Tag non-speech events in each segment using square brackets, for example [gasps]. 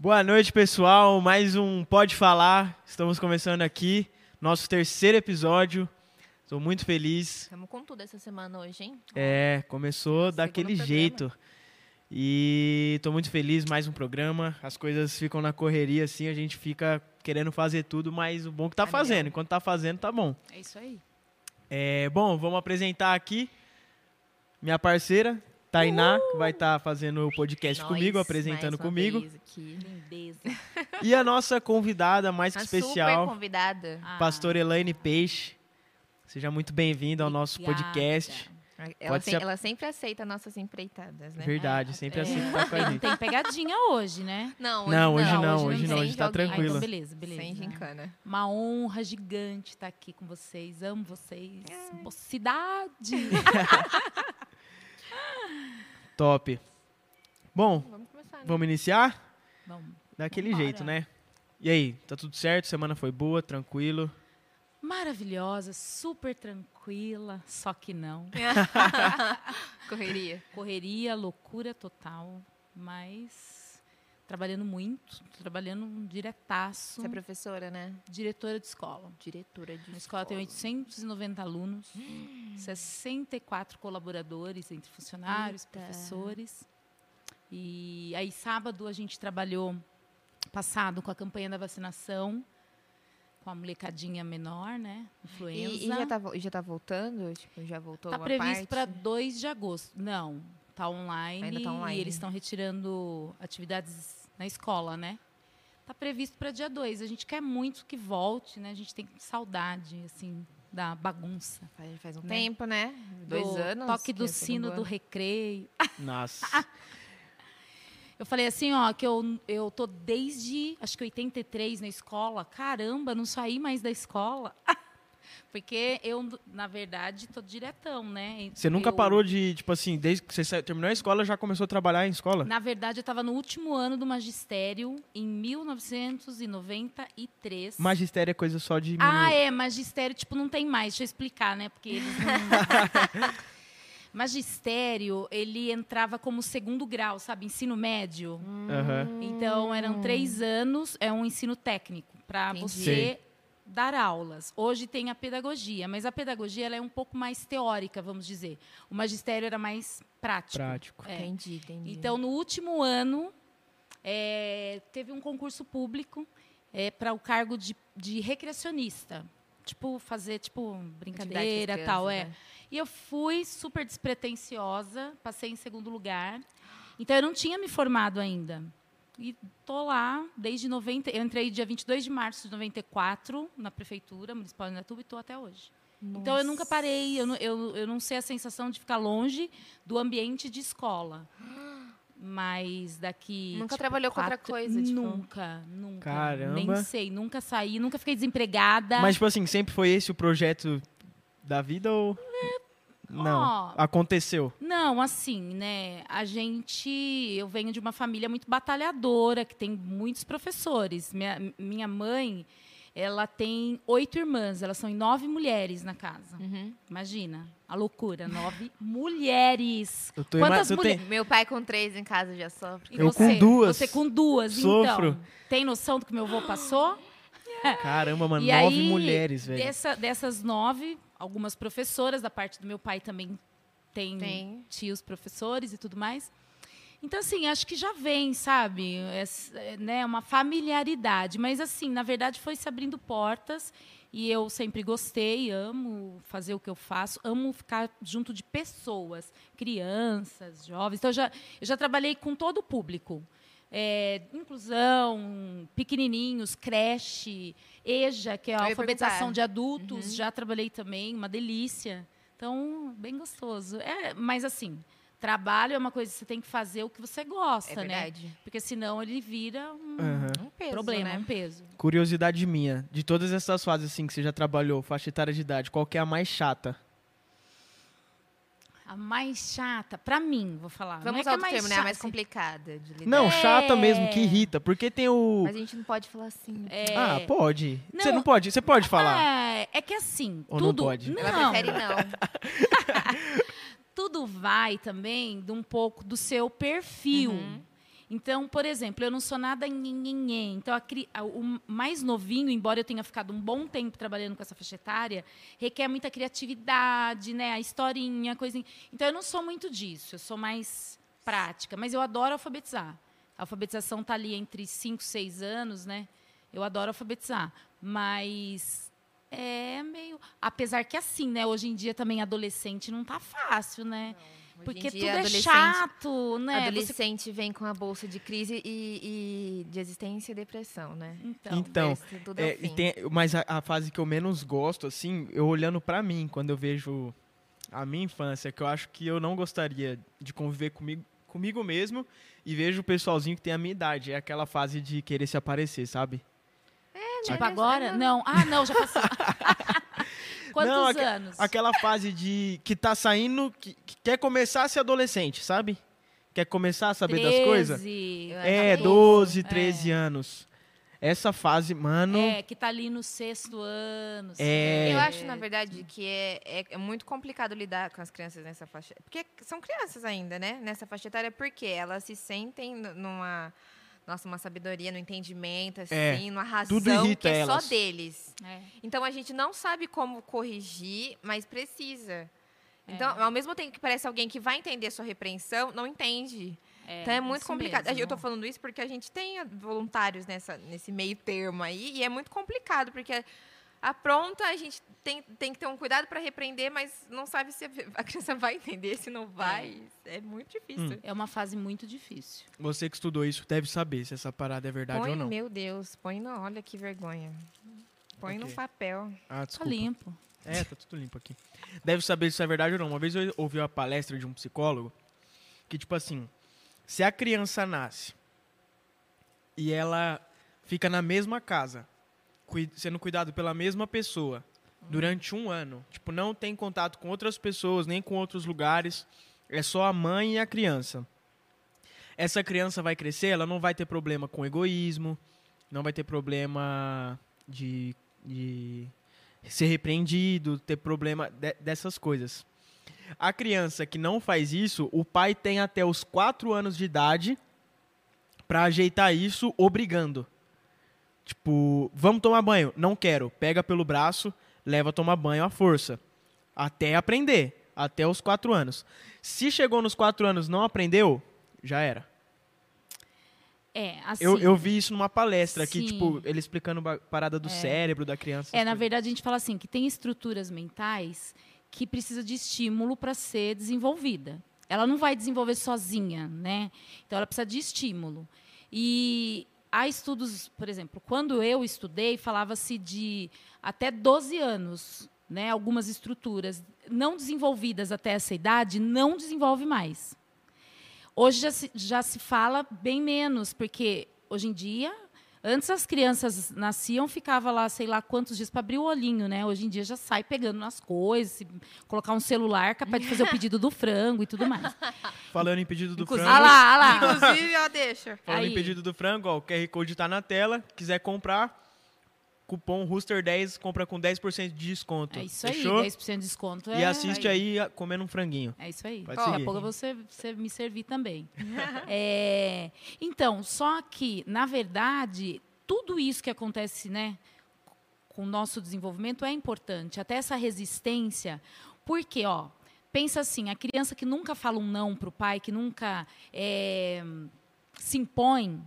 Boa noite, pessoal. Mais um Pode Falar. Estamos começando aqui, nosso terceiro episódio. Estou muito feliz. Estamos com tudo essa semana hoje, hein? É, começou Segundo daquele programa. jeito. E estou muito feliz, mais um programa. As coisas ficam na correria, assim, a gente fica querendo fazer tudo, mas o bom que tá É fazendo. melhor. Enquanto tá fazendo, tá bom. É isso aí. É, bom, vamos apresentar aqui minha parceira, Tainá, que vai estar fazendo o podcast Nós, comigo, apresentando comigo. vez aqui. Lindeza. E a nossa convidada mais que especial, super convidada. Ah, pastora Elaine Peixe. Seja muito bem-vinda ao nosso obrigada. podcast. Ela, Pode tem- ser ela sempre aceita nossas empreitadas, né? Verdade, sempre é. que tá com a Não gente. tem pegadinha hoje, né? Não, hoje Não, hoje não. não, hoje não, hoje tá joguinho, Ah, tranquilo. então beleza, beleza. Sem gincana. Uma honra gigante estar aqui com vocês. Amo vocês. Mocidade. [laughs] Top. Bom, Vamos começar, né? vamos iniciar? Bom, Daquele Vambora. jeito, né? E aí, tá tudo certo? Semana foi boa, tranquilo? maravilhosa, super tranquila, só que não. [laughs] Correria. Correria, loucura total, mas trabalhando muito, trabalhando diretaço. Você é professora, né? Diretora de escola. Diretora de A escola tem 890 alunos, [gasps] 64 colaboradores entre funcionários, Eita. professores. E aí, sábado, a gente trabalhou passado com a campanha da vacinação, com a molecadinha menor, né? Influenza. E, e já, tá, já tá voltando? Tipo, já voltou Tá previsto para parte? 2 de agosto. Não, tá online, Ainda tá online. e eles estão retirando atividades na escola, né? Tá previsto para dia 2. A gente quer muito que volte, né? A gente tem saudade, assim, da bagunça. Faz, faz um né? tempo, né? Dois do anos. Toque que do sino do recreio. Nossa. [laughs] Eu falei assim, ó, que eu, eu tô desde, acho que 83 na escola. Caramba, não saí mais da escola. [laughs] Porque eu, na verdade, tô diretão, né? Você nunca Eu- parou de, tipo assim, desde que você terminou a escola, já começou a trabalhar em escola? Na verdade, eu estava no último ano do magistério, em 1993. Magistério é coisa só de Ah, é, magistério, tipo, não tem mais. Deixa eu explicar, né? Porque eles não... [laughs] magistério, ele entrava como segundo grau, sabe? Ensino médio. Aham. Então, eram três anos, é um ensino técnico, para você. Dar aulas. Hoje tem a pedagogia, mas a pedagogia ela é um pouco mais teórica, vamos dizer. O magistério era mais prático. Prático. É. Entendi, entendi. Então, no último ano, é, teve um concurso público para o cargo de, de recreacionista. Tipo, fazer, tipo, brincadeira tal, é. né? E eu fui super despretensiosa, passei em segundo lugar. Então, eu não tinha me formado ainda. E tô lá desde 90. Eu entrei dia 22 de março de 94 na prefeitura municipal de Indatuba e estou até hoje. Então, eu nunca parei. Eu, não- eu, eu não sei a sensação de ficar longe do ambiente de escola. Mas daqui. Nunca tipo, trabalhou com outra quatro- coisa, tipo? Nunca, nunca. Caramba. Nem sei, nunca saí, nunca fiquei desempregada. Mas, tipo assim, sempre foi esse o projeto da vida ou. Não. Ó. Aconteceu. Não, assim, né? A gente. Eu venho de uma família muito batalhadora, que tem muitos professores. Minha, minha mãe, ela tem oito irmãs, elas são nove mulheres na casa. Uhum. Imagina, a loucura, nove [laughs] mulheres. Eu tô Quantas ima- eu mulher- tenho- Meu pai com três em casa já sofre. E Eu você? com duas. Você com duas, Sofro. então. Tem noção do que meu avô passou? Caramba, mano, E nove aí, mulheres, velho. Dessa- dessas nove, algumas professoras, da parte do meu pai também tem, Tem. tios professores e tudo mais. Então, assim, acho que já vem, sabe? É, né, uma familiaridade. Mas, assim, na verdade, foi se abrindo portas. E eu sempre gostei, amo fazer o que eu faço, amo ficar junto de pessoas, crianças, jovens. Então, eu já, eu já trabalhei com todo o público. É, inclusão, pequenininhos, creche, EJA, que é a alfabetização de adultos, já trabalhei também, uma delícia. Então, bem gostoso. É, mas assim, trabalho é uma coisa que você tem que fazer o que você gosta, É né? Porque senão ele vira um Aham. Um peso, problema, né? um peso. Curiosidade minha, de todas essas fases assim que você já trabalhou, faixa etária de idade, qual que é a mais chata? A mais chata, pra mim, vou falar. não Vamos é que usar é mais termo, né? A mais assim, complicada de lidar. Não, É. chata mesmo, que irrita. Porque tem o. Mas a gente não pode falar assim. é, Ah, pode. Não. Você não pode. Você pode falar. É, é que assim, Ou não tudo. pode? Ela Não, prefere não. [laughs] tudo vai também de um pouco do seu perfil. Uhum. Então, por exemplo, eu não sou nada nhenhenhen. Então, a a- o mais novinho, embora eu tenha ficado um bom tempo trabalhando com essa faixa etária, requer muita criatividade, né? A historinha, coisinha. Então, eu não sou muito disso. Eu sou mais prática. Mas eu adoro alfabetizar. A alfabetização está ali entre 5 e 6 anos, né? Eu adoro alfabetizar. Mas é meio... Apesar que assim, né? Hoje em dia também adolescente não tá fácil, né? Em Porque dia, tudo é chato, né? Você- Adolescente vem com a bolsa de crise e, e de existência e depressão, né? Então, Então, é, É, o fim. tem- mas a, a fase que eu menos gosto, assim, eu olhando pra mim, quando eu vejo a minha infância, que eu acho que eu não gostaria de conviver comigo, comigo mesmo e vejo o pessoalzinho que tem a minha idade. É aquela fase de querer se aparecer, sabe? tipo mas- agora? é, Não. Ah, não, já passou. [laughs] Quantos Não, aque- anos? Aquela fase de que tá saindo, que, que quer começar a ser adolescente, sabe? Quer começar a saber das coisas. 13, É, acho 12, É. 13 anos. Essa fase, mano. É, que tá ali no sexto ano. É. Eu acho, na verdade, que é, é, é muito complicado lidar com as crianças nessa faixa. Porque são crianças ainda, né? Nessa faixa etária, porque elas se sentem numa. Nossa, uma sabedoria, no entendimento, assim, É, numa razão que é elas. só deles. É. Então a gente não sabe como corrigir, mas precisa. É. Então, ao mesmo tempo que parece alguém que vai entender a sua repreensão, não entende. É, então é muito complicado. mesmo. Eu tô falando isso porque a gente tem voluntários nessa, nesse meio termo aí, e é muito complicado, porque apronta, a gente tem, tem que ter um cuidado para repreender, mas não sabe se [laughs] a criança vai entender, se não vai. É, muito difícil. É uma fase muito difícil. Você que estudou isso deve saber se essa parada é verdade põe, ou não. meu Deus, põe no. Olha que vergonha. Põe no Ok. papel. Ah, Tá desculpa. limpo. É, tá tudo limpo aqui. Deve saber se isso é verdade ou não. Uma vez eu ouvi uma palestra de um psicólogo que, tipo assim, se a criança nasce e ela fica na mesma casa, sendo cuidado pela mesma pessoa durante um ano, tipo, não tem contato com outras pessoas, nem com outros lugares, é só a mãe e a criança. Essa criança vai crescer, ela não vai ter problema com egoísmo, não vai ter problema de, de ser repreendido, ter problema de- dessas coisas. A criança que não faz isso, o pai tem até os 4 anos de idade para ajeitar isso, obrigando. Tipo, vamos tomar banho? Não quero. Pega pelo braço, leva a tomar banho à força. Até aprender. Até os 4 anos. Se chegou nos 4 anos não aprendeu, já era. É, assim. Eu, eu vi isso numa palestra aqui, tipo, ele explicando a parada do cérebro da criança. É, na coisas. verdade, a gente fala assim, que tem estruturas mentais que precisam de estímulo para ser desenvolvida. Ela não vai desenvolver sozinha, né? Então, ela precisa de estímulo. E há estudos, por exemplo, quando eu estudei, falava-se de até 12 anos, né? Algumas estruturas não desenvolvidas até essa idade não desenvolve mais. Hoje já se, já se fala bem menos, porque hoje em dia, antes as crianças nasciam, ficava lá, sei lá quantos dias para abrir o olhinho, né? Hoje em dia já sai pegando nas coisas, colocar um celular capaz de fazer o [laughs] pedido do frango e tudo mais. Falando em pedido do Inclusive- frango. Ah lá, ah lá. Inclusive, ó, deixa. Falando em Aí. pedido do frango, ó, o QR Code tá na tela. Quiser comprar, cupom Rooster10, compra com 10% de desconto. É isso aí, Fechou? 10% de desconto. E é assiste aí a- comendo um franguinho. É isso aí. Pode Daqui a pouco ser- você me servir também. [laughs] É, então, só que, na verdade, tudo isso que acontece né, com o nosso desenvolvimento é importante. Até essa resistência. Porque, ó, pensa assim, a criança que nunca fala um não para o pai, que nunca é, se impõe,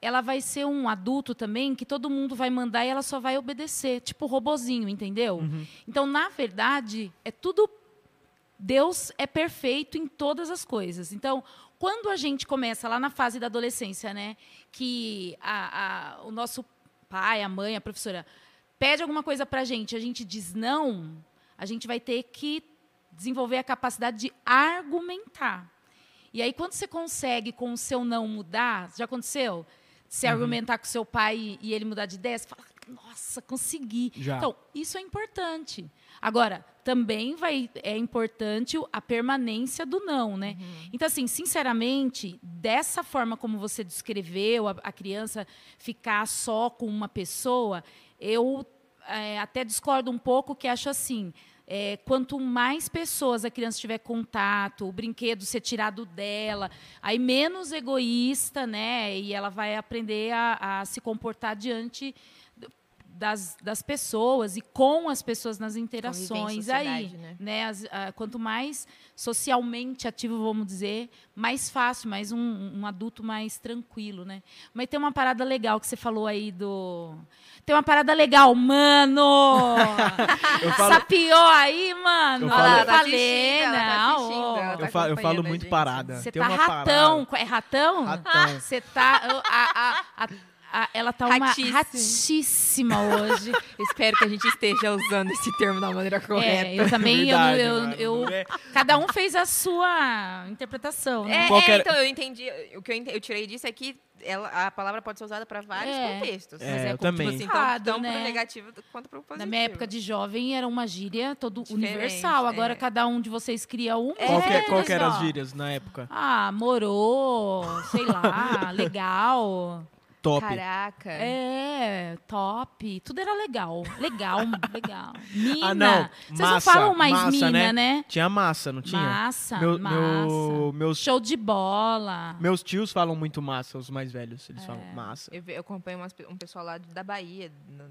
ela vai ser um adulto também que todo mundo vai mandar e ela só vai obedecer, tipo robozinho, entendeu? Então, na verdade, é tudo Deus é perfeito em todas as coisas. Então, quando a gente começa lá na fase da adolescência, né, que a- a- o nosso pai, a mãe, a professora pede alguma coisa para a gente, a gente diz não, a gente vai ter que desenvolver a capacidade de argumentar. E aí, quando você consegue com o seu não mudar, já aconteceu? Se argumentar com seu pai e, ele mudar de ideia, você fala, nossa, consegui. Já. Então, isso é importante. Agora, também vai, é importante a permanência do não, né? Então, assim, sinceramente, dessa forma como você descreveu, a, a criança ficar só com uma pessoa, eu é, até discordo um pouco que acho assim, é, quanto mais pessoas a criança tiver contato, o brinquedo ser tirado dela, aí menos egoísta, né? E ela vai aprender a, a se comportar diante das, das pessoas e com as pessoas nas interações aí, né? né? As- ah, quanto mais socialmente ativo, vamos dizer, mais fácil, mais um, um adulto mais tranquilo, né? Mas tem uma parada legal que você falou aí do tem uma parada legal, mano. [laughs] Falo, Sapiou aí, mano. Eu Olha falo- Ela tá falei, ela tá não, ela tá eu falo, eu falo a muito gente. parada. Você Tem tá uma ratão. parada. É ratão? Ratão. Você tá. A, a- a- a- ela tá uma ratíssima hoje. [laughs] Eu espero que a gente esteja usando esse termo da maneira correta. É, eu também. eu Verdade, eu, mano, eu- é- cada um fez a sua interpretação, né? É, é, então eu entendi. O que eu, eu tirei disso é que ela, a palavra pode ser usada para vários É. contextos. É, Mas eu como, também. Tipo assim, Errado, tanto, tanto né? pro negativo quanto pro positivo. Na minha época de jovem era uma gíria todo Diferente, universal. Agora é. cada um de vocês cria uma. Qual, que, É, qual que eram as gírias na época? Ah, morou, sei lá, [laughs] legal. Top. Caraca. É, top. Tudo era legal. Legal, [laughs] legal. Mina. Ah, não. Vocês Massa, não falam mais massa, mina, né? né? Tinha massa, não tinha? Massa, Meu- massa. meu- meus, Show de bola. meus tios falam muito massa, os mais velhos. Eles falam É. massa, Eu, eu acompanho umas um pessoal lá da Bahia,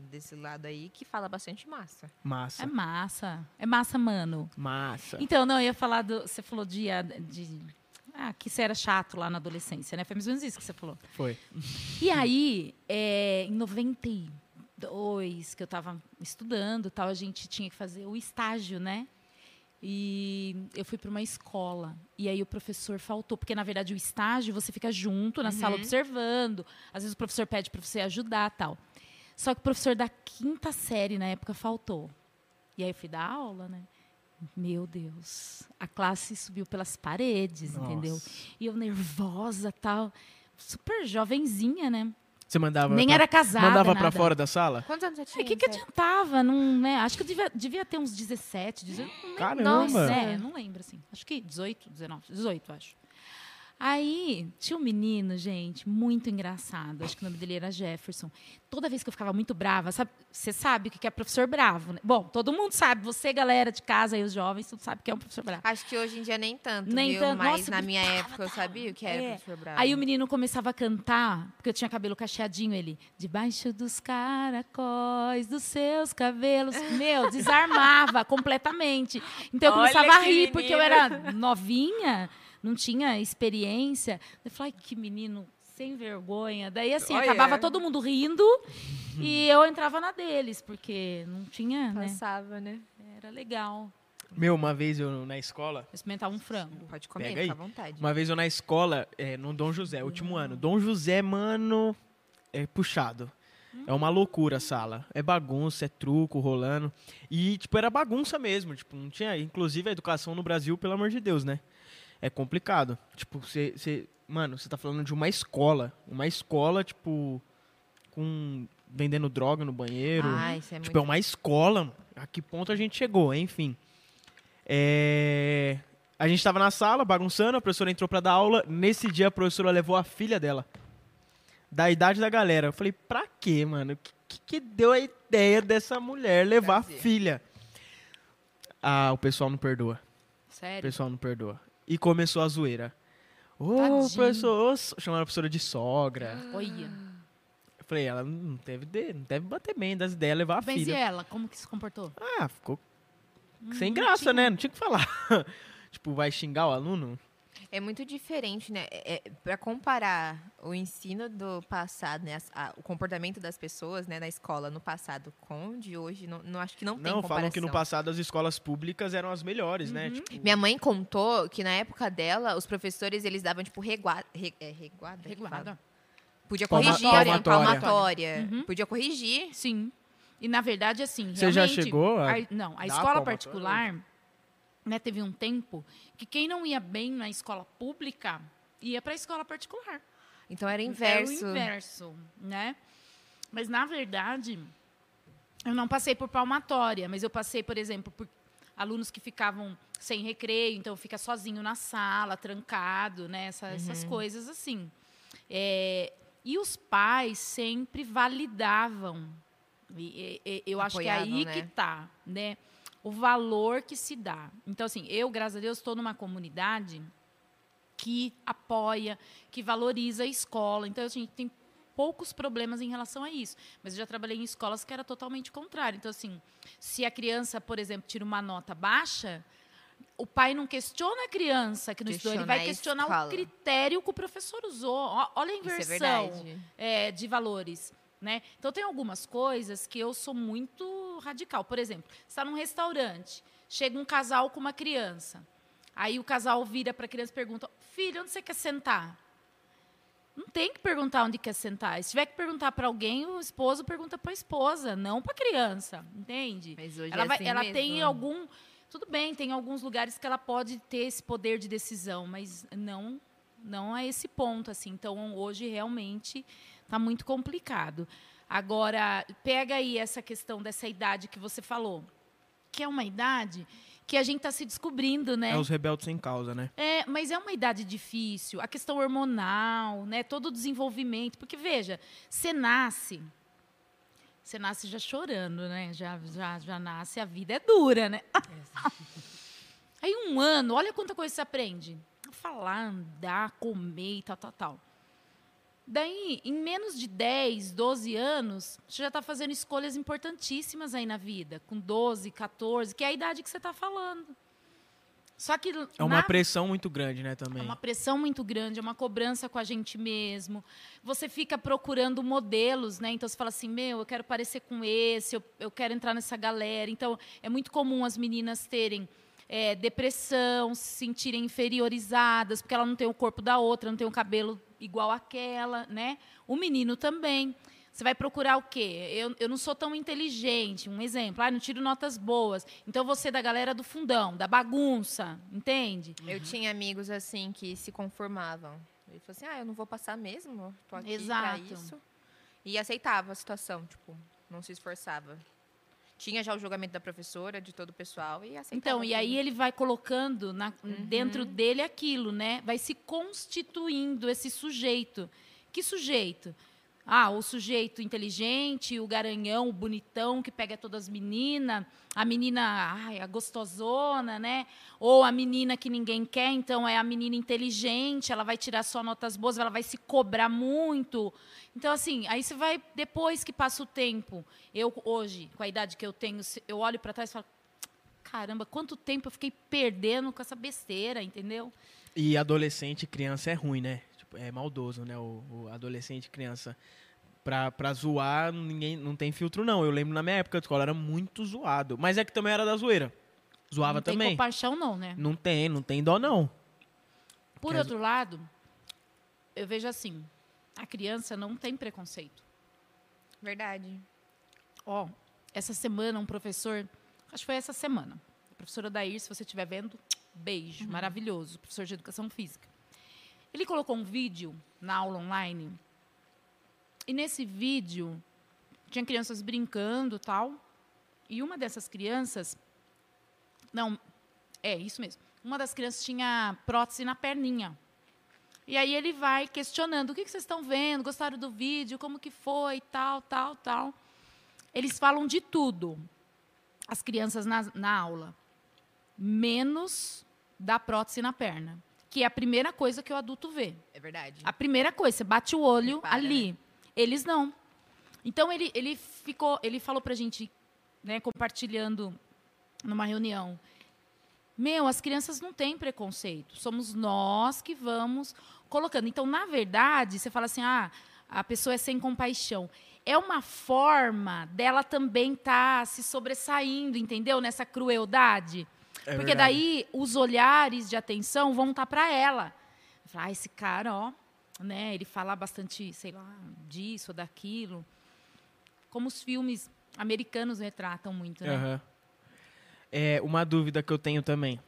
desse lado aí, que fala bastante massa. massa, É massa. É massa, mano. massa. Então, não, eu ia falar do. Você falou de. de ah, que você era chato lá na adolescência, né? Foi mais ou menos isso que você falou. Foi. [laughs] E aí, é, em 92, que eu estava estudando, tal, a gente tinha que fazer o estágio, né? E eu fui para uma escola. E aí o professor faltou, porque na verdade o estágio você fica junto na sala observando. Às vezes o professor pede para você ajudar, tal. Só que o professor da quinta série na época faltou. E aí eu fui dar aula, né? Meu Deus, a classe subiu pelas paredes, entendeu? Nossa. E eu nervosa, tal, super jovenzinha, né? Você mandava Nem pra, era casada, mandava pra fora da sala? Quantos anos você O tinha? que, que Zé? adiantava? Não, né? Acho que eu devia, devia ter uns 17, 18. não lembro. Caramba. Nossa, é, não lembro, assim. Acho que 18, 19, 18, acho. Aí, tinha um menino, gente, muito engraçado. Acho que o nome dele era Jefferson. Toda vez que eu ficava muito brava, sabe, você sabe o que é professor bravo, né? Bom, todo mundo sabe. Você, galera de casa e os jovens, tudo sabe o que é um professor bravo. Acho que hoje em dia nem tanto, Nem viu? tanto. Mas Nossa, na minha época eu sabia o que era É. professor bravo. Aí o menino começava a cantar, porque eu tinha cabelo cacheadinho, ele, debaixo dos caracóis dos seus cabelos. Meu, desarmava [laughs] completamente. Então eu Olha começava a rir, porque eu menino. era novinha, não tinha experiência. Eu falei, ai, que menino sem vergonha. Daí, assim, Olha. acabava todo mundo rindo [laughs] e eu entrava na deles, porque não tinha, né? Passava, né? Era legal. Meu, uma vez eu na escola, Eu experimentava um frango. Pode comer, fica à vontade. uma vez eu na escola, é, no Dom José, último ano. Dom José, mano, é puxado. É uma loucura a sala. É bagunça, é truco rolando. E, tipo, era bagunça mesmo. Tipo, não tinha. Inclusive, a educação no Brasil, pelo amor de Deus, né? É complicado. Tipo, você. você- Mano, você tá falando de uma escola. Uma escola, tipo. Com. Vendendo droga no banheiro. Ah, isso é Tipo, é uma escola. mano. A que ponto a gente chegou, enfim. É, A gente tava na sala, bagunçando, a professora entrou pra dar aula. Nesse dia, a professora levou a filha dela. Da idade da galera. Eu falei, pra quê, mano? O que, que, deu a ideia dessa mulher levar a filha? Ah, o pessoal não perdoa. O Sério? pessoal não perdoa. E começou a zoeira. Ô, Tadinho. professor, so- chamaram a professora de sogra. Olha. Eu falei, ela não deve, de- não deve bater bem das ideias levar a Mas e filha. ela? Como que se comportou? Ah, ficou sem Hum, graça, tinha- né? Não tinha o que falar. [laughs] tipo, vai xingar o aluno? É muito diferente, né? É, é, para comparar o ensino do passado, né? a- o comportamento das pessoas, né, na escola no passado com o de hoje, não, não acho que não, tem Não, comparação. falam que no passado as escolas públicas eram as melhores, né? Tipo, Minha mãe contou que na época dela, os professores, eles davam, tipo, reguada. Re, é, reguada? Reguada. Podia Palma- corrigir, palmatória. palmatória. Uhum. Podia corrigir. Sim. E na verdade, assim. Você já realmente, chegou a a- não, a dar escola palmatória? particular, né, teve um tempo que quem não ia bem na escola pública ia para a escola particular. Então era Era inverso. o inverso, né? Mas na verdade, eu não passei por palmatória, mas eu passei, por exemplo, por alunos que ficavam sem recreio, então fica sozinho na sala, trancado, né? Essa- Essas Uhum. coisas assim. É, e os pais sempre validavam. E, e- eu acho que é aí né? que tá, né? O valor que se dá. Então, assim, eu, graças a Deus, estou numa comunidade que apoia, que valoriza a escola. Então, a gente tem poucos problemas em relação a isso. Mas eu já trabalhei em escolas que era totalmente contrário. Então, assim, se a criança, por exemplo, tira uma nota baixa, o pai não questiona a criança que não estudou, ele vai questionar o critério que o professor usou. Olha a é inversão é é, de valores. Né? Então, tem algumas coisas que eu sou muito radical. Por exemplo, está num restaurante, chega um casal com uma criança. Aí o casal vira para a criança e pergunta: Filho, onde você quer sentar? Não tem que perguntar onde quer sentar. Se tiver que perguntar para alguém, o esposo pergunta para a esposa, não para a criança, entende? Mas hoje ela, é vai, assim ela mesmo. tem algum tudo bem, tem alguns lugares que ela pode ter esse poder de decisão, mas não não a esse ponto assim. Então, hoje realmente está muito complicado. Agora, pega aí essa questão dessa idade que você falou, que é uma idade que a gente está se descobrindo, né? É os rebeldes sem causa, né? É, mas é uma idade difícil. A questão hormonal, né? Todo o desenvolvimento. Porque, veja, você nasce, você nasce já chorando, né? Já, já, já nasce, a vida é dura, né? [laughs] Aí um ano, olha quanta coisa você aprende. Falar, andar, comer e tal, tal, tal. Daí, em menos de 10, 12 anos, você já está fazendo escolhas importantíssimas aí na vida. Com 12, 14, que é a idade que você está falando. Só que é uma na... pressão muito grande, né, também. É uma pressão muito grande, é uma cobrança com a gente mesmo. Você fica procurando modelos, né? Então você fala assim, meu, eu quero parecer com esse, eu, eu quero entrar nessa galera. Então é muito comum as meninas terem é, depressão, se sentirem inferiorizadas, porque ela não tem o corpo da outra, não tem o cabelo igual àquela, né? O menino também. Você vai procurar o quê? Eu, eu não sou tão inteligente. Um exemplo, ah, não tiro notas boas. Então você é da galera do fundão, da bagunça, entende? Eu tinha amigos assim que se conformavam. Ele falou assim: ah, eu não vou passar mesmo, tô aqui Exato. isso. E aceitava a situação, tipo, não se esforçava. Tinha já o julgamento da professora, de todo o pessoal, e aceitava. Então, e aí ele vai colocando na, Uhum. dentro dele aquilo, né? Vai se constituindo esse sujeito. Que sujeito? Ah, o sujeito inteligente, o garanhão, o bonitão que pega todas as meninas, a menina, ai, a gostosona, né? Ou a menina que ninguém quer, então é a menina inteligente, ela vai tirar só notas boas, ela vai se cobrar muito. Então, assim, aí você vai, depois que passa o tempo, eu hoje, com a idade que eu tenho, eu olho para trás e falo, caramba, quanto tempo eu fiquei perdendo com essa besteira, entendeu? E adolescente, criança é ruim, né? Tipo, é maldoso, né? O, o adolescente, criança. Pra, pra zoar, ninguém não tem filtro, não. Eu lembro na minha época de escola, era muito zoado. Mas é que também era da zoeira. Zoava não também. tem compaixão, não, né? Não tem, não tem dó, não. Por Quer outro lado, eu vejo assim, a criança não tem preconceito. Verdade. Ó, essa semana um professor, acho que foi essa semana, a professora Dair, se você estiver vendo, beijo, maravilhoso, professor de educação física. Ele colocou um vídeo na aula online. E nesse vídeo tinha crianças brincando tal. E uma dessas crianças, não, é isso mesmo, uma das crianças tinha prótese na perninha. E aí ele vai questionando, o que, vocês estão vendo, gostaram do vídeo, como que foi, tal, tal, tal. Eles falam de tudo, as crianças na, na aula, menos da prótese na perna, que é a primeira coisa que o adulto vê. É verdade. A primeira coisa, você bate o olho Repara, ali. Eles não. Então ele, ele ficou, ele falou pra gente, né, compartilhando numa reunião. Meu, as crianças não têm preconceito. Somos nós que vamos colocando. Então, na verdade, você fala assim: "Ah, a pessoa é sem compaixão". É uma forma dela também estar se sobressaindo, entendeu? Nessa crueldade. É Porque verdade. daí os olhares de atenção vão estar para ela. Fala, ah, esse cara, ó, né? Ele fala bastante, sei lá, disso, daquilo. Como os filmes americanos retratam muito, né? Aham. É, uma dúvida que eu tenho também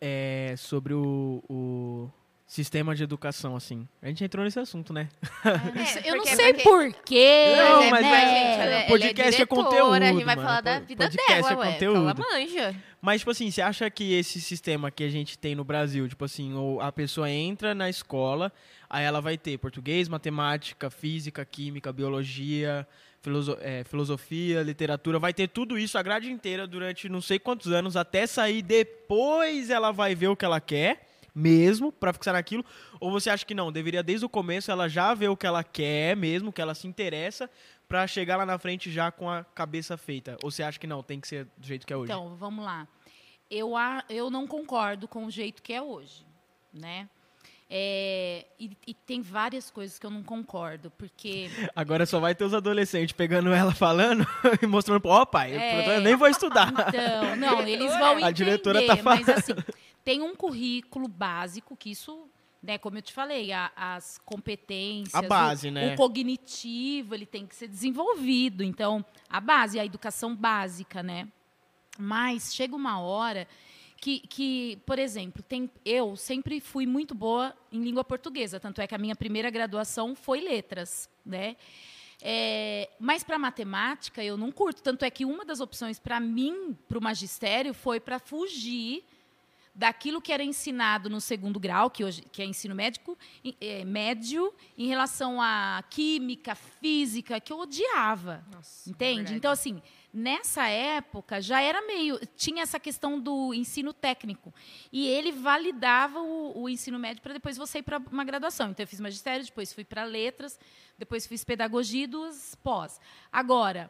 é sobre o, o- sistema de educação, assim. A gente entrou nesse assunto, né? É, eu não porque- sei porque- porquê. Não, é, mas né? gente, ela, podcast é ela é diretora, conteúdo, A gente vai mano. falar da vida podcast dela, é ué. conteúdo. Ela manja. Mas, tipo assim, você acha que esse sistema que a gente tem no Brasil, tipo assim, ou a pessoa entra na escola, aí ela vai ter português, matemática, física, química, biologia, filoso- é, filosofia, literatura, vai ter tudo isso a grade inteira durante não sei quantos anos, até sair depois ela vai ver o que ela quer, mesmo, pra fixar naquilo, ou você acha que não, deveria desde o começo ela já ver o que ela quer mesmo, que ela se interessa, pra chegar lá na frente já com a cabeça feita? Ou você acha que não, tem que ser do jeito que é hoje? Então, vamos lá. Eu, eu não concordo com o jeito que é hoje, né? É, e, e tem várias coisas que eu não concordo, porque [laughs] Agora só vai ter os adolescentes pegando ela falando [laughs] e mostrando, ó, pai, É. eu nem vou estudar. Então, não, eles vão entender. [laughs] A diretora tá falando. Mas assim, tem um currículo básico que isso, né, como eu te falei, a- as competências, A base, o, né? o cognitivo, ele tem que ser desenvolvido. Então, a base, a educação básica, né? Mas chega uma hora que, que, por exemplo, tem, eu sempre fui muito boa em língua portuguesa, tanto é que a minha primeira graduação foi letras, né? É, mas para matemática eu não curto, tanto é que uma das opções para mim, para o magistério, foi para fugir daquilo que era ensinado no segundo grau, que hoje que é ensino médico, é, médio, em relação à química, física, que eu odiava. Nossa, Entende? verdade. Então, assim, nessa época já era meio. Tinha essa questão do ensino técnico. E ele validava o, o ensino médio para depois você ir para uma graduação. Então, eu fiz magistério, depois fui para letras, depois fiz pedagogia e duas pós. Agora,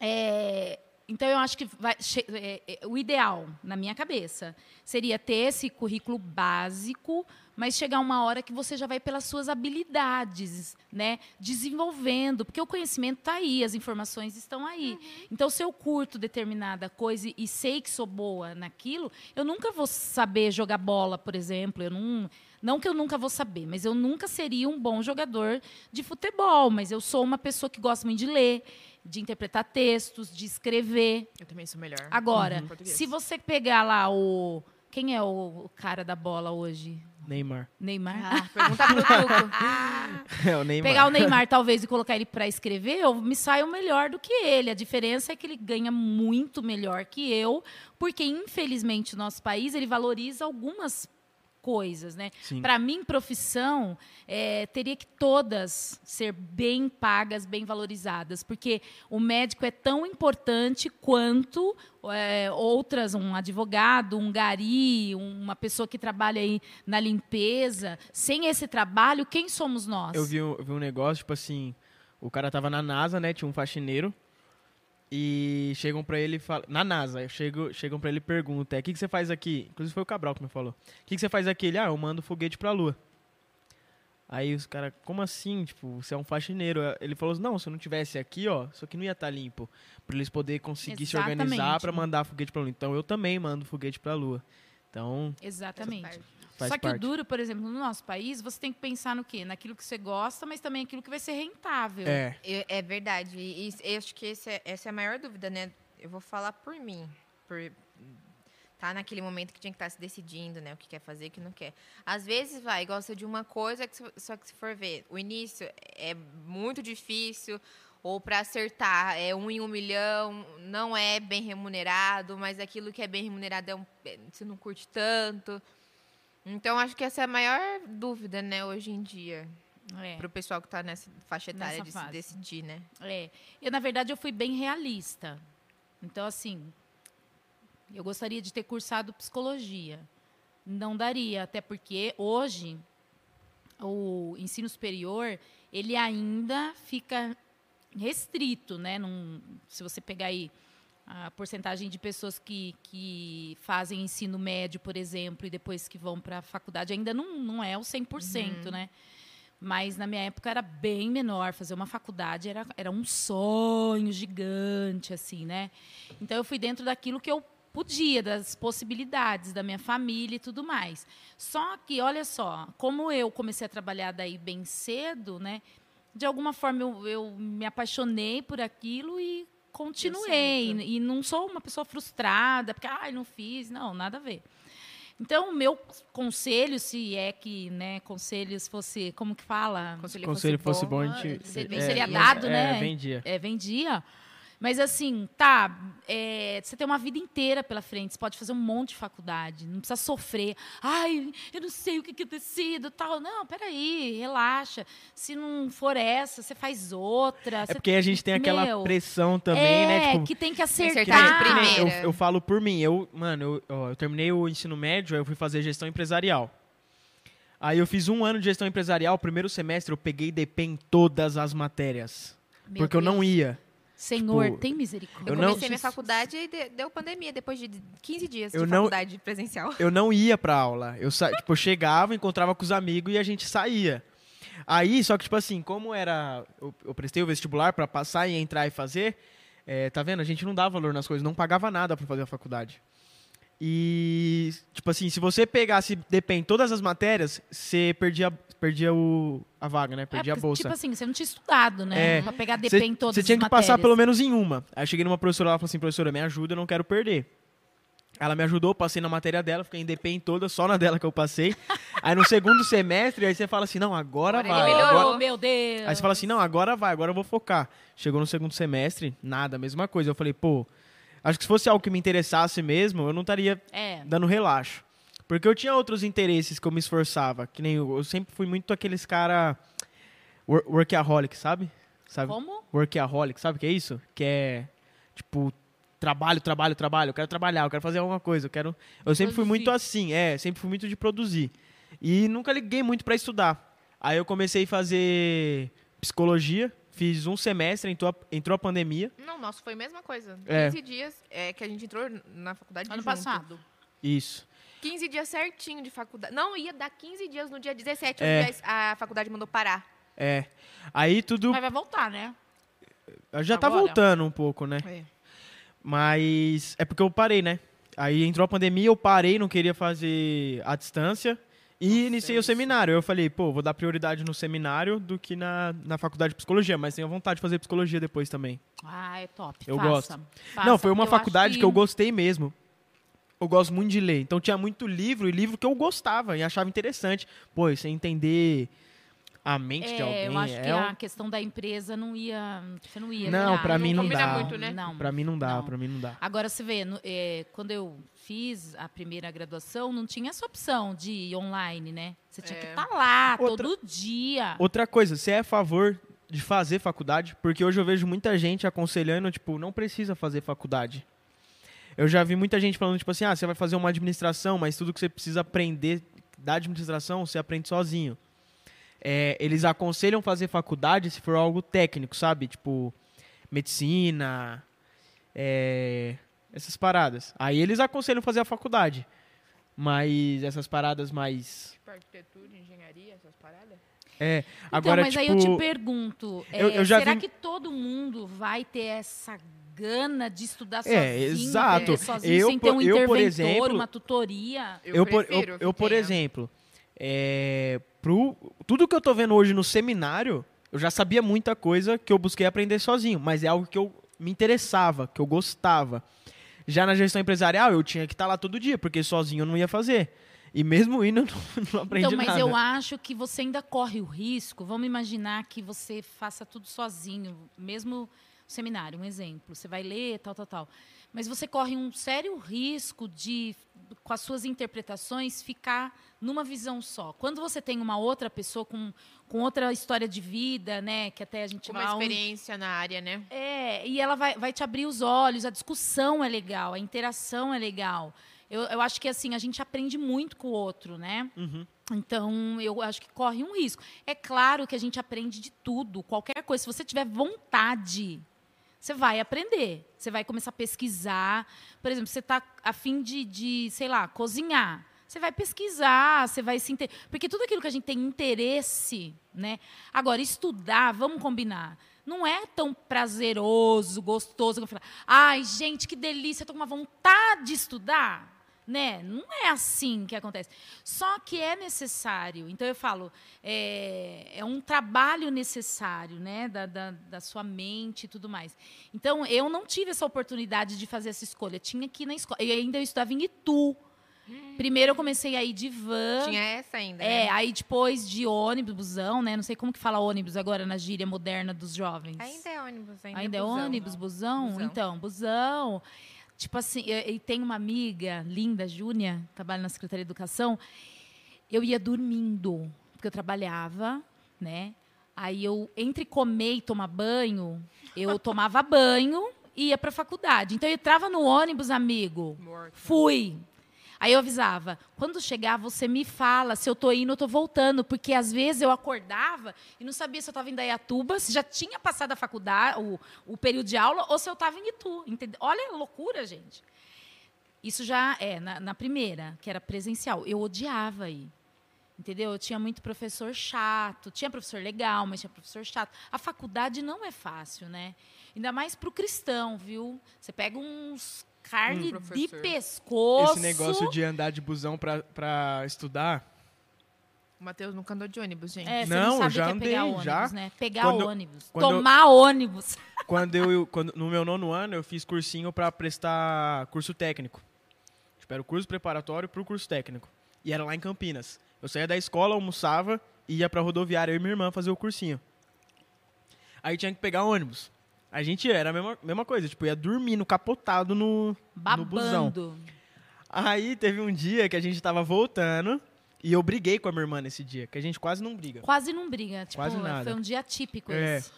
é, então eu acho que vai- é, é, o ideal, na minha cabeça, seria ter esse currículo básico, mas chegar uma hora que você já vai pelas suas habilidades, né? Desenvolvendo, porque o conhecimento está aí, as informações estão aí. Então, se eu curto determinada coisa e- e sei que sou boa naquilo, eu nunca vou saber jogar bola, por exemplo. Eu não, não que eu nunca vou saber, mas eu nunca seria um bom jogador de futebol. Mas eu sou uma pessoa que gosta muito de ler, de interpretar textos, de escrever. Eu também sou melhor. Agora, Uhum. Se você pegar lá o. Quem é o o cara da bola hoje? Neymar. Neymar? Ah, pergunta pro [laughs] Tuco. É o Neymar. Pegar o Neymar, talvez, e colocar ele para escrever, eu me saio melhor do que ele. A diferença é que ele ganha muito melhor que eu, porque, infelizmente, o nosso país ele valoriza algumas coisas, né? Para mim, profissão é, teria que todas ser bem pagas, bem valorizadas, porque o médico é tão importante quanto é, outras, um advogado, um gari, uma pessoa que trabalha aí na limpeza. Sem esse trabalho, quem somos nós? Eu vi, um- eu vi um negócio, tipo assim, o cara tava na NASA, né? Tinha um faxineiro. E chegam pra ele e falam. Na NASA, chegam, chegam pra ele e perguntam: o que, que você faz aqui? Inclusive foi o Cabral que me falou. O que, que você faz aqui? Ele, ah, eu mando foguete pra lua. Aí os caras, como assim? Tipo, você é um faxineiro. Ele falou: não, se eu não tivesse aqui, ó, isso aqui não ia estar limpo. Pra eles poderem conseguir se organizar Exatamente. pra mandar foguete pra lua. Então eu também mando foguete pra lua. Então, Exatamente. faz Só que parte. o duro, por exemplo, no nosso país, você tem que pensar no quê? Naquilo que você gosta, mas também aquilo que vai ser rentável. É. Eu- É verdade. E, e eu acho que esse é- essa é a maior dúvida, né? Eu vou falar por mim. Por tá naquele momento que tinha que estar se decidindo, né? O que quer fazer, o que não quer. Às vezes, vai, gosta de uma coisa, que só que se for ver, o início é muito difícil, ou para acertar é um em um milhão, não é bem remunerado, mas aquilo que é bem remunerado é um, é- você não curte tanto. Então, acho que essa é a maior dúvida, né, hoje em dia. É. Para o pessoal que está nessa faixa etária Nessa de decidir, né? É. Eu, na verdade, eu fui bem realista. Então, assim, eu gostaria de ter cursado psicologia. Não daria, até porque hoje o ensino superior, ele ainda fica restrito, né? Num- se você pegar aí a porcentagem de pessoas que, que fazem ensino médio, por exemplo, e depois que vão para a faculdade, ainda não, não é o 100%, né? Mas na minha época era bem menor. Fazer uma faculdade era, era um sonho gigante, assim, né? Então eu fui dentro daquilo que eu podia, das possibilidades da minha família e tudo mais. Só que, olha só, como eu comecei a trabalhar daí bem cedo, né? De alguma forma eu, eu me apaixonei por aquilo e continuei. E não sou uma pessoa frustrada, porque, ai, não fiz. Não, nada a ver. Então, o meu conselho, se é que, né, conselhos fosse, como que fala? Conselho, Conselho fosse bom, a ah, gente- Seria, É, seria mas- dado, é, né? vendia. É, vendia. Mas assim, tá, é, você tem uma vida inteira pela frente, você pode fazer um monte de faculdade, não precisa sofrer. Ai, eu não sei o que, que eu decido, tal. Não, peraí, relaxa. Se não for essa, você faz outra. É você- porque a gente tem aquela Meu, pressão também, é, né? Tipo, que tem que acertar que nem- eu, eu falo por mim, eu, mano, eu, ó, eu terminei o ensino médio, aí eu fui fazer gestão empresarial. Aí eu fiz um ano de gestão empresarial, o primeiro semestre eu peguei DP em todas as matérias. Meu porque eu não Deus. ia. Senhor, tipo, tem misericórdia. Eu, Eu não- comecei minha faculdade e de- deu pandemia depois de 15 dias Eu de não- faculdade presencial. Eu não ia pra aula. Eu, sa... tipo, eu chegava, encontrava com os amigos e a gente saía. Aí, só que, tipo assim, como era. Eu, eu prestei o vestibular pra passar e entrar e fazer, é, tá vendo? A gente não dava valor nas coisas, não pagava nada pra fazer a faculdade. E, tipo assim, se você pegasse em todas as matérias, você perdia, perdia o, a vaga, né? É, Perdia a porque, bolsa. Tipo assim, você não tinha estudado, né? É. Pra pegar DP em todas Você tinha que passar matérias. pelo menos em uma. Aí eu cheguei numa professora, ela falou assim, professora, me ajuda, eu não quero perder. Ela me ajudou, passei na matéria dela, fiquei em DP em todas, só na dela que eu passei. aí no segundo semestre, aí você fala assim, não, agora Agora vai. ele melhorou. agora- meu Deus. Aí você fala assim, não, agora vai, agora eu vou focar. Chegou no segundo semestre, nada, mesma coisa. Eu falei, pô, acho que se fosse algo que me interessasse mesmo, eu não estaria É. dando relaxo. Porque eu tinha outros interesses que eu me esforçava. Que nem eu, eu sempre fui muito aqueles cara wor- workaholic, sabe? sabe? Como? Workaholic, sabe o que é isso? Que é tipo trabalho, trabalho, trabalho. Eu quero trabalhar, eu quero fazer alguma coisa. Eu quero. Eu sempre fui muito assim, é, sempre fui muito de produzir. E nunca liguei muito pra estudar. Aí eu comecei a fazer psicologia, fiz um semestre, entrou a, entrou a pandemia. Não, nosso foi a mesma coisa. É. 15 dias é, que a gente entrou na faculdade Ano junto. passado. Isso. 15 dias certinho de faculdade. Não, ia dar 15 dias no dia 17, É. onde a faculdade mandou parar. É. Aí tudo. Mas vai voltar, né? Já tá Agora? voltando um pouco, né? Mas é porque eu parei, né? Aí entrou a pandemia, eu parei, não queria fazer a distância e iniciei o seminário. Eu falei, pô, vou dar prioridade no seminário do que na, na faculdade de psicologia, mas tenho vontade de fazer psicologia depois também. Ah, é top. Eu Faça. gosto. Faça, não, foi uma eu faculdade que... eu gostei mesmo. Eu gosto muito de ler. Então tinha muito livro e livro que eu gostava e achava interessante. Pô, você entender a mente de É, alguém. eu acho que é um- a questão da empresa não ia. Você não ia. Não, pra mim não dá. muito, né? Não. Pra mim não dá, Não. pra mim não dá. Agora você vê, no- é, quando eu fiz a primeira graduação, não tinha essa opção de ir online, né? Você tinha que É. estar lá Outra- todo dia. Outra coisa, você é a favor de fazer faculdade? Porque hoje eu vejo muita gente aconselhando, tipo, não precisa fazer faculdade. Eu já vi muita gente falando, tipo assim, ah, você vai fazer uma administração, mas tudo que você precisa aprender da administração, você aprende sozinho. É, eles aconselham fazer faculdade se for algo técnico, sabe? Tipo, medicina, é, essas paradas. Aí eles aconselham fazer a faculdade. Mas essas paradas mais... Tipo arquitetura, engenharia, essas paradas. É, agora, então, mas tipo... aí eu te pergunto, é, eu- eu já será vi- que todo mundo vai ter essa gana de estudar É, sozinho, exato. aprender sozinho, Eu, sem ter um por- eu, por interventor, exemplo, uma tutoria? Eu, eu, por, prefiro eu, eu, por exemplo, é, pro, tudo que eu tô vendo hoje no seminário, eu já sabia muita coisa que eu busquei aprender sozinho, mas é algo que eu me interessava, que eu gostava. Já na gestão empresarial, eu tinha que estar lá todo dia, porque sozinho eu não ia fazer. E mesmo indo, eu [laughs] não, não aprendi Então, mas nada. eu acho que você ainda corre o risco. Vamos imaginar que você faça tudo sozinho, mesmo seminário, um exemplo. Você vai ler, tal, tal, tal. Mas você corre um sério risco de, com as suas interpretações, ficar numa visão só. Quando você tem uma outra pessoa com, com outra história de vida, né, que até a gente Uma vai experiência na área, né? é, e ela vai, vai te abrir os olhos, a discussão é legal, a interação é legal. Eu, eu acho que assim, a gente aprende muito com o outro, né? Uhum. Então, eu acho que corre um risco. É claro que a gente aprende de tudo, qualquer coisa. Se você tiver vontade, você vai aprender. Você vai começar a pesquisar. Por exemplo, você está a fim de, de, sei lá, cozinhar. Você vai pesquisar, você vai se inter... Porque tudo aquilo que a gente tem interesse, né? Agora, estudar, vamos combinar. Não é tão prazeroso, gostoso. eu falo, Ai, gente, que delícia, tô com uma vontade de estudar. Né? Não é assim que acontece. Só que é necessário. Então eu falo, é, é um trabalho necessário, né? Da, da, da sua mente e tudo mais. Então eu não tive essa oportunidade de fazer essa escolha. Tinha que ir na escola. E ainda eu estudava em Itu. Primeiro eu comecei a ir de van. Tinha essa ainda. É, né? aí depois de ônibus, busão, né? Não sei como que fala ônibus agora na gíria moderna dos jovens. Ainda é ônibus, ainda, Ainda é busão. ônibus, busão? Busão. Então, busão. Tipo assim, e tem uma amiga linda, Júnia, trabalha na Secretaria de Educação. Eu ia dormindo, porque eu trabalhava, né? Aí eu, entre comer e tomar banho, eu [laughs] tomava banho e ia pra faculdade. Então eu entrava no ônibus, amigo. Morto. Fui. Aí eu avisava, quando chegar, você me fala se eu tô indo ou tô voltando, porque às vezes eu acordava e não sabia se eu estava em Dayatuba, se já tinha passado a faculdade, o, o período de aula, ou se eu estava em Itu. Entendeu? Olha a loucura, gente. Isso já é na, na primeira, que era presencial. Eu odiava ir. Entendeu? Eu tinha muito professor chato, tinha professor legal, mas tinha professor chato. A faculdade não é fácil, né? Ainda mais para o cristão, viu? Você pega uns carne Hum, de pescoço. Esse negócio de andar de busão pra, pra estudar. O Matheus nunca andou de ônibus, gente. É, você Não, não sabe já o que é pegar andei, ônibus, já. né? Pegar Quando- ônibus. quando- Tomar ônibus. Quando eu, [laughs] eu- quando, no meu nono ano, eu fiz cursinho pra prestar curso técnico. Tipo, era o curso preparatório pro curso técnico. E era lá em Campinas. Eu saía da escola, almoçava e ia pra rodoviária, eu e minha irmã fazer o cursinho. Aí tinha que pegar ônibus. A gente era a mesma, mesma coisa, tipo, ia dormindo, capotado no, no busão. Babando. Aí teve um dia que a gente tava voltando e eu briguei com a minha irmã nesse dia, que a gente quase não briga. Quase não briga. Tipo, Quase nada. foi um dia típico É. esse.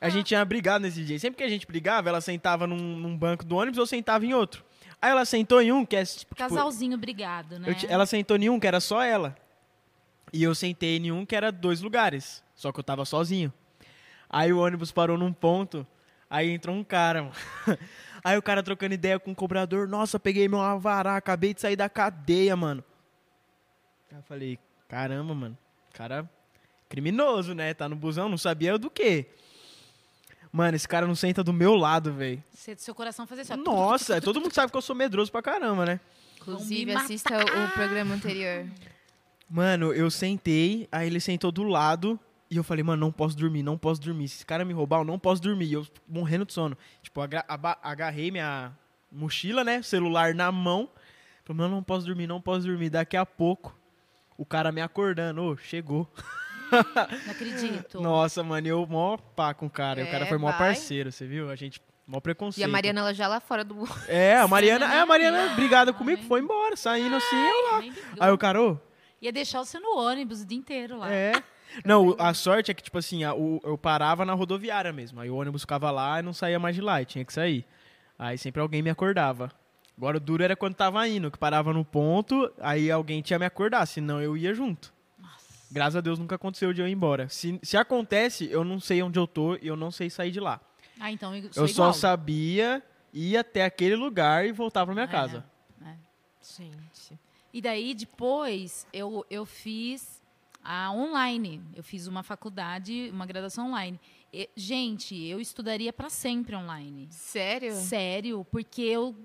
A gente tinha brigado nesse dia. Sempre que a gente brigava, ela sentava num, num banco do ônibus ou sentava em outro. Aí ela sentou em um que é tipo, Casalzinho brigado, né? eu ela sentou em um que era só ela. E eu sentei em um que era dois lugares. Só que eu tava sozinho. Aí o ônibus parou num ponto. Aí entrou um cara, mano. [laughs] Aí o cara trocando ideia com o cobrador. Nossa, peguei meu avará, acabei de sair da cadeia, mano. Aí eu falei, caramba, mano. Cara criminoso, né? Tá no busão, não sabia do quê. Mano, esse cara não senta do meu lado, velho. Você- Seu coração fazia assim. ó, Nossa, todo mundo sabe que eu sou medroso pra caramba, né? Inclusive, assista o, o programa anterior. Mano, eu sentei, aí ele sentou do lado e eu falei, mano, não posso dormir, não posso dormir. Se esse cara me roubar, eu não posso dormir. E eu morrendo de sono. Tipo, agarrei minha mochila, né? Celular na mão. Falei, mano, não posso dormir, não posso dormir. Daqui a pouco, o cara me acordando. Ô, chegou. Não acredito. Nossa, mano, eu mó pá com o cara. E o cara É, foi mó vai. parceiro, você viu? A gente, mó preconceito. E a Mariana, ela já lá fora do... É, a Mariana, é, a Mariana brigada comigo, foi embora, saindo assim, eu lá. Aí o cara, ô, Ia deixar você no ônibus o dia inteiro lá. É. Não, o- a sorte é que, tipo assim, eu parava na rodoviária mesmo. Aí o ônibus ficava lá e não saía mais de lá, e tinha que sair. Aí sempre alguém me acordava. Agora o duro era quando tava indo, que parava no ponto, aí alguém tinha me acordar, senão eu ia junto. Graças a Deus nunca aconteceu de eu ir embora. Se, se acontece, eu não sei onde eu tô e eu não sei sair de lá. Ah, então eu eu só sabia ir até aquele lugar e voltar pra minha É. casa. Gente. E daí, depois, eu, eu fiz a online. Eu fiz uma faculdade, uma graduação online. E, gente, eu estudaria para sempre online. Sério? Sério, porque eu,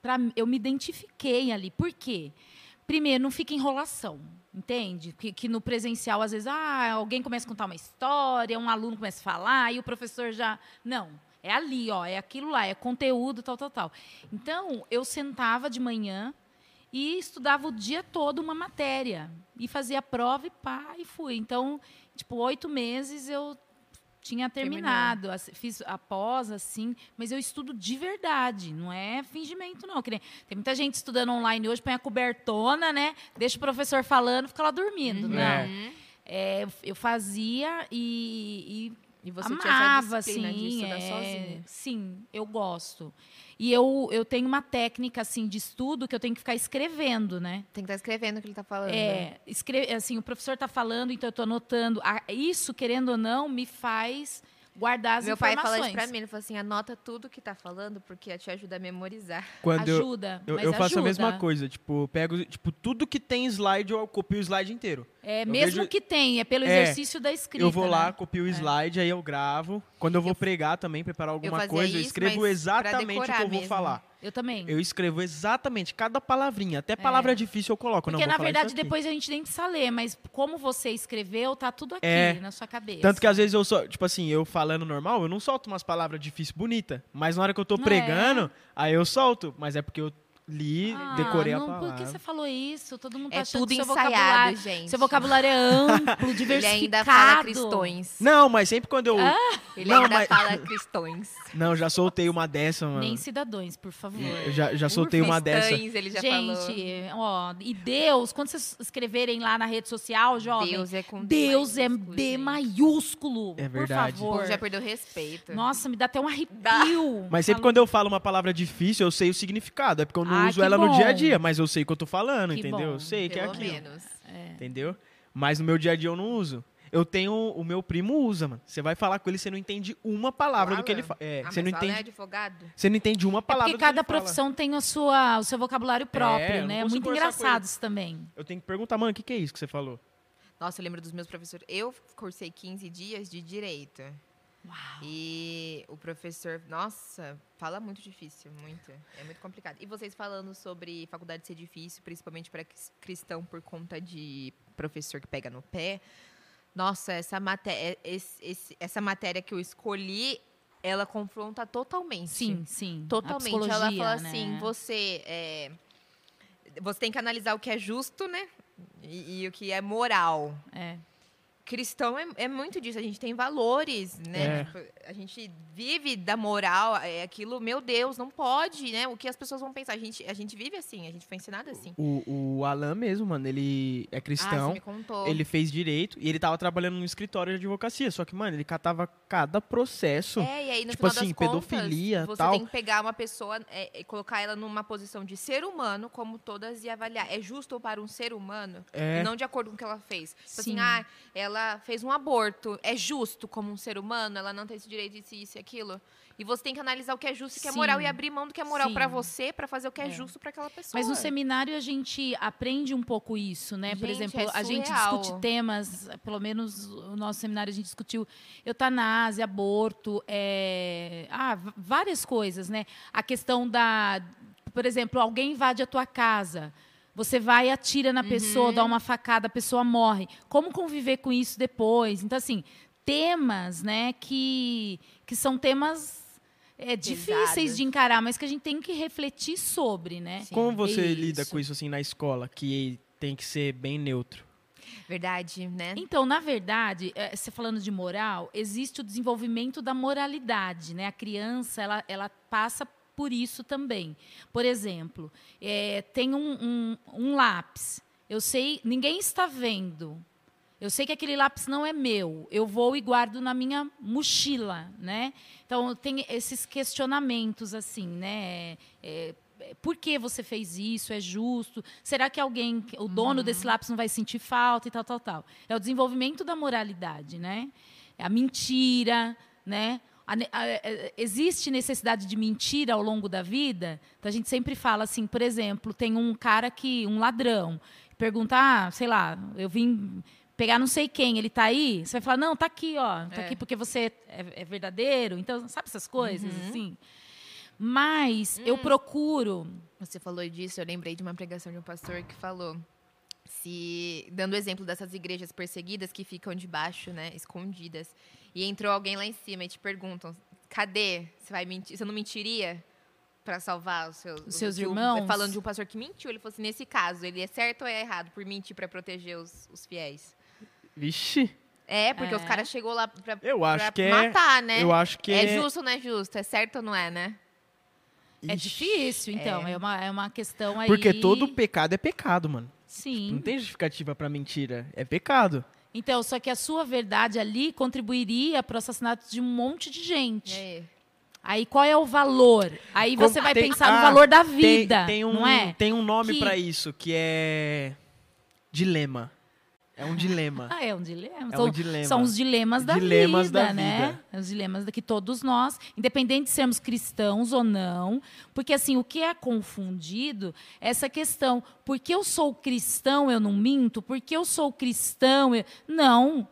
pra, eu me identifiquei ali. Por quê? Primeiro, não fica enrolação, entende? Que, que no presencial, às vezes, ah, alguém começa a contar uma história, um aluno começa a falar, e o professor já. Não, é ali, ó, é aquilo lá, é conteúdo, tal, tal, tal. Então, eu sentava de manhã e estudava o dia todo uma matéria. E fazia a prova e pá, e fui. Então, tipo, oito meses eu tinha Terminou. terminado. Assim, Fiz após, assim, mas eu estudo de verdade, não é fingimento, não. Tem muita gente estudando online hoje, põe a cobertona, né? Deixa o professor falando, fica lá dormindo. Uhum. Não. É. É, eu- fazia e, e E você amava, tinha essa disciplina assim, de estudar é, sozinha. Sim, eu gosto. E eu, eu tenho uma técnica, assim, de estudo que eu tenho que ficar escrevendo, né? Tem que estar escrevendo o que ele tá falando. É, escre- assim, o professor está falando, então eu estou anotando. Isso, querendo ou não, me faz guardar as Meu pai informações. fala isso pra mim, ele falou assim, anota tudo que tá falando, porque te ajuda a memorizar. Quando eu, ajuda, eu, mas eu faço ajuda. a mesma coisa, tipo, eu pego tipo, tudo que tem slide, eu copio o slide inteiro. É, Eu mesmo vejo- que tenha, é pelo É, exercício da escrita. eu vou lá, né? copio o slide, aí eu gravo. Quando eu vou pregar também, preparar alguma coisa, eu isso, escrevo mas pra exatamente o que eu vou mesmo. falar. Eu também. Eu escrevo exatamente cada palavrinha, até palavra difícil eu coloco. Porque, na verdade, depois a gente nem precisa ler, mas como você escreveu, tá tudo aqui É. na sua cabeça. Tanto que às vezes eu só, tipo assim, eu falando normal, eu não solto umas palavras difíceis bonitas. Mas na hora que eu tô Não pregando, aí eu solto. Mas é porque eu li, Ah, decorei a não, palavra. Por que você falou isso? Todo mundo tá É achando tudo que seu ensaiado, vocabulário, gente. seu vocabulário é amplo, [laughs] Ele diversificado. ainda fala cristões. Não, mas sempre quando eu. Ele Não, ainda mas- fala cristões. Não, já soltei uma dessa, mano. Nem cidadãos, por favor. Eu já, já soltei uma dessa. Ele já falou. Gente, ó, e Deus, quando vocês escreverem lá na rede social, jovem, Deus é com D Deus é maiúsculo, D gente. maiúsculo. É Por verdade. O favor. povo já perdeu respeito. Nossa, me dá até um Dá. arrepio. Mas sempre Falando- quando eu falo uma palavra difícil, eu sei o significado. É porque eu não Ah, uso ela no bom. dia a dia, mas eu sei o que eu tô falando, Que entendeu? bom. Eu sei que é Pelo aquilo. menos. Entendeu? Mas no meu dia a dia eu não uso. Eu tenho. O meu primo usa, mano. Você vai falar com ele, você não entende uma palavra do que ele fala. É, Ah, você não fala, é entende. advogado? Você não entende uma É palavra porque do que ele cada fala. profissão tem a sua, o seu vocabulário próprio, não né? É muito engraçado isso também. Eu tenho que perguntar, mano, o que, que é isso que você falou? Nossa, eu lembro dos meus professores. Eu cursei 15 dias de direito. E o professor, nossa, fala muito difícil, muito. É muito complicado. E vocês falando sobre faculdade ser difícil, principalmente para cristão por conta de professor que pega no pé. Nossa, essa matéria, essa matéria que eu escolhi, ela confronta totalmente. Sim, sim. Totalmente. Ela fala né? assim, você é, você tem que analisar o que é justo, né? E, e o que é moral. É. Cristão é, é muito disso, a gente tem valores, né? A gente vive da moral, é aquilo, meu Deus, não pode, né? O que as pessoas vão pensar? A gente, a gente vive assim, a gente foi ensinado assim. O, o Alan mesmo, mano, ele é Ah, cristão. você me contou. Ele fez direito e ele tava trabalhando no escritório de advocacia. Só que, mano, ele catava cada processo. É, e aí no Tipo final assim, das contas, pedofilia, você tal. tem que pegar uma pessoa é, e colocar ela numa posição de ser humano, como todas, e avaliar. É justo para um ser humano? É. E não de acordo com o que ela fez. Tipo assim, Sim. ah, ela fez um aborto. É justo como um ser humano? Ela não tem esse direito, isso, isso e aquilo? E você tem que analisar o que é justo e o que é moral e abrir mão do que é moral para você, para fazer o que é, É. justo para aquela pessoa. Mas no seminário a gente aprende um pouco isso, né? Por Gente, exemplo, é a gente discute temas, pelo menos o nosso seminário a gente discutiu eutanásia, aborto, é, ah, várias coisas, né? A questão da, por exemplo, alguém invade a tua casa. Você vai e atira na pessoa, Uhum. dá uma facada, a pessoa morre. Como conviver com isso depois? Então, assim, temas, né, que, que são temas é, difíceis de encarar, mas que a gente tem que refletir sobre, né? Sim. Como você Isso. lida com isso assim na escola, que tem que ser bem neutro? Verdade, né? Então, na verdade, eh, você falando de moral, existe o desenvolvimento da moralidade, né? A criança, ela, ela passa por isso também. Por exemplo, eh, tem um, um, um lápis. Eu sei, ninguém está vendo. Eu sei que aquele lápis não é meu. Eu vou e guardo na minha mochila, né? Então tem esses questionamentos assim, né? É, é, por que você fez isso? É justo? Será que alguém, o dono desse lápis não vai sentir falta e tal, tal, tal? É o desenvolvimento da moralidade, né? É a mentira, né? A a- é, existe necessidade de mentira ao longo da vida? Então a gente sempre fala assim, por exemplo, tem um cara que, um ladrão, pergunta, ah, sei lá, eu vim pegar não sei quem, ele tá aí? Você vai falar, não, tá aqui, ó, tá É. aqui porque você é, é verdadeiro. Então, sabe essas coisas, assim? Mas eu procuro. Você falou disso, eu lembrei de uma pregação de um pastor que falou se dando o exemplo dessas igrejas perseguidas que ficam debaixo, né, escondidas, e entrou alguém lá em cima e te perguntam: "Cadê? Você vai mentir? Você não mentiria para salvar os seus, Os seus irmãos? Falando de um pastor que mentiu, ele falou assim: nesse caso, ele é certo ou é errado por mentir para proteger os, os fiéis? Vixe, É, porque É. os caras chegou lá pra, eu acho pra que é. matar, né? Eu acho que é é. justo ou não é justo? É certo ou não é, né? É Ixi. difícil, então. É. É, uma, é uma questão aí. Porque todo pecado é pecado, mano. Sim. Não tem justificativa pra mentira. É pecado. Então, só que a sua verdade ali contribuiria para o assassinato de um monte de gente. aí? Aí qual é o valor? Aí Como- você vai tem- pensar no ah, valor da Tem- vida, tem, um, não é? Tem um nome Que- pra isso, que é. Dilema. É um dilema. Ah, é um dilema. É São- um dilema. São os dilemas da Dilemas vida, da né? vida. Os dilemas que todos nós, independente de sermos cristãos ou não, porque assim, o que é confundido é essa questão, porque eu sou cristão, eu não minto, porque eu sou cristão, eu... não.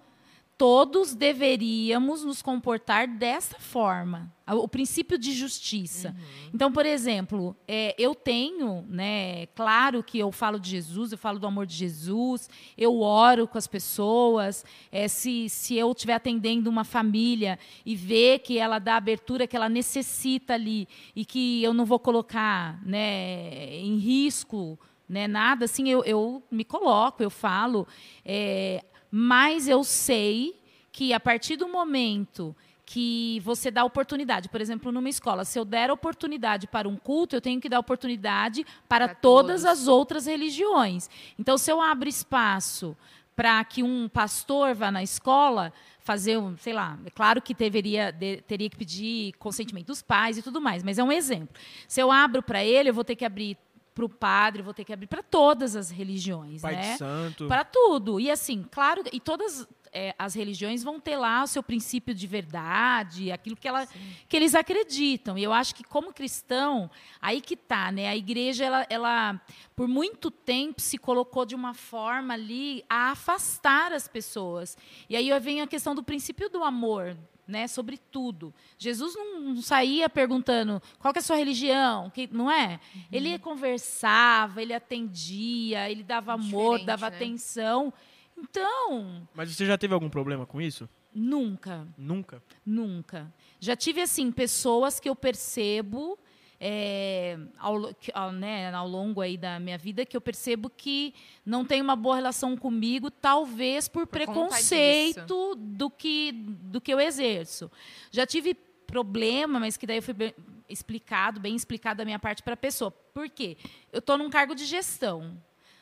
Todos deveríamos nos comportar dessa forma. O princípio de justiça. Uhum. Então, por exemplo, é, eu tenho, né, claro que eu falo de Jesus, eu falo do amor de Jesus, eu oro com as pessoas. É, se, se eu estiver atendendo uma família e ver que ela dá a abertura que ela necessita ali e que eu não vou colocar né, em risco né, nada, assim, eu, eu me coloco, eu falo. É, mas eu sei que a partir do momento que você dá oportunidade, por exemplo, numa escola, se eu der oportunidade para um culto, eu tenho que dar oportunidade para Para todas todos. as outras religiões. Então, se eu abro espaço para que um pastor vá na escola fazer um, sei lá, é claro que deveria, de- teria que pedir consentimento dos pais e tudo mais, mas é um exemplo. Se eu abro para ele, eu vou ter que abrir para o padre, vou ter que abrir para todas as religiões, Pai né? de santo. Para tudo. E assim, claro, e todas é, as religiões vão ter lá o seu princípio de verdade, aquilo que, ela, que eles acreditam. E eu acho que como cristão, aí que tá, né? A igreja, ela, ela por muito tempo se colocou de uma forma ali a afastar as pessoas. E aí vem a questão do princípio do amor, né, sobre tudo. Jesus não, não saía perguntando qual que é a sua religião, que, não é? Ele conversava, ele atendia, ele dava amor, dava né? atenção. Então, Mas você já teve algum problema com isso? nunca, Nunca. nunca. Já tive assim pessoas que eu percebo é, ao, ao, né, ao longo aí da minha vida que eu percebo que não tem uma boa relação comigo, talvez por, Por preconceito do que do que eu exerço. Já tive problema, mas que daí foi bem explicado, bem explicado da minha parte para a pessoa. Por quê? Eu estou num cargo de gestão.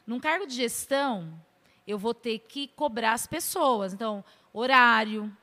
Num cargo de gestão, eu vou ter que cobrar as pessoas. Então, horário,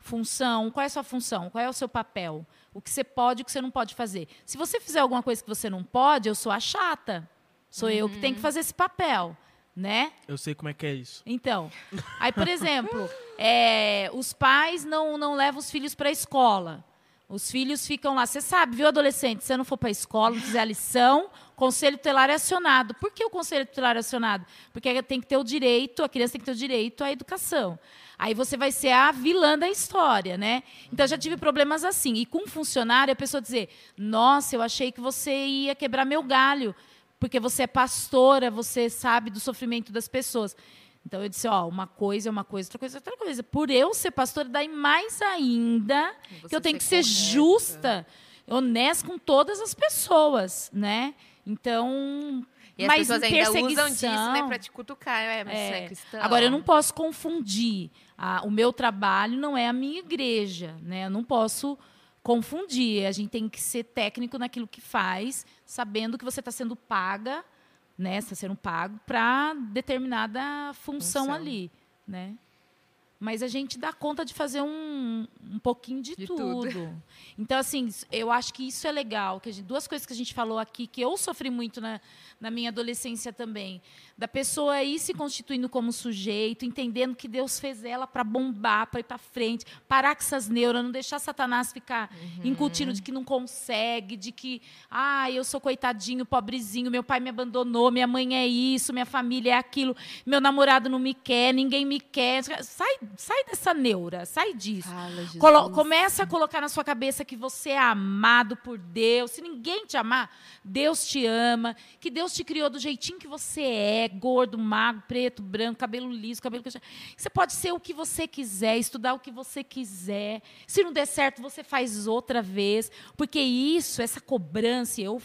função, qual é a sua função? Qual é o seu papel? O que você pode e o que você não pode fazer. Se você fizer alguma coisa que você não pode, eu sou a chata. Sou eu que tenho que fazer esse papel, né? Eu sei como é que é isso. Então, [laughs] aí, por exemplo, é, os pais não, não levam os filhos para a escola. Os filhos ficam lá. Você sabe, viu, adolescente? Se você não for para a escola, não fizer a lição, conselho tutelar é acionado. Por que o conselho tutelar é acionado? Porque tem que ter o direito, a criança tem que ter o direito à educação. Aí você vai ser a vilã da história, né? Então, eu já tive problemas assim. E com um funcionário, a pessoa dizer: Nossa, eu achei que você ia quebrar meu galho porque você é pastora, você sabe do sofrimento das pessoas. Então eu disse, ó, uma coisa é uma coisa, outra coisa é outra coisa. Por eu ser pastora, daí mais ainda Você que eu tenho que ser ser correta. justa, honesta com todas as pessoas, né? Então, E as mas pessoas ainda usam disso, né, pra te cutucar. É, mas você é é. cristão. Agora, eu não posso confundir. Ah, o meu trabalho não é a minha igreja, né? Eu não posso confundir. A gente tem que ser técnico naquilo que faz, sabendo que você está sendo paga, né? Está sendo pago para determinada função, Função. ali, né? Mas a gente dá conta de fazer um, um pouquinho de, De tudo. tudo. [laughs] Então, assim, eu acho que isso é legal. Que gente- duas coisas que a gente falou aqui, que eu sofri muito na, na minha adolescência também. Da pessoa ir se constituindo como sujeito, entendendo que Deus fez ela para bombar, para ir para frente, parar com essas neuras, não deixar Satanás ficar incutindo de que não consegue, de que, ah, eu sou coitadinho, pobrezinho, meu pai me abandonou, minha mãe é isso, minha família é aquilo, meu namorado não me quer, ninguém me quer. Sai, sai dessa neura, sai disso. Fala, começa a colocar na sua cabeça que você é amado por Deus. Se ninguém te amar, Deus te ama. Que Deus te criou do jeitinho que você é, gordo, magro, preto, branco, cabelo liso, cabelo que você pode ser o que você quiser, estudar o que você quiser. Se não der certo, você faz outra vez, porque isso, essa cobrança, eu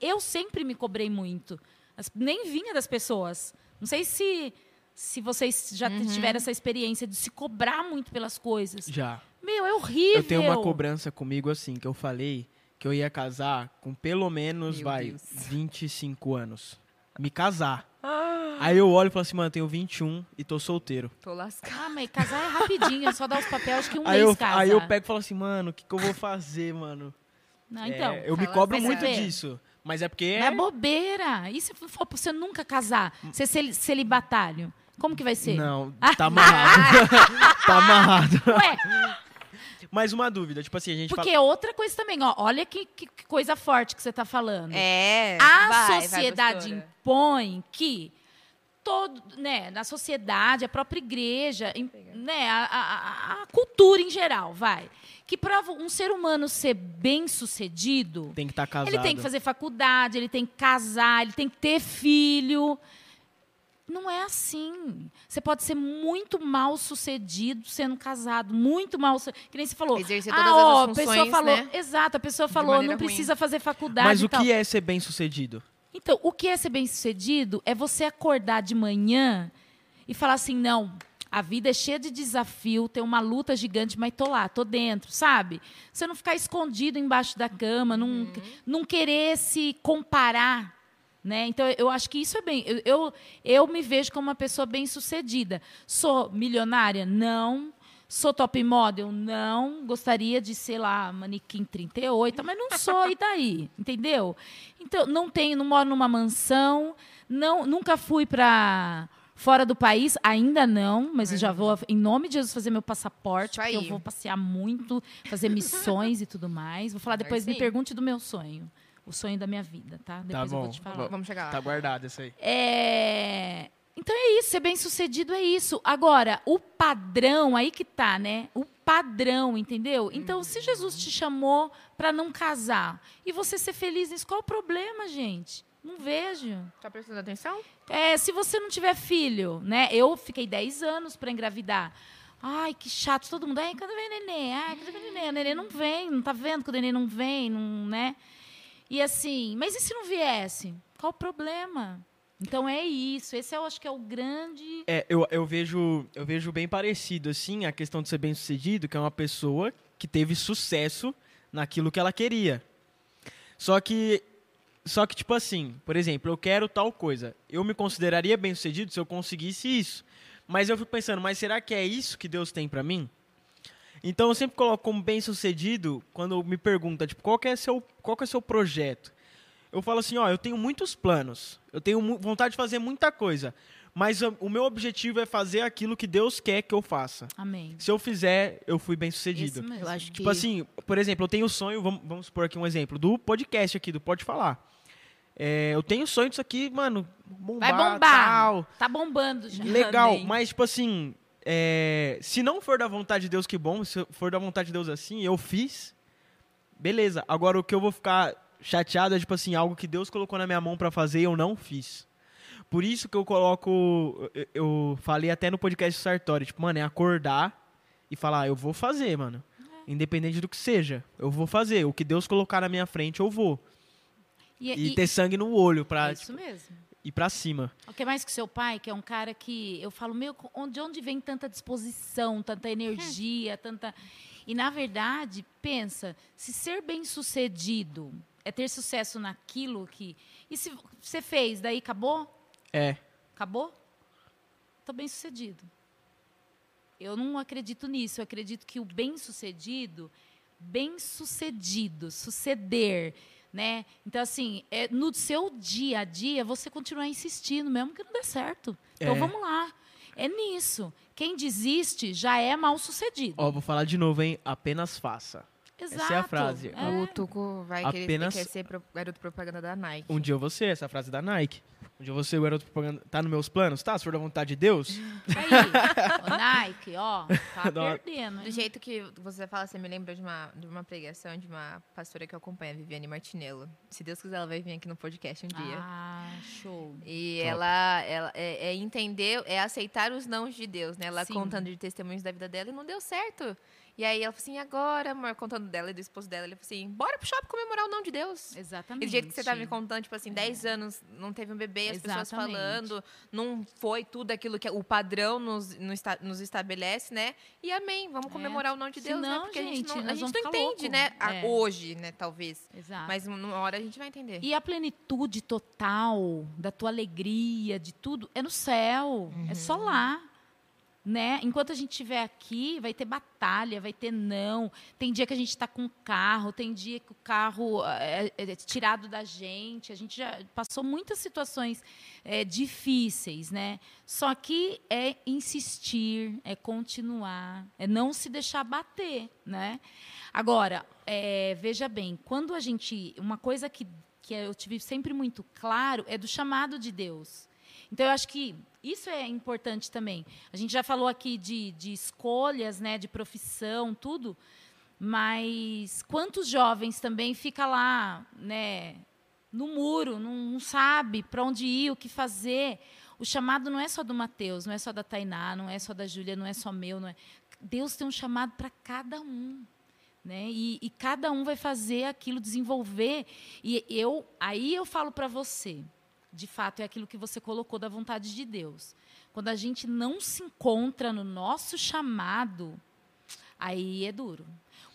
eu sempre me cobrei muito. Nem vinha das pessoas. Não sei se se vocês já tiveram essa experiência de se cobrar muito pelas coisas. Já. Meu, é horrível. Eu tenho uma cobrança comigo assim, que eu falei que eu ia casar com pelo menos, Meu vai, Deus. 25 anos. Me casar. Aí eu olho e falo assim, mano, eu tenho 21 e tô solteiro. Tô lascado. Ah, mas casar é rapidinho, é só dar os papéis, acho que um aí, mês eu, casa. aí eu pego e falo assim, mano, o que, que eu vou fazer, mano? Não, então, É, eu me cobro muito disso. Mas é porque não é... bobeira. E se for pra você nunca casar, ser cel- celibatário? Como que vai ser? Não, tá amarrado. [laughs] tá amarrado. Ué, Mais uma dúvida, tipo assim, a gente porque outra coisa também, ó, olha que, que- que coisa forte que você tá falando. É. A vai, vai, sociedade pastora. impõe que todo, né, na sociedade, a própria igreja, em- né, a, a- a cultura em geral, vai. Que para um ser humano ser bem sucedido, Tem que estar casado. ele tem que fazer faculdade, ele tem que casar, ele tem que ter filho. Não é assim. Você pode ser muito mal sucedido sendo casado, muito mal. Que nem você falou. Exercer ah, todas ó, as a pessoa funções, falou. né? Exato, a pessoa falou, não ruim. precisa fazer faculdade. Mas e o tal. que é ser bem sucedido? Então, o que é ser bem-sucedido é você acordar de manhã e falar assim: não, a vida é cheia de desafio, tem uma luta gigante, mas tô lá, tô dentro, sabe? Você não ficar escondido embaixo da cama, não, não querer se comparar. Né? Então, eu acho que isso é bem. Eu, eu, eu me vejo como uma pessoa bem-sucedida. Sou milionária? Não. Sou top model? Não. Gostaria de ser lá manequim 38, mas não sou, e daí? [laughs] Entendeu? Então, não tenho, não moro numa mansão, não, nunca fui para fora do país, ainda não, mas eu já vou, em nome de Jesus, fazer meu passaporte, porque eu vou passear muito, fazer missões e tudo mais. Vou falar depois, me pergunte do meu sonho. O sonho da minha vida, tá? Depois eu bom. vou te falar. Vamos- Vamos chegar lá. Tá guardado isso aí. É, Então é isso, ser bem sucedido é isso. Agora, o padrão, aí que tá, né? O padrão, entendeu? Então, se Jesus te chamou para não casar e você ser feliz nisso, qual o problema, gente? Não vejo. Tá prestando atenção? É, se você não tiver filho, né? Eu fiquei 10 anos para engravidar. Ai, que chato, todo mundo. Ai, quando vem neném? Ai, quando vem neném? O neném não vem, não tá vendo que o neném não vem, não, né? E assim, mas e se não viesse? Qual o problema? Então é isso. Esse eu acho que é o grande. É, eu, eu vejo eu vejo bem parecido, assim, a questão de ser bem sucedido, que é uma pessoa que teve sucesso naquilo que ela queria. Só que, só que tipo assim, por exemplo, eu quero tal coisa. Eu me consideraria bem sucedido se eu conseguisse isso. Mas eu fico pensando, mas será que é isso que Deus tem pra mim? Então eu sempre coloco como bem sucedido quando me pergunta, tipo, qual que é seu, qual que é seu projeto? Eu falo assim, ó, eu tenho muitos planos, eu tenho vontade de fazer muita coisa, mas o, meu objetivo é fazer aquilo que Deus quer que eu faça. Amém. Se eu fizer, eu fui bem Isso sucedido. mesmo. Eu acho que. Tipo assim, por exemplo, eu tenho o sonho, vamos, vamos supor aqui um exemplo, do podcast aqui, do Pode Falar. É, eu tenho sonho disso aqui, mano, bombar, Vai bombar. tal. Tá bombando já. Legal, mas tipo assim, é, se não for da vontade de Deus, que bom. Se for da vontade de Deus assim, eu fiz. Beleza. Agora o que eu vou ficar chateado é tipo assim, algo que Deus colocou na minha mão pra fazer e eu não fiz. Por isso que eu coloco, eu, eu falei até no podcast do Sartori, tipo, mano, é acordar e falar, "Ah, eu vou fazer, mano. Independente do que seja, eu vou fazer. O que Deus colocar na minha frente, eu vou. E, E, e- ter sangue no olho pra é isso mesmo. Ir pra cima. O que mais que seu pai, que é um cara que eu falo, meu, de onde vem tanta disposição, tanta energia, [laughs] tanta. E na verdade, pensa, se ser bem sucedido é ter sucesso naquilo que. E se você fez, daí acabou? É. Acabou? Tô bem sucedido. Eu não acredito nisso. Eu acredito que o bem sucedido, bem sucedido, suceder, né? Então, assim, é, no seu dia a dia, você continuar insistindo, mesmo que não dê certo. Então, É. vamos lá. É nisso. Quem desiste já é mal sucedido. Ó, vou falar de novo, hein? Apenas faça. Exato. essa é a frase. É. O Tuco vai querer Apenas- quer ser pro- garoto propaganda da Nike. Um dia eu vou ser, essa frase da Nike. Um dia eu vou ser o garoto propaganda. Tá nos meus planos? Tá, se for da vontade de Deus. [laughs] Aí, o Nike, ó, tá [laughs] uma- perdendo. Do hein? jeito que você fala, você me lembra de uma, de uma pregação de uma pastora que eu acompanho, a Viviane Martinello. Se Deus quiser, ela vai vir aqui no podcast um dia. Ah, show. E Top. ela, ela é, é entender, é aceitar os nãos de Deus, né? Ela Sim. contando de testemunhos da vida dela e não deu certo. E aí ela falou assim, e agora, amor, contando dela e do esposo dela, ele falou assim, bora pro shopping comemorar o não de Deus. Exatamente. E do jeito que você tá me contando, tipo assim, 10 anos não teve um bebê, as pessoas Exatamente. falando, não foi tudo aquilo que o padrão nos, nos, esta- nos estabelece, né? E amém, vamos É. comemorar o não de Deus, né? Senão, Porque a gente gente, não, a gente não entende, louco. né? É. Hoje, né, talvez. Exato. Mas numa hora a gente vai entender. E a plenitude total da tua alegria, de tudo, é no céu. É Uhum. só lá. Né? Enquanto a gente estiver aqui, vai ter batalha, vai ter não. Tem dia que a gente está com carro, tem dia que o carro é, é tirado da gente. A gente já passou muitas situações é, difíceis, né? Só que é insistir, é continuar, é não se deixar bater, né? Agora, é, veja bem, quando a gente. Uma coisa que, que eu tive sempre muito claro é do chamado de Deus. Então, eu acho que isso é importante também. A gente já falou aqui de, de escolhas, né, de profissão, tudo, mas quantos jovens também fica lá, né, no muro, não, não sabe para onde ir, o que fazer. O chamado não é só do Mateus, não é só da Tainá, não é só da Júlia, não é só meu, não é. Deus tem um chamado para cada um. Né? E, e, cada um vai fazer aquilo, desenvolver. E eu, aí eu falo para você, de fato, é aquilo que você colocou da vontade de Deus. Quando a gente não se encontra no nosso chamado, aí é duro.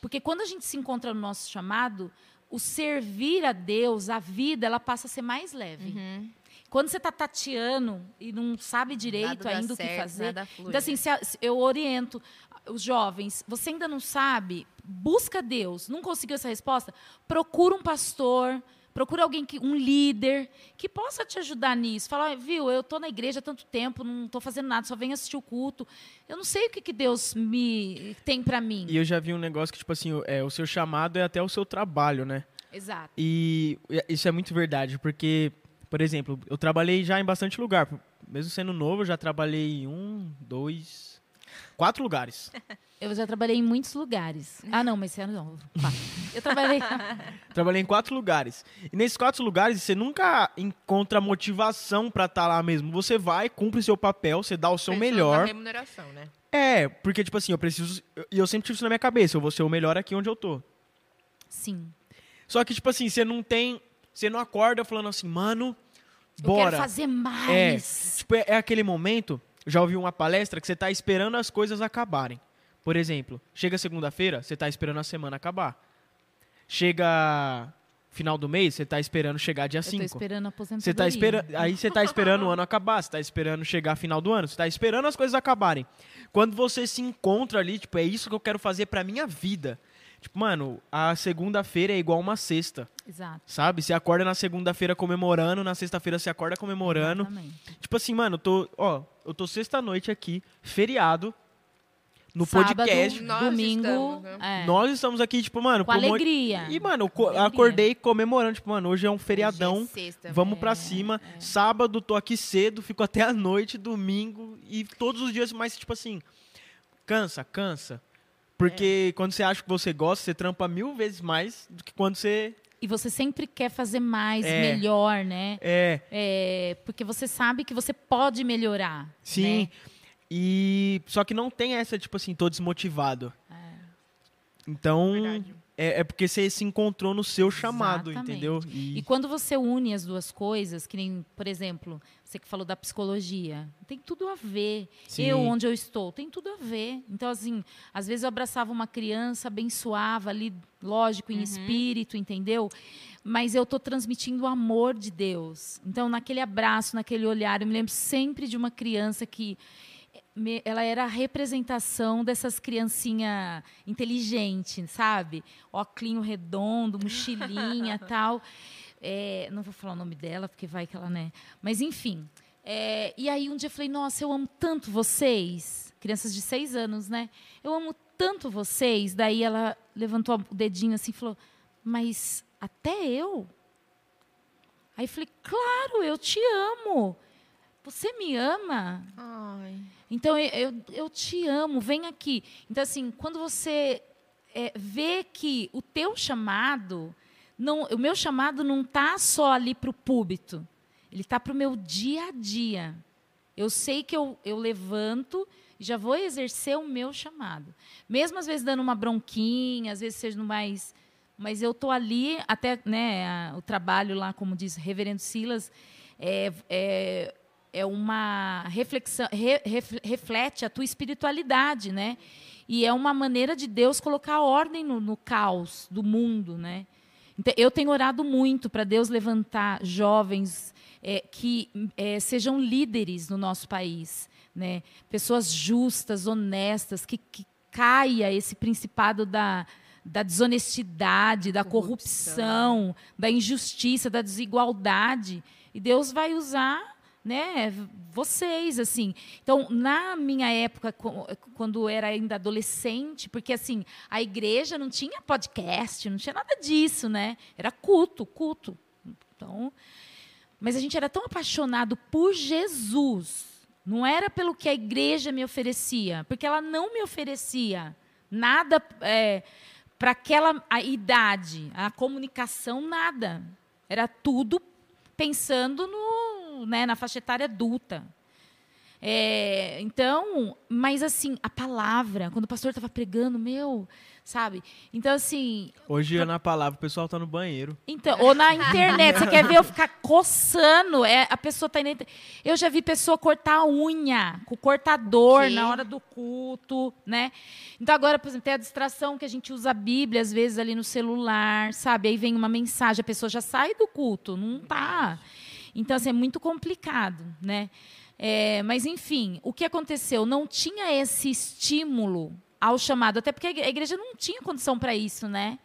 Porque quando a gente se encontra no nosso chamado, o servir a Deus, a vida, ela passa a ser mais leve. Uhum. Quando você está tateando e não sabe direito ainda o certo, que fazer. nada flui, Então, assim, né? eu oriento os jovens, você ainda não sabe, busca Deus. Não conseguiu essa resposta? Procura um pastor, procura alguém, que, um líder, que possa te ajudar nisso. Fala, "Ah, viu, eu estou na igreja há tanto tempo, não estou fazendo nada, só venho assistir o culto. Eu não sei o que, que Deus me tem para mim. E eu já vi um negócio que, tipo assim, é, o seu chamado é até o seu trabalho, né? Exato. E isso é muito verdade, porque, por exemplo, eu trabalhei já em bastante lugar. Mesmo sendo novo, eu já trabalhei em um, dois, quatro lugares. [laughs] Eu já trabalhei em muitos lugares. Ah, não, mas esse ano não. Pá. Eu trabalhei. [laughs] Trabalhei em quatro lugares. E nesses quatro lugares, você nunca encontra motivação pra estar lá mesmo. Você vai, cumpre seu papel, você dá o seu Pensando na melhor. remuneração, né? É, porque, tipo assim, eu preciso. E eu sempre tive isso na minha cabeça, eu vou ser o melhor aqui onde eu tô. Sim. Só que, tipo assim, você não tem. Você não acorda falando assim, mano, Eu bora. quero fazer É, mais. tipo, é, é aquele momento, já ouvi uma palestra que você tá esperando as coisas acabarem. Por exemplo, chega segunda-feira, você tá esperando a semana acabar. Chega final do mês, você tá esperando chegar dia Eu tô 5. esperando a aposentadoria. Você tá esperando, aí você tá esperando o ano acabar, você tá esperando chegar final do ano, você tá esperando as coisas acabarem. Quando você se encontra ali, tipo, é isso que eu quero fazer pra minha vida. Tipo, mano, a segunda-feira é igual uma sexta, Exato. sabe? Você acorda na segunda-feira comemorando, na sexta-feira você acorda comemorando. Exatamente. Tipo assim, mano, eu tô, ó, eu tô sexta-noite aqui, feriado, no Sábado, podcast. Nós domingo. estamos, né? é, Nós estamos aqui, tipo, mano, com monte- alegria. E, mano, eu co- Alegria. acordei comemorando, tipo, mano, hoje é um feriadão. Hoje é sexta, Vamos né? pra cima. Sábado, tô aqui cedo, fico até a noite, domingo e todos os dias, mas, tipo assim, cansa, cansa. Porque quando você acha que você gosta, você trampa mil vezes mais do que quando você. E você sempre quer fazer mais, É. melhor, né? É, É, porque você sabe que você pode melhorar. sim. né? E. Só que não tem essa, tipo assim, tô desmotivado. Então. Verdade. É, é porque você se encontrou no seu chamado, Exatamente. entendeu? E quando você une as duas coisas, que nem, por exemplo, você que falou da psicologia, tem tudo a ver. Sim. Eu, onde eu estou, tem tudo a ver. Então, assim, às vezes eu abraçava uma criança, abençoava ali, lógico, em espírito, entendeu? Mas eu estou transmitindo o amor de Deus. Então, naquele abraço, naquele olhar, eu me lembro sempre de uma criança que me- ela era a representação dessas criancinha inteligente, sabe? Óculinho redondo, mochilinha [laughs] tal. É, não vou falar o nome dela, porque vai que ela, né? Mas, enfim. É, e aí, um dia eu falei, nossa, eu amo tanto vocês. Crianças de seis anos, né? Eu amo tanto vocês. Daí ela levantou o dedinho assim e falou, mas até eu? Aí eu falei, claro, eu te amo. Você me ama? Ai. Então, eu, eu, eu te amo, vem aqui. Então, assim, quando você é, vê que o teu chamado, não, o meu chamado não está só ali para o púlpito, ele está para o meu dia a dia. Eu sei que eu, eu levanto e já vou exercer o meu chamado. Mesmo às vezes dando uma bronquinha, às vezes seja mais. Mas eu estou ali, até né, a- o trabalho lá, como diz Reverendo Silas, é, é, é uma reflexão, re- ref- reflete a tua espiritualidade, né? E é uma maneira de Deus colocar ordem no, no caos do mundo, né? Então, eu tenho orado muito para Deus levantar jovens é, que é, sejam líderes no nosso país, né? Pessoas justas, honestas, que, que caia esse principado da, da desonestidade, da corrupção, da injustiça, da desigualdade. E Deus vai usar né, vocês, assim. Então, na minha época, quando era ainda adolescente, porque, assim, a igreja não tinha podcast, não tinha nada disso, né? Era culto, culto. Então, Mas a gente era tão apaixonado por Jesus. Não era pelo que a igreja me oferecia, porque ela não me oferecia nada é, para aquela a idade, a comunicação, nada. Era tudo pensando no, né, na faixa etária adulta. É, então, mas assim, a palavra, quando o pastor estava pregando, meu, sabe? Então, assim. Hoje, na palavra, o pessoal tá no banheiro. Então, ou na internet, você quer ver eu ficar coçando? É, a pessoa tá indo. Eu já vi pessoa cortar a unha com o cortador Que? na hora do culto, né? Então, agora, por exemplo, tem a distração que a gente usa a Bíblia, às vezes, ali no celular, sabe? Aí vem uma mensagem, a pessoa já sai do culto, não tá. Então, assim, é muito complicado, né? É, mas, enfim, o que aconteceu? Não tinha esse estímulo ao chamado, até porque a igre- a igreja não tinha condição para isso, né?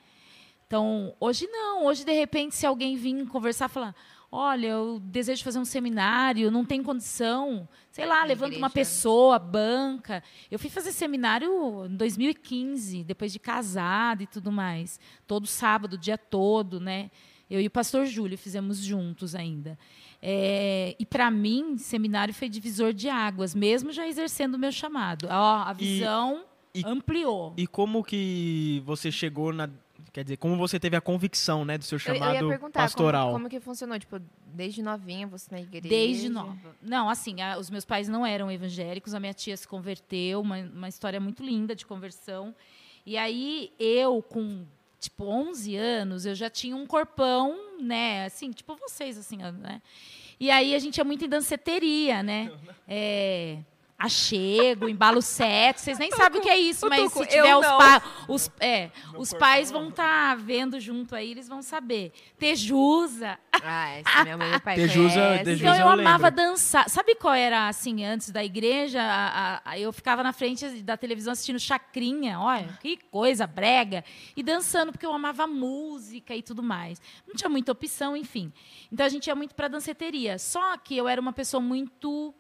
Então, hoje não. Hoje, de repente, se alguém vir conversar, falar: olha, eu desejo fazer um seminário, não tem condição. Sei lá, levanta uma pessoa, banca. Eu fui fazer seminário em 2015, depois de casada e tudo mais. Todo sábado, o dia todo, né? Eu e o pastor Júlio fizemos juntos ainda. É, e para mim, seminário foi divisor de águas, mesmo já exercendo o meu chamado. Ó, a E- visão e- ampliou. E como que você chegou na. Quer dizer, como você teve a convicção, né, do seu Eu, eu chamado ia perguntar pastoral? Como, como que funcionou? Tipo, desde novinha você na igreja? Desde nova. Não, assim, a- os meus pais não eram evangélicos, a minha tia se converteu, uma, uma história muito linda de conversão. E aí eu, com tipo 11 anos, eu já tinha um corpão, né, assim, tipo vocês, assim, né? E aí a gente ia muito em danceteria, né? É, achego, embalo sete, vocês nem sabem o que é isso, mas se tiver os, pa- os, é, os pais vão estar vendo junto aí, eles vão saber. Tejusa, Ah, essa minha mãe e meu pai Tejusa- então eu, eu amava lembro. dançar. Sabe qual era, assim, antes da igreja? A- a- a- eu ficava na frente da televisão assistindo Chacrinha, olha, que coisa brega. E dançando, porque eu amava música e tudo mais. Não tinha muita opção, enfim. Então a gente ia muito para danceteria. Só que eu era uma pessoa muito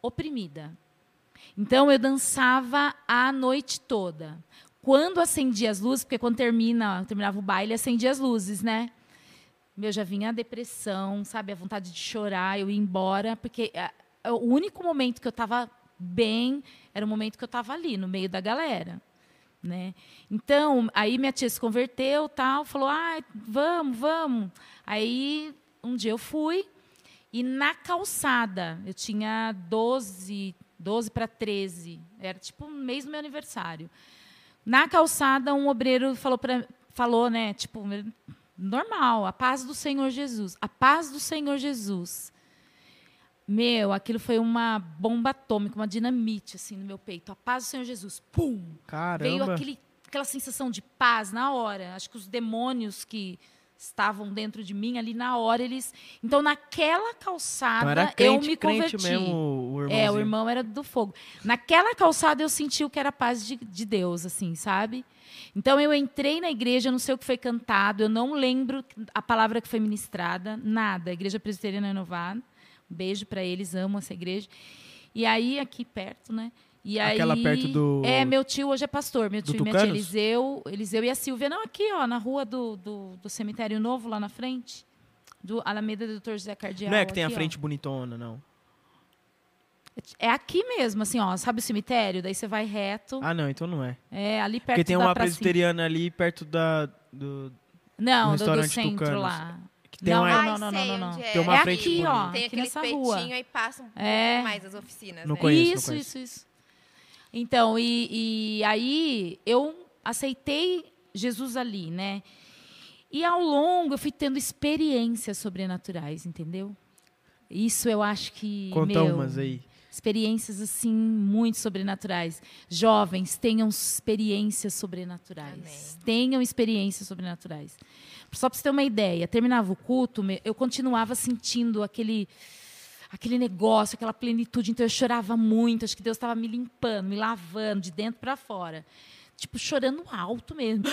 oprimida. Então eu dançava a noite toda. Quando acendia as luzes, porque quando termina, terminava o baile, acendia as luzes, né? Meu, já vinha a depressão, sabe? A vontade de chorar, eu ia embora, porque ah, o único momento que eu estava bem era o momento que eu estava ali, no meio da galera. Né? Então, aí minha tia se converteu, tal, falou: ah, vamos, vamos. Aí, um dia eu fui, e na calçada, eu tinha 12, 12 para 13, era tipo um mês do meu aniversário. Na calçada, um obreiro falou, pra, falou né, tipo, normal, a paz do Senhor Jesus. A paz do Senhor Jesus. Meu, aquilo foi uma bomba atômica, uma dinamite, assim, no meu peito. A paz do Senhor Jesus. Pum! Caramba. Veio aquele, aquela sensação de paz na hora. Acho que os demônios que estavam dentro de mim ali na hora, eles. Então, naquela calçada, Então era eu crente, me crente converti. mesmo, o. É, o irmão era do fogo. Naquela calçada eu senti o que era a paz de, de Deus, assim, sabe? Então eu entrei na igreja, não sei o que foi cantado, eu não lembro a palavra que foi ministrada, nada. Igreja Presbiteriana Renovada. Um beijo para eles, amo essa igreja. E aí, aqui perto, né? E Aquela aí, perto do- É, meu tio hoje é pastor. Meu Do tio e minha tia Tucanos? Eliseu, Eliseu e a Silvia. Não, aqui, ó, na rua do, do, do Cemitério Novo, lá na frente. Do Alameda do Dr. José Cardial. Não é que tem a aqui, ó. frente bonitona, não. É aqui mesmo, assim, ó. Sabe o cemitério? Daí você vai reto. Ah, não, então não é. É, ali perto Porque tem da uma presbiteriana ali perto da. Do, Não, do, do restaurante centro Tucanos. lá. tem Não, uma, não, Ai, não, não, não, não. onde é. Tem uma é frente aqui, bonita. ó. Tem aqui aquele espetinho rua. e passa um pouco É. mais as oficinas. Não né? conheço, isso, conheço. isso, isso. Então, e, e aí eu aceitei Jesus ali, né? E ao longo eu fui tendo experiências sobrenaturais, entendeu? Isso eu acho que. Conta meu, umas aí. Experiências, assim, muito sobrenaturais. Jovens, tenham experiências sobrenaturais. Amém. Tenham experiências sobrenaturais. Só para você ter uma ideia, terminava o culto, eu continuava sentindo aquele aquele negócio, aquela plenitude. Então eu chorava muito, acho que Deus estava me limpando, me lavando de dentro para fora. Tipo, chorando alto mesmo.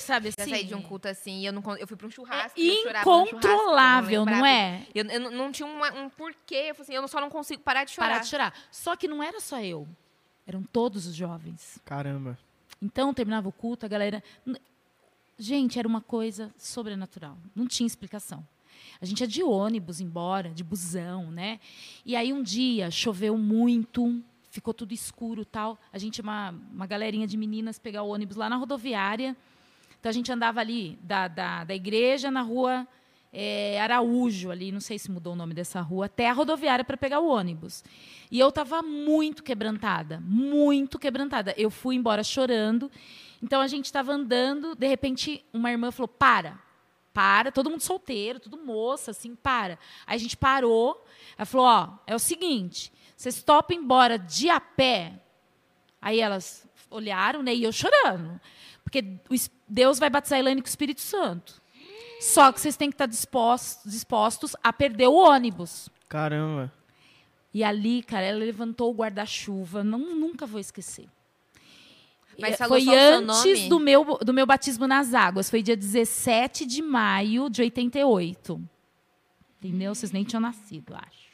Sabe Já assim? saí de um culto assim eu, não, eu fui pra um É churrasco. e eu chorava no churrasco, eu incontrolável, não lembrava. é? Eu, eu não- não tinha uma- um porquê. Eu assim, eu só não consigo parar de chorar. Parar de chorar. Só que não era só eu. Eram todos os jovens. Caramba. Então, terminava o culto, a galera. Gente, era uma coisa sobrenatural. Não tinha explicação. A gente ia de ônibus embora, de busão, né? E aí um dia choveu muito, ficou tudo escuro tal. A gente, uma, uma galerinha de meninas, pegar o ônibus lá na rodoviária. Então a gente andava ali da, da, da igreja na rua é, Araújo, ali, não sei se mudou o nome dessa rua, até a rodoviária para pegar o ônibus. E eu estava muito quebrantada, muito quebrantada. Eu fui embora chorando. Então a gente estava andando, de repente uma irmã falou: para, para, todo mundo solteiro, tudo moça, assim, para. Aí a gente parou, ela falou: ó, é o seguinte, vocês topam embora de a pé. Aí elas olharam, né, e eu chorando. Porque Deus vai batizar a Elaine com o Espírito Santo. Só que vocês têm que estar dispostos, dispostos a perder o ônibus. Caramba. E ali, cara, ela levantou o guarda-chuva, não nunca vou esquecer. Mas foi antes do meu, do meu batismo nas águas. Foi dia 17 de maio de 88. Entendeu? Vocês nem tinham nascido, acho.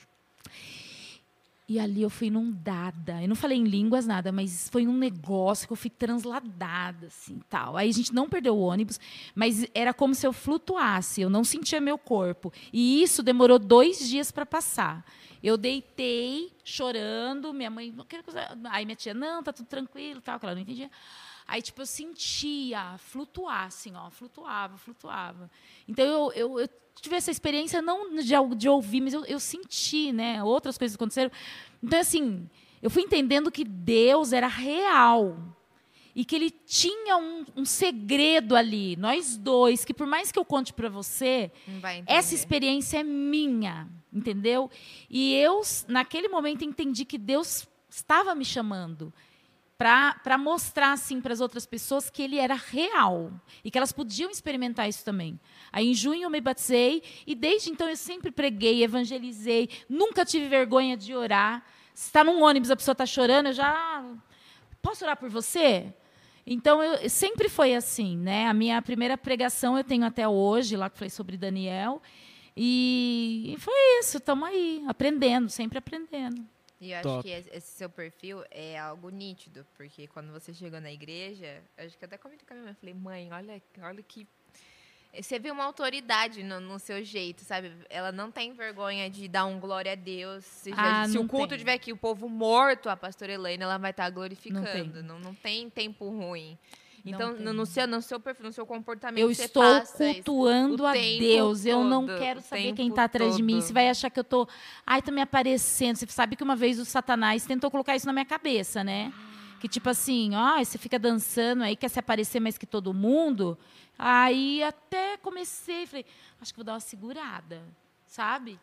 E ali eu fui inundada. Eu não falei em línguas nada, mas foi um negócio que eu fui transladada, assim, tal. Aí a gente não perdeu o ônibus, mas era como se eu flutuasse. Eu não sentia meu corpo. E isso demorou dois dias para passar. Eu deitei, chorando, minha mãe, não quero coisa. Aí minha tia, não, tá tudo tranquilo, tal, que ela não entendia. Aí, tipo, eu sentia flutuar, assim, ó, flutuava, flutuava. Então, eu, eu, eu tive essa experiência não de, de ouvir, mas eu, eu senti, né? Outras coisas aconteceram. Então, assim, eu fui entendendo que Deus era real. E que ele tinha um, um segredo ali, nós dois, que por mais que eu conte para você, essa experiência é minha, entendeu? E eu, naquele momento, entendi que Deus estava me chamando para mostrar assim para as outras pessoas que ele era real e que elas podiam experimentar isso também. Aí em junho eu me batizei e desde então eu sempre preguei, evangelizei, nunca tive vergonha de orar. Se está num ônibus a pessoa está chorando, eu já posso orar por você? Então eu sempre foi assim, né? A minha primeira pregação eu tenho até hoje, lá que falei sobre Daniel. E, foi isso, estamos aí, aprendendo, sempre aprendendo. E eu acho Top. que esse seu perfil é algo nítido, porque quando você chegou na igreja, eu acho que até comentei com a minha mãe, eu falei, mãe, olha, olha que. Você vê uma autoridade no, no seu jeito, sabe? Ela não tem vergonha de dar um glória a Deus. Se, Ah, se o não culto tem. tiver aqui o povo morto, a pastora Elaine, ela vai estar tem. glorificando. Não, não tem tempo ruim. Então, no, no seu, no seu perfil, no seu comportamento, Eu estou cultuando a Deus. Eu não todo, quero saber quem está atrás de mim. todo. Você vai achar que eu estou. Ai, tá me aparecendo. Você sabe que uma vez o Satanás tentou colocar isso na minha cabeça, né? Que tipo assim, ó, você fica dançando aí, quer se aparecer mais que todo mundo. Aí até comecei, falei, acho que vou dar uma segurada, sabe?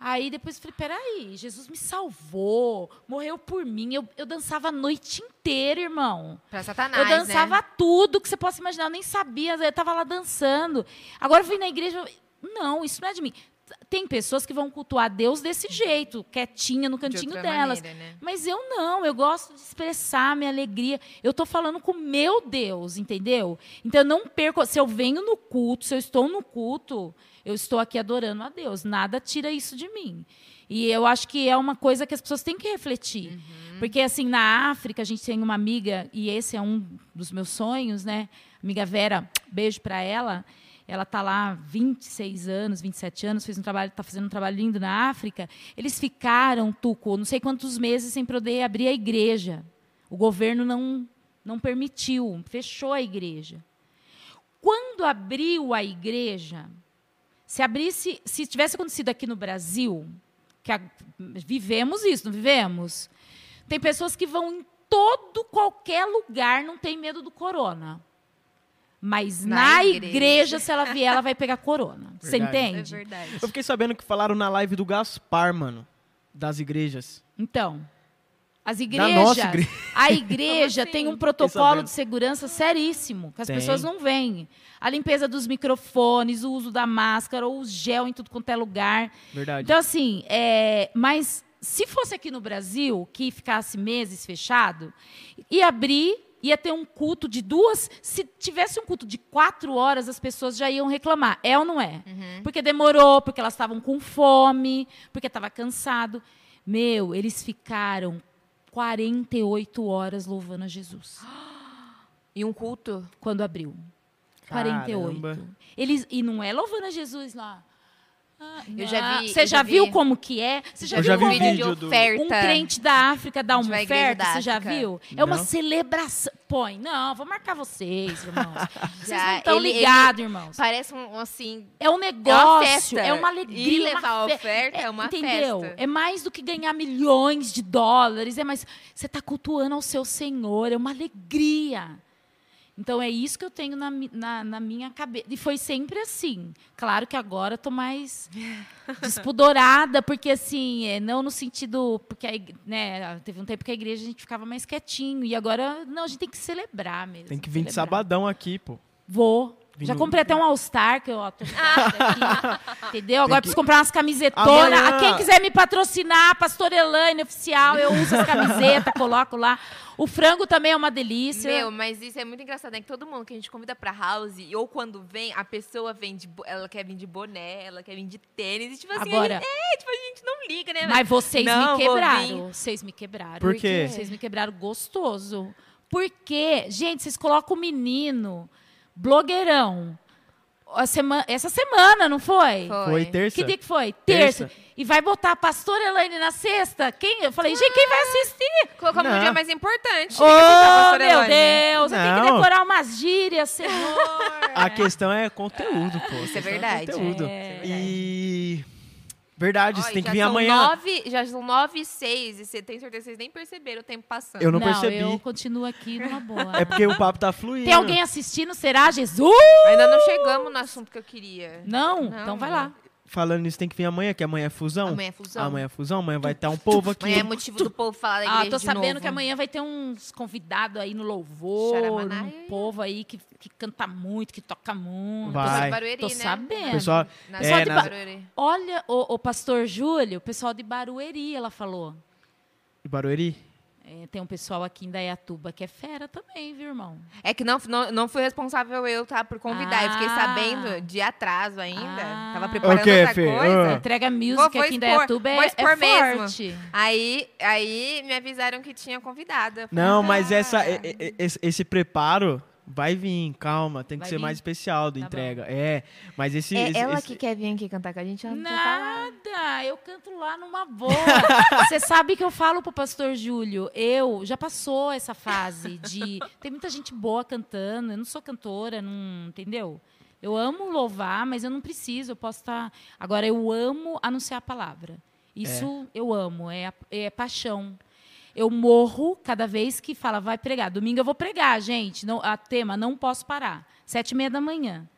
Aí depois falei, peraí, Jesus me salvou, morreu por mim. Eu, eu dançava a noite inteira, irmão. Pra Satanás, Eu dançava né? tudo que você possa imaginar, eu nem sabia, eu estava lá dançando. Agora eu fui na igreja, eu- não, isso não é de mim. Tem pessoas que vão cultuar Deus desse jeito, quietinha no De cantinho outra delas. maneira, né? Mas eu não, eu gosto de expressar minha alegria. Eu estou falando com o meu Deus, entendeu? Então eu não perco. Se eu venho no culto, se eu estou no culto, eu estou aqui adorando a Deus. Nada tira isso de mim. E eu acho que é uma coisa que as pessoas têm que refletir. Uhum. Porque, assim, na África, a gente tem uma amiga, e esse é um dos meus sonhos, né? Amiga Vera, beijo para ela. Ela está lá há 26 anos, 27 anos, fez um trabalho, está fazendo um trabalho lindo na África. Eles ficaram, Tuco, não sei quantos meses sem poder abrir a igreja. O governo não, não permitiu, fechou a igreja. Quando abriu a igreja, se abrisse, se tivesse acontecido aqui no Brasil, que a- vivemos isso, não vivemos? Tem pessoas que vão em todo qualquer lugar, não tem medo do corona. Mas na, Na igreja. igreja. se ela vier, ela vai pegar corona. [laughs] Você Verdade. É entende? verdade. Eu fiquei sabendo que falaram na live do Gaspar, mano. Das igrejas. Então, as Da igrejas, nossa igreja. a igreja Como [laughs] tem assim? um protocolo de segurança seríssimo, que as Tem. pessoas não veem. A limpeza dos microfones, o uso da máscara, o gel em tudo quanto é lugar. Verdade. Então, assim, é, mas se fosse aqui no Brasil, que ficasse meses fechado, ia abrir, ia ter um culto de duas. Se tivesse um culto de quatro horas, as pessoas já iam reclamar. É ou não é? Porque demorou, porque elas estavam com fome, porque estava cansado. Meu, eles ficaram 48 horas louvando a Jesus E um culto? quando abriu. 48. Caramba. Eles, e não é louvando a Jesus lá. Eu já vi- Você eu já já viu vi. como que é? Você já Eu viu já vi como vídeo de oferta. um crente da África dá uma uma oferta? Você já viu? É uma Não. celebração. Põe, não, vou marcar vocês, irmãos. [laughs] Vocês Já, não estão ligados, irmãos. Parece um, assim... É um É uma negócio, festa. é uma alegria. E uma levar a fe- oferta é uma entendeu? festa. É mais do que ganhar milhões de dólares, é mais. Você está cultuando ao seu Senhor, é uma alegria. Então é isso que eu tenho na, na, na minha cabeça. E foi sempre assim. Claro que agora eu tô mais [laughs] despudorada, porque assim, é, não no sentido. Porque a né, teve um tempo que a igreja a gente ficava mais quietinho. E agora, não, a gente tem que celebrar mesmo. Tem que vir de celebrar. sabadão aqui, pô. Vou. Já comprei até um All-Star, que eu ó, tô aqui. [laughs] Entendeu? Agora que- preciso comprar umas camisetonas. Amanhã- A Quem quiser me patrocinar, Pastor Elaine Oficial, eu uso as camisetas, [laughs] coloco lá. O frango também é uma delícia. Meu, mas isso é muito engraçado, né? Que todo mundo que a gente convida pra house, ou quando vem, a pessoa vem de. Ela quer vir de boné, ela quer vir de tênis. E, tipo assim, Agora- a gente, é, tipo, a gente não liga, né? Mas vocês Não, me quebraram. Vocês me quebraram. Por quê? Vocês me quebraram gostoso. Porque, gente, vocês colocam o menino, blogueirão. A sema- essa semana, não foi? Foi. Foi terça. Que dia que foi? Terça. Terça. E vai botar a pastora Elaine na sexta? Quem? Eu falei, gente, quem vai assistir? Colocamos no Não. dia mais importante. Oh, Pastora meu Elaine. Deus, eu tenho que Não. decorar umas gírias, senhor. A questão é conteúdo, pô. A Isso é questão verdade. conteúdo. É. E. Verdade, você Olha, tem que já vir são amanhã. Nove, já são nove e seis, e você tem certeza que vocês nem perceberam o tempo passando. Eu não, percebi. eu continuo aqui numa boa. É porque o papo tá fluindo. Tem alguém assistindo? Será, Jesus? Ainda não chegamos no assunto que eu queria. Não? Não, então vai lá. Falando nisso, tem que vir amanhã, que amanhã é fusão. Amanhã é fusão. Amanhã é fusão, amanhã vai estar um povo aqui. Amanhã é motivo do povo falar da igreja Ah, tô de sabendo novo. que amanhã vai ter uns convidados aí no louvor, um povo aí que, que canta muito, que toca muito. Vai. Pessoal de Barueri, Tô né? sabendo. Pessoal, Na é, de Barueri. Olha, o, o pastor Júlio, o pessoal de Barueri, ela falou. de Barueri? É, tem um pessoal aqui em Dayatuba que é fera também, viu, irmão? É que não, não, não fui responsável eu, tá, por convidar. Eu fiquei Ah. sabendo de atraso ainda. Ah. Tava preparando O quê, outra Fê? coisa. Ah. Entrega music vou aqui em expor- Dayatuba vou é, é mesmo. forte. Aí, aí me avisaram que tinha convidada. Não, mas "Ah". essa, esse, esse preparo vai vir, calma. Tem que Vai ser vir? mais especial do Tá entrega. É, mas esse. É esse- ela esse- que quer vir aqui cantar com a gente? Ela não quer falar. Nada, eu canto lá numa boa. [laughs] Você sabe que eu falo pro pastor Júlio, eu já passou essa fase de [laughs] tem muita gente boa cantando, eu não sou cantora, não, entendeu? Eu amo louvar, mas eu não preciso, eu posso estar Agora eu amo anunciar a palavra. Isso eu amo, é, a- é paixão. Eu morro cada vez que fala, vai pregar. Domingo eu vou pregar, gente. Não, a tema, não posso parar. Sete e meia da manhã.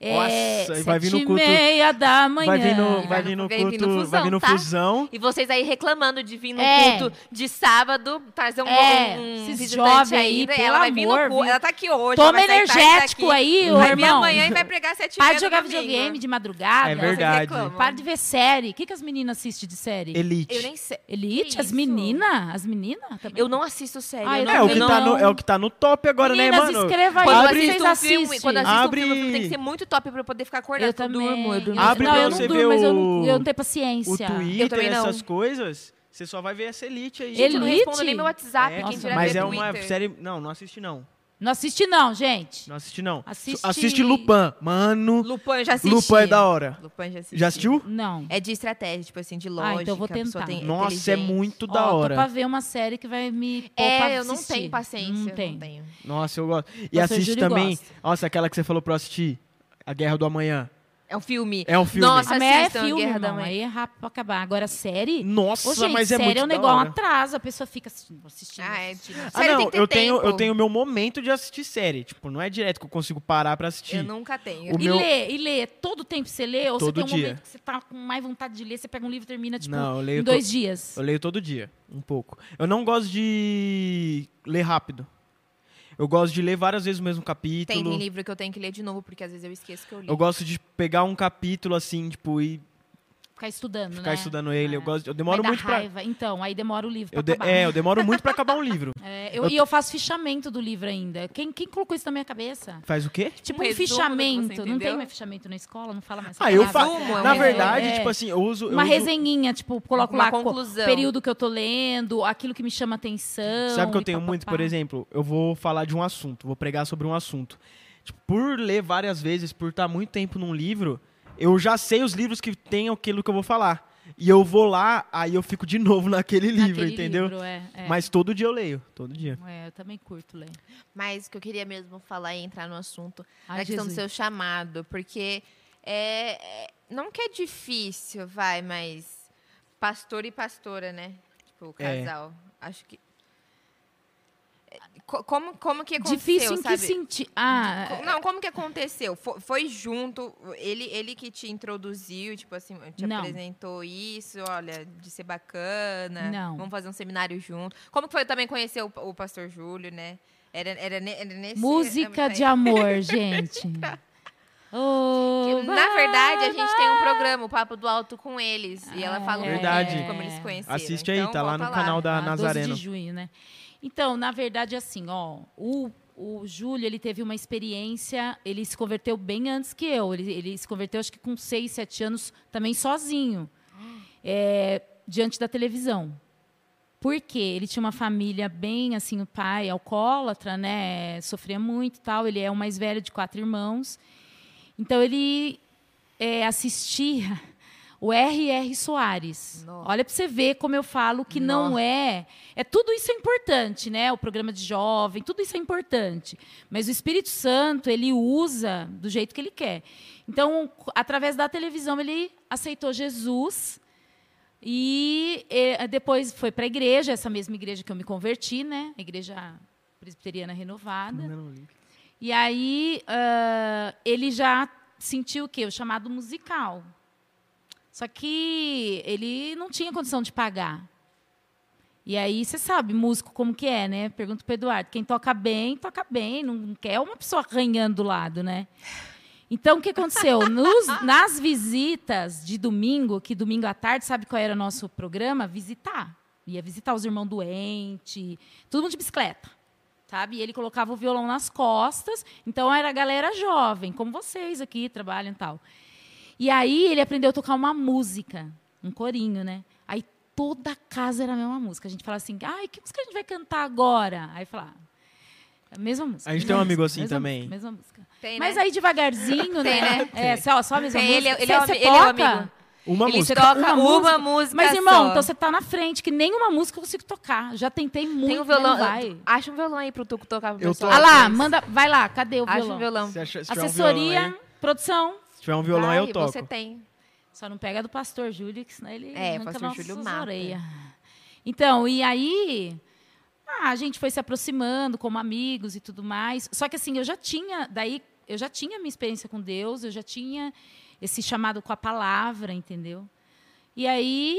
É, Nossa, vai vir no sete culto- e meia da manhã. Vai vir no, vai vir no vai vir no culto, vai fusão, vir no tá? fusão. E vocês aí reclamando de vir no É. culto de sábado, trazer um, É, um esses visitante jovens aí, ainda. pelo ela vai vir amor, no culto. Ela tá aqui hoje. Toma vai energético aí, ô Vai vir irmão. amanhã e vai pregar sete Para de jogar no domingo. videogame de madrugada. É verdade. Para de ver série. O que, que as meninas assistem de série? Elite. Eu nem sei. Elite? As meninas? As meninas? Eu não assisto série. Ah, eu não, É o, que eu tá não... no, é o que tá no top agora, Meninas, né, mano? escreva aí. Quando assisto um filme, assistem. quando assisto um filme tem que ser muito top pra eu poder ficar acordado. Eu também. durmo, eu durmo. Abre não, pra eu você não ver durmo, mas eu não, o- eu não tenho O paciência. Twitter, também não. essas coisas, você só vai ver essa elite aí. Gente, eu não Elite? respondo nem meu WhatsApp, É, quem Nossa, mas é uma Twitter. série. Não, não assiste não. Não assiste não, gente. Não assiste não. Assiste- Assiste Lupin. Mano, Lupin, eu já assisti. Lupin é da hora. Lupin já assisti. Já assistiu? Não. É de estratégia, tipo assim, de Ah, lógica. então eu vou tentar. tem Nossa, é muito da Tô pra hora. ver uma série que vai me pôr pra É, eu não tenho paciência. Não eu tem. Não tenho. Nossa, eu gosto. E Nossa, o assiste também. gosta. Nossa, aquela que você falou pra eu assistir. A Guerra do Amanhã. É um filme. É um filme. Nossa, A Meia é filme, Guerra da. Manhã. Aí é rápido pra acabar. Agora, série... Nossa, Ô, gente, mas é série muito é um negócio hora. atrasa. A pessoa fica assistindo, assistindo, Ah, é. assistindo. Ah, Série não, eu tenho, tempo. eu tenho meu momento de assistir série. Tipo, não é direto que eu consigo parar pra assistir. Eu nunca tenho. O E meu- lê, e lê. Todo tempo você lê? Ou Todo você tem um dia. momento que você tá com mais vontade de ler, você pega um livro e termina, tipo, Não, em dois to- dias? Eu leio todo dia, um pouco. Eu não gosto de ler rápido. Eu gosto de ler várias vezes o mesmo capítulo. Tem, livro que eu tenho que ler de novo, porque às vezes eu esqueço que eu li. Eu gosto de pegar um capítulo assim, tipo, e Ficar estudando, ficar né? estudando ele. É. Eu gosto, eu demoro muito pra raiva. Então, aí demora o livro pra eu de- acabar. É, eu demoro muito pra acabar um livro. [laughs] É, eu- eu E eu faço fichamento do livro ainda. Quem, quem colocou isso na minha cabeça? Faz o quê? Tipo Um um, fichamento. Não tem mais fichamento na escola? Não fala mais Ah, eu faço. É Na verdade, É. tipo assim, eu uso. eu Uma uso- resenhinha, tipo, coloco Uma lá conclusão. período que eu tô lendo, aquilo que me chama atenção. Sabe que eu tenho pá, pá, muito, pá. por exemplo, eu vou falar de um assunto, vou pregar sobre um assunto. Tipo, por ler várias vezes, por estar muito tempo num livro, eu já sei os livros que tem aquilo que eu vou falar. E eu vou lá, aí eu fico de novo [laughs] naquele livro, Naquele entendeu? livro, é, é. Mas todo dia eu leio, todo dia. É, eu também curto ler. Mas o que eu queria mesmo falar e entrar no assunto, Ai, na questão do Jesus. seu chamado, porque é, é- não que é difícil, vai, mas pastor e pastora, né? Tipo, o É. casal. Acho que. Co- Como, como que aconteceu, Difícil em sabe? que sentido? Ah, Não, como que aconteceu? Fo- Foi, junto, ele, ele que te introduziu, tipo assim, te Não. apresentou isso, olha, de ser bacana. Não. Vamos fazer um seminário junto. Como que foi também conhecer o, o pastor Júlio, né? Era, era, era nesse... música é- de amor, [laughs] gente. Oh, Na verdade, a gente tem um programa, o Papo do Alto com eles. E ela fala um pouquinho Verdade. de como eles conheceram. Assiste aí, Então, tá lá no canal da Ah, 12 Nazareno. de junho, né? Então, na verdade, assim, ó, o, o Júlio, ele teve uma experiência, ele se converteu bem antes que eu. Ele, ele se converteu, acho que com 6, 7 anos, também sozinho, é, diante da televisão. Por quê? Ele tinha uma família bem, assim, o pai alcoólatra, né? Sofria muito e tal. Ele é o mais velho de quatro irmãos. Então, ele é, assistia o R.R. Soares. Nossa. Olha para você ver como eu falo que não Nossa. é. É tudo isso é importante, né? O programa de jovem, tudo isso é importante. Mas o Espírito Santo ele usa do jeito que ele quer. Então, através da televisão ele aceitou Jesus e eh, depois foi para a igreja, essa mesma igreja que eu me converti, né? A igreja presbiteriana renovada. E aí ah, ele já sentiu o quê? O chamado musical. Só que ele não tinha condição de pagar. E aí você sabe, músico como que é, né? Pergunto para Eduardo. Quem toca bem, toca bem. Não quer uma pessoa arranhando do lado, né? Então, o que aconteceu? [laughs] Nos- nas visitas de domingo, que domingo à tarde, sabe qual era o nosso programa? Visitar. Ia visitar os irmãos doentes, todo mundo de bicicleta sabe? E ele colocava o violão nas costas. Então era a galera jovem, como vocês aqui trabalham e tal. E aí ele aprendeu a tocar uma música, um corinho, né? Aí toda a casa era a mesma música. A gente falava assim: "Ai, que música a gente vai cantar agora?" Aí falava: "A mesma música". A gente tem um amigo assim mesma também. música, Mesma música. Tem, Mas né? aí devagarzinho, Tem, né? né? É, só, só a mesma Tem, música. ele é- ele é o Você- ami- você ele é o toca? amigo. Uma Ele música. toca Uma uma, música. música Mas, irmão, só. então você tá na frente, que nenhuma música eu consigo tocar. Já tentei muito, Tem um violão. vai. Acha um violão aí pro Tuco tocar pro Eu pessoal. Ah lá, manda, vai lá, cadê o Acha violão? um violão. Se, achar- se tiver um Assessoria, violão produção. se tiver um violão aí, eu Vai, toco. Você tem. Só não pega do pastor Júlio, que senão ele É, arranca pastor nossas Júlio mata. orelhas. Então, e aí ah, a gente foi se aproximando como amigos e tudo mais. Só que assim, eu já tinha, daí eu já tinha minha experiência com Deus, eu já tinha esse chamado com a palavra, entendeu? E aí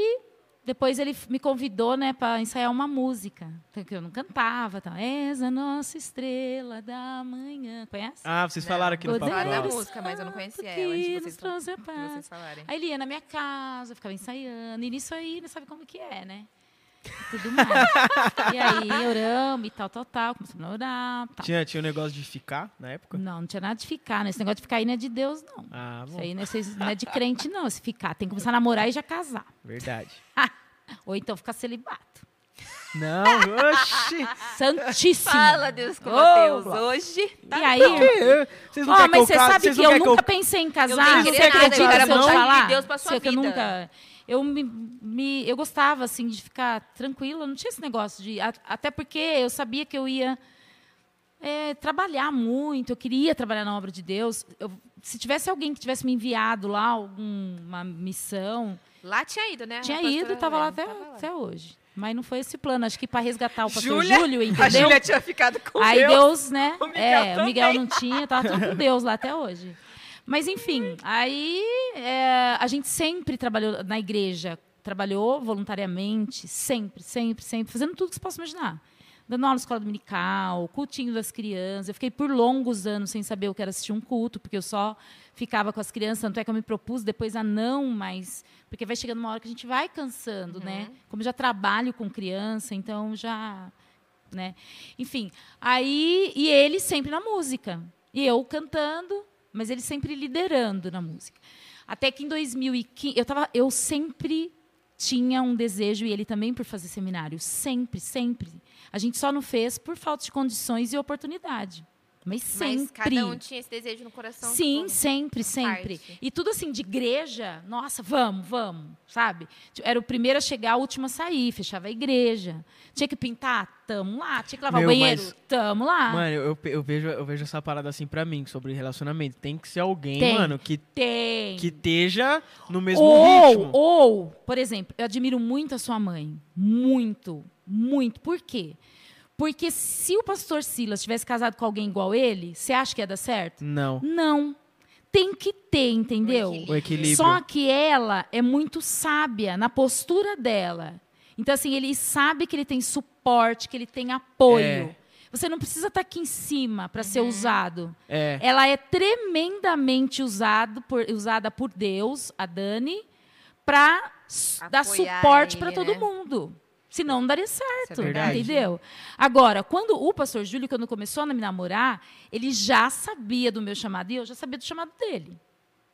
depois ele me convidou, né, para ensaiar uma música, que eu não cantava, tá? És a nossa estrela da manhã. Conhece? Ah, vocês falaram aqui no papo. Do música, mas eu não conhecia ela antes de que vocês, nos trouxe a de paz. vocês falarem. Aí ele ia na minha casa, ficava ensaiando. E nisso aí, não sabe como que é, né? E tudo mais. e aí, oramos e tal, tal, tal. Começamos a orar. Tal. Tinha, tinha um negócio de ficar na época? Não, não tinha nada de ficar. Né? Esse negócio de ficar aí não é de Deus, não. Ah, Isso bom. aí não é, não é de crente, não. Se ficar, tem que começar a namorar e já casar. Verdade. [laughs] Ou então ficar celibato. Não, oxi. [laughs] Santíssimo. Fala, Deus, com Mateus. Glória. Hoje. E aí, Vocês não Ó, querem mas você eu sabe que eu nunca pensei em casar. não queria Você nada, acredita eu quero eu falar? Deus pra sua que eu vida. nunca... Eu, me, me- eu gostava, assim, de ficar tranquila. Não tinha esse negócio de... a- Até porque eu sabia que eu ia é, trabalhar muito. Eu queria trabalhar na obra de Deus. Eu- se tivesse alguém que tivesse me enviado lá, alguma missão... Lá tinha ido, né? Tinha A ido, estava lá até, lá. até hoje. Mas não foi esse plano. Acho que para resgatar o pastor Júlia- Júlio, A entendeu? Júlia tinha ficado com Aí Deus. Deus, né? O Miguel é, o Miguel não tinha, tava tudo com Deus lá até hoje. Mas enfim, aí é, a gente sempre trabalhou na igreja, trabalhou voluntariamente, sempre, sempre, sempre, fazendo tudo que você possa imaginar. Dando aula na escola dominical, cultinho das crianças. Eu fiquei por longos anos sem saber o que era assistir um culto, porque eu só ficava com as crianças, tanto é que eu me propus depois a não mais. Porque vai chegando uma hora que a gente vai cansando, né? Como eu já trabalho com criança, então já né? Enfim, aí e ele sempre na música e eu cantando, mas ele sempre liderando na música. Até que em 2015 eu tava, eu sempre tinha um desejo e ele também por fazer seminário, sempre, sempre. A gente só não fez por falta de condições e oportunidade. Mas Mas sempre. cada um tinha esse desejo no coração. Sim, tipo, sempre, sempre. parte. E tudo assim, de igreja, nossa, vamos, vamos, sabe? Era o primeiro a chegar, o último a sair, fechava a igreja. Tinha que pintar? Tamo lá. Tinha que lavar Meu, o banheiro? mas- Tamo lá. Mano, eu, eu, vejo, eu vejo essa parada assim pra mim, sobre relacionamento. Tem que ser alguém, Tem. mano, que, Tem. que esteja no mesmo ou, ritmo. ou, por exemplo, eu admiro muito a sua mãe. Muito, muito. Por quê? Porque se o pastor Silas tivesse casado com alguém igual ele, você acha que ia dar certo? Não. Não. Tem que ter, entendeu? equilíbrio. O equilíbrio. Só que ela é muito sábia na postura dela. Então, assim, ele sabe que ele tem suporte, que ele tem apoio. É. Você não precisa estar aqui em cima para ser usado. É. Ela é tremendamente usado por- usada por Deus, a Dani, para dar suporte para todo né? mundo. Senão não daria certo, é entendeu? Agora, quando o pastor Júlio, quando começou a me namorar, ele já sabia do meu chamado e eu já sabia do chamado dele.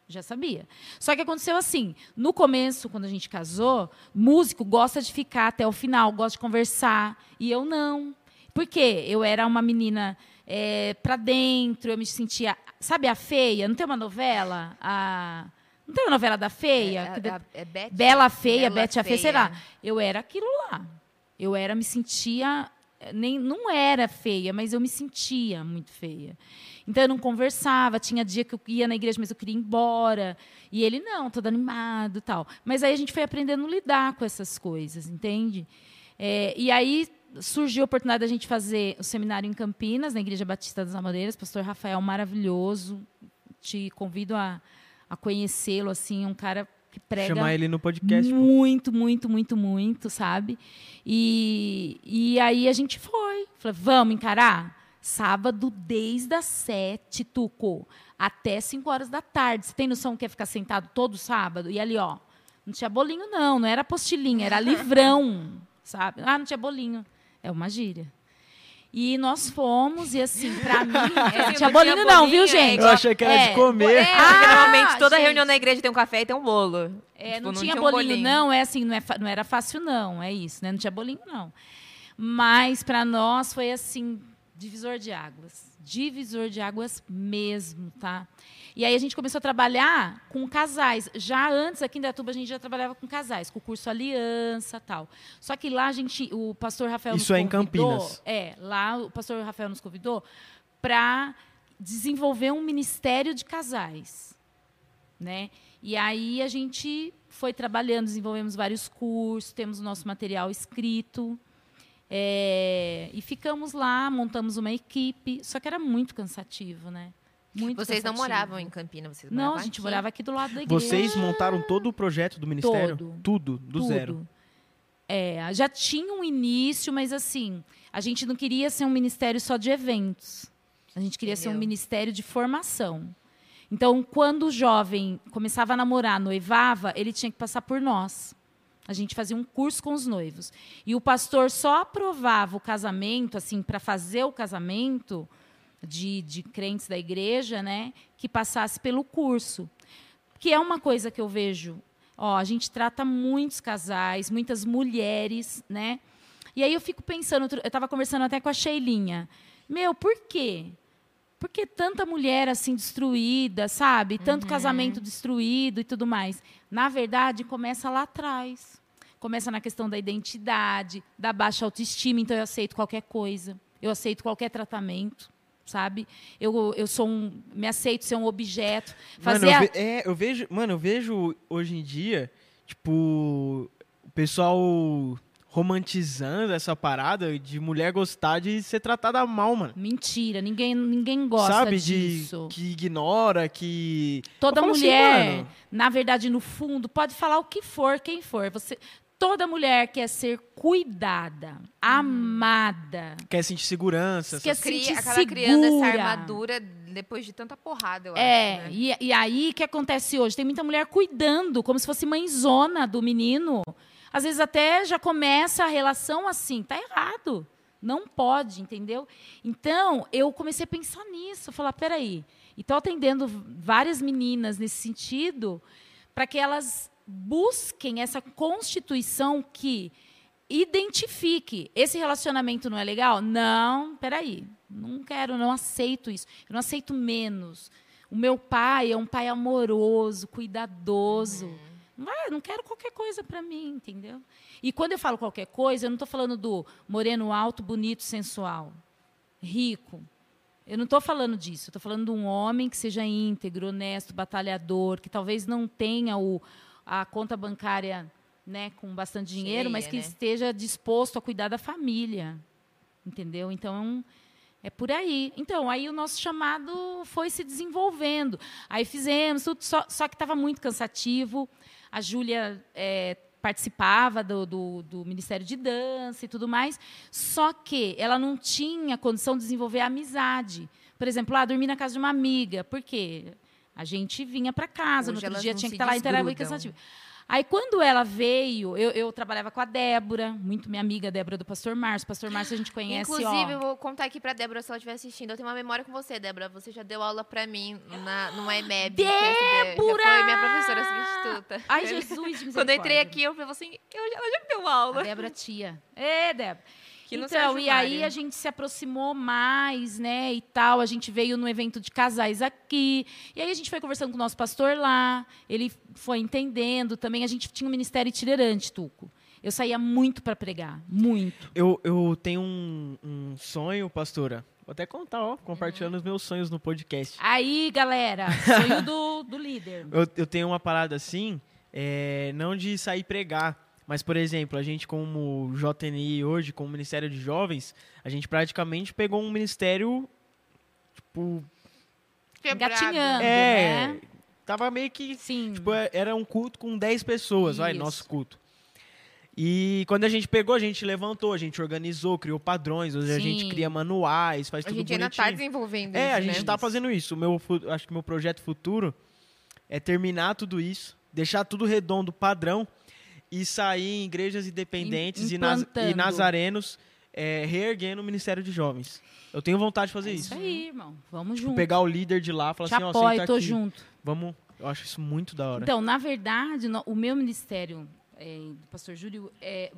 Já sabia. Só que aconteceu assim: no começo, quando a gente casou, músico gosta de ficar até o final, gosta de conversar. E eu não. Por quê? Eu era uma menina é, pra dentro, eu me sentia. Sabe a feia? Não tem uma novela? A, não tem uma novela da feia? É, Que de- é, é Beth, Bela Feia, Bela Bete a Feia, sei lá. Eu era aquilo lá. Eu era, me sentia. Nem, não era feia, mas eu me sentia muito feia. Então eu não conversava, tinha dia que eu ia na igreja, mas eu queria ir embora. E ele, não, todo animado tal. Mas aí a gente foi aprendendo a lidar com essas coisas, entende? É, e aí surgiu a oportunidade da gente fazer o seminário em Campinas, na Igreja Batista das Amoreiras, pastor Rafael maravilhoso. Te convido a, a conhecê-lo, assim, um cara que prega Chamar ele no podcast. pô. muito, muito, muito, muito, sabe? E, e aí a gente foi. Falei, vamos encarar? Sábado, desde as sete, Tuco, até cinco horas da tarde. Você tem noção que é ficar sentado todo sábado? E ali, ó, não tinha bolinho, não. Não era apostilinha, era livrão, [laughs] sabe? Ah, não tinha bolinho. É uma gíria. E nós fomos, e assim, pra [laughs] mim, é, não tinha não bolinho, não, bolinho, viu, é gente? Eu achei que era É, de comer. É, Ah, normalmente toda gente. reunião na igreja tem um café e tem um bolo. É, Tipo, não, tinha um bolinho, não, é assim, não, é não era fácil, não, é isso, né? Não tinha bolinho, não. Mas para nós foi assim, divisor de águas. Divisor de águas mesmo, tá? E aí a gente começou a trabalhar com casais. Já antes, aqui em Datuba, a gente já trabalhava com casais, com o curso Aliança tal. Só que lá a gente, o pastor Rafael Isso nos é em convidou- Campinas. É, lá o pastor Rafael nos convidou para desenvolver um ministério de casais né? E aí a gente foi trabalhando, desenvolvemos vários cursos, temos o nosso material escrito. É, e ficamos lá, montamos uma equipe, só que era muito cansativo, né? Muito Vocês não cansativo. moravam em Campinas, vocês Não, a gente aqui. morava aqui do lado da igreja. Vocês montaram todo o projeto do ministério? Todo. Tudo, do Tudo. zero. É, já tinha um início, mas assim, a gente não queria ser um ministério só de eventos. A gente queria ser um Entendeu. ministério de formação. Então, quando o jovem começava a namorar, noivava, ele tinha que passar por nós. A gente fazia um curso com os noivos. E o pastor só aprovava o casamento, assim, para fazer o casamento de, de crentes da igreja, né, que passasse pelo curso. Que é uma coisa que eu vejo. Ó, a gente trata muitos casais, muitas mulheres, né? E aí eu fico pensando, eu estava conversando até com a Sheilinha. Meu, por quê? Por que tanta mulher assim destruída, sabe? Tanto casamento destruído e tudo mais. Na verdade, começa lá atrás. Começa na questão da identidade, da baixa autoestima, então eu aceito qualquer coisa. Eu aceito qualquer tratamento, sabe? Eu, eu sou um, me aceito ser um objeto. Fazer Mano, eu, ve- é, eu vejo, mano, eu vejo hoje em dia, tipo, o pessoal romantizando essa parada de mulher gostar de ser tratada mal, mano. Mentira, ninguém, ninguém gosta Sabe? disso. De que ignora, que. Toda assim, mulher, mano. na verdade, no fundo, pode falar o que for, quem for. Você, toda mulher quer ser cuidada, amada. Quer sentir segurança. Quer se Cria, sentir acaba criando essa segura. armadura depois de tanta porrada, eu É, acho. Né? e, e aí o que acontece hoje? Tem muita mulher cuidando, como se fosse mãezona do menino. Às vezes até já começa a relação assim, tá errado. Não pode, entendeu? Então, eu comecei a pensar nisso, falar, peraí. E estou atendendo várias meninas nesse sentido, para que elas busquem essa constituição que identifique. Esse relacionamento não é legal? Não, peraí. Não quero, não aceito isso. Eu não aceito menos. O meu pai é um pai amoroso, cuidadoso. Não, vai- não quero qualquer coisa para mim, entendeu? E quando eu falo qualquer coisa, eu não estou falando do moreno alto, bonito, sensual, rico. Eu não estou falando disso. Estou falando de um homem que seja íntegro, honesto, batalhador, que talvez não tenha o, a conta bancária né, com bastante dinheiro, mas Cheia, que né? esteja disposto a cuidar da família. Entendeu? Então, é por aí. Então, aí o nosso chamado foi se desenvolvendo. Aí fizemos tudo, só, só que estava muito cansativo. A Júlia é, participava do, do, do Ministério de Dança e tudo mais, só que ela não tinha condição de desenvolver a amizade. Por exemplo, lá, dormir na casa de uma amiga. Por quê? A gente vinha para casa, Hoje no outro dia tinha que estar lá, então era cansativo. Aí, quando ela veio, eu, eu trabalhava com a Débora, muito minha amiga Débora do Pastor Márcio. Pastor Márcio a gente conhece, Inclusive, ó. eu vou contar aqui pra Débora se ela estiver assistindo. Eu tenho uma memória com você, Débora. Você já deu aula pra mim na, numa EMEB. que é Já foi minha professora substituta. Ai, Jesus, [laughs] Quando eu entrei aqui, eu falei assim, eu, já- ela já me deu aula. A Débora tia. É, Débora. Que no então, e aí a gente se aproximou mais, né, e tal. A gente veio no evento de casais aqui. E aí a gente foi conversando com o nosso pastor lá. Ele foi entendendo também. A gente tinha um ministério itinerante, Tuco. Eu saía muito para pregar, muito. Eu, eu tenho um, um sonho, pastora. Vou até contar, ó, compartilhando os meus sonhos no podcast. Aí, galera, sonho do, do líder. [laughs] Eu, eu tenho uma parada assim, é, não de sair pregar, mas, por exemplo, a gente como JNI hoje, como Ministério de Jovens, a gente praticamente pegou um ministério, tipo, Quebrado. Engatinhando, é, né? tava meio que, Sim. tipo, é- era um culto com 10 pessoas, vai, Isso. nosso culto. E quando a gente pegou, a gente levantou, a gente organizou, criou padrões, hoje a gente Sim. cria manuais, faz A tudo gente ainda bonitinho. tá desenvolvendo É, isso, a gente né? tá fazendo isso. O meu, acho que meu projeto futuro é terminar tudo isso, deixar tudo redondo, padrão, e sair em igrejas independentes e, nas- e nazarenos, é, reerguendo o Ministério de Jovens. Eu tenho vontade de fazer É isso. isso aí, irmão. Vamos junto. Pegar o líder de lá e falar Te assim, ó, apoio, senta tô aqui. junto. Vamos, eu acho isso muito da hora. Então, na verdade, no- o meu ministério é, do pastor Júlio é,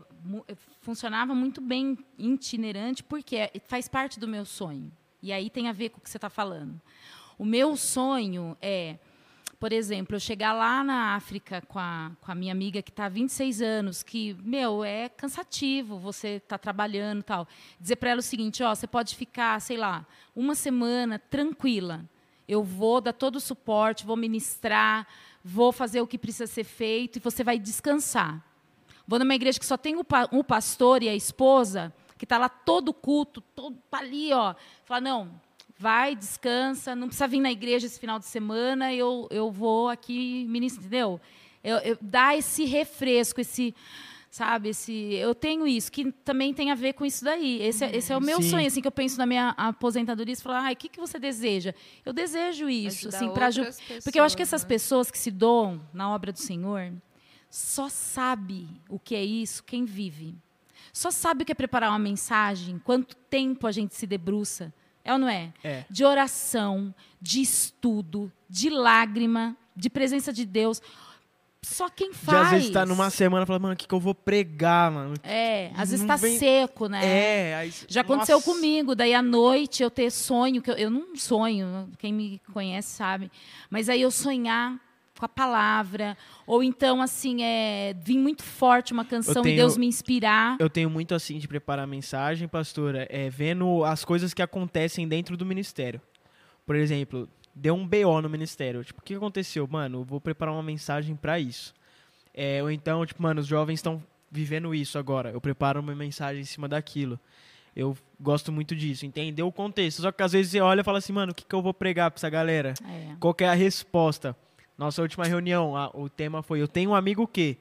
é, funcionava muito bem itinerante, porque é- faz parte do meu sonho. E aí tem a ver com o que você está falando. O meu sonho é, por exemplo, eu chegar lá na África com a, com a minha amiga que está há 26 anos, que, meu, é cansativo você estar trabalhando tal. Dizer para ela o seguinte, ó, você pode ficar, sei lá, uma semana tranquila. Eu vou dar todo o suporte, vou ministrar, vou fazer o que precisa ser feito e você vai descansar. Vou numa igreja que só tem o, pa- o pastor e a esposa, que está lá todo culto, todo tá ali, ó. Fala, não, vai, descansa, não precisa vir na igreja esse final de semana, eu, eu vou aqui ministrar, entendeu? Eu, eu, dá esse refresco, esse, sabe, esse, eu tenho isso, que também tem a ver com isso daí. Esse, é- esse é o meu Sim. sonho, assim, que eu penso na minha aposentadoria, e falar, ai, o que, que você deseja? Eu desejo isso, Ajudar assim, para outras porque eu acho que essas né? pessoas que se doam na obra do Senhor só sabe o que é isso quem vive. Só sabe o que é preparar uma mensagem, quanto tempo a gente se debruça. É ou não é? É. De oração, de estudo, de lágrima, de presença de Deus. Só quem De faz. às vezes tá numa semana e fala, mano, o que, que eu vou pregar, mano? É, às vezes tá vem- seco, né? É, aí, Já aconteceu nossa. comigo, daí à noite eu ter sonho, que eu, eu não sonho, quem me conhece sabe, mas aí eu sonhar com a palavra, ou então, assim, é, vir muito forte uma canção tenho- e Deus me inspirar. Eu tenho muito assim de preparar a mensagem, pastora, é vendo as coisas que acontecem dentro do ministério. Por exemplo, deu um BO no ministério. Tipo, o que aconteceu? Mano, eu vou preparar uma mensagem pra isso. É, ou então, tipo, mano, os jovens estão vivendo isso agora. Eu preparo uma mensagem em cima daquilo. Eu gosto muito disso, entender o contexto. Só que às vezes você olha e fala assim, mano, o que, que eu vou pregar pra essa galera? É. Qual é a resposta? Nossa última reunião, a- o tema foi: Eu tenho um amigo que.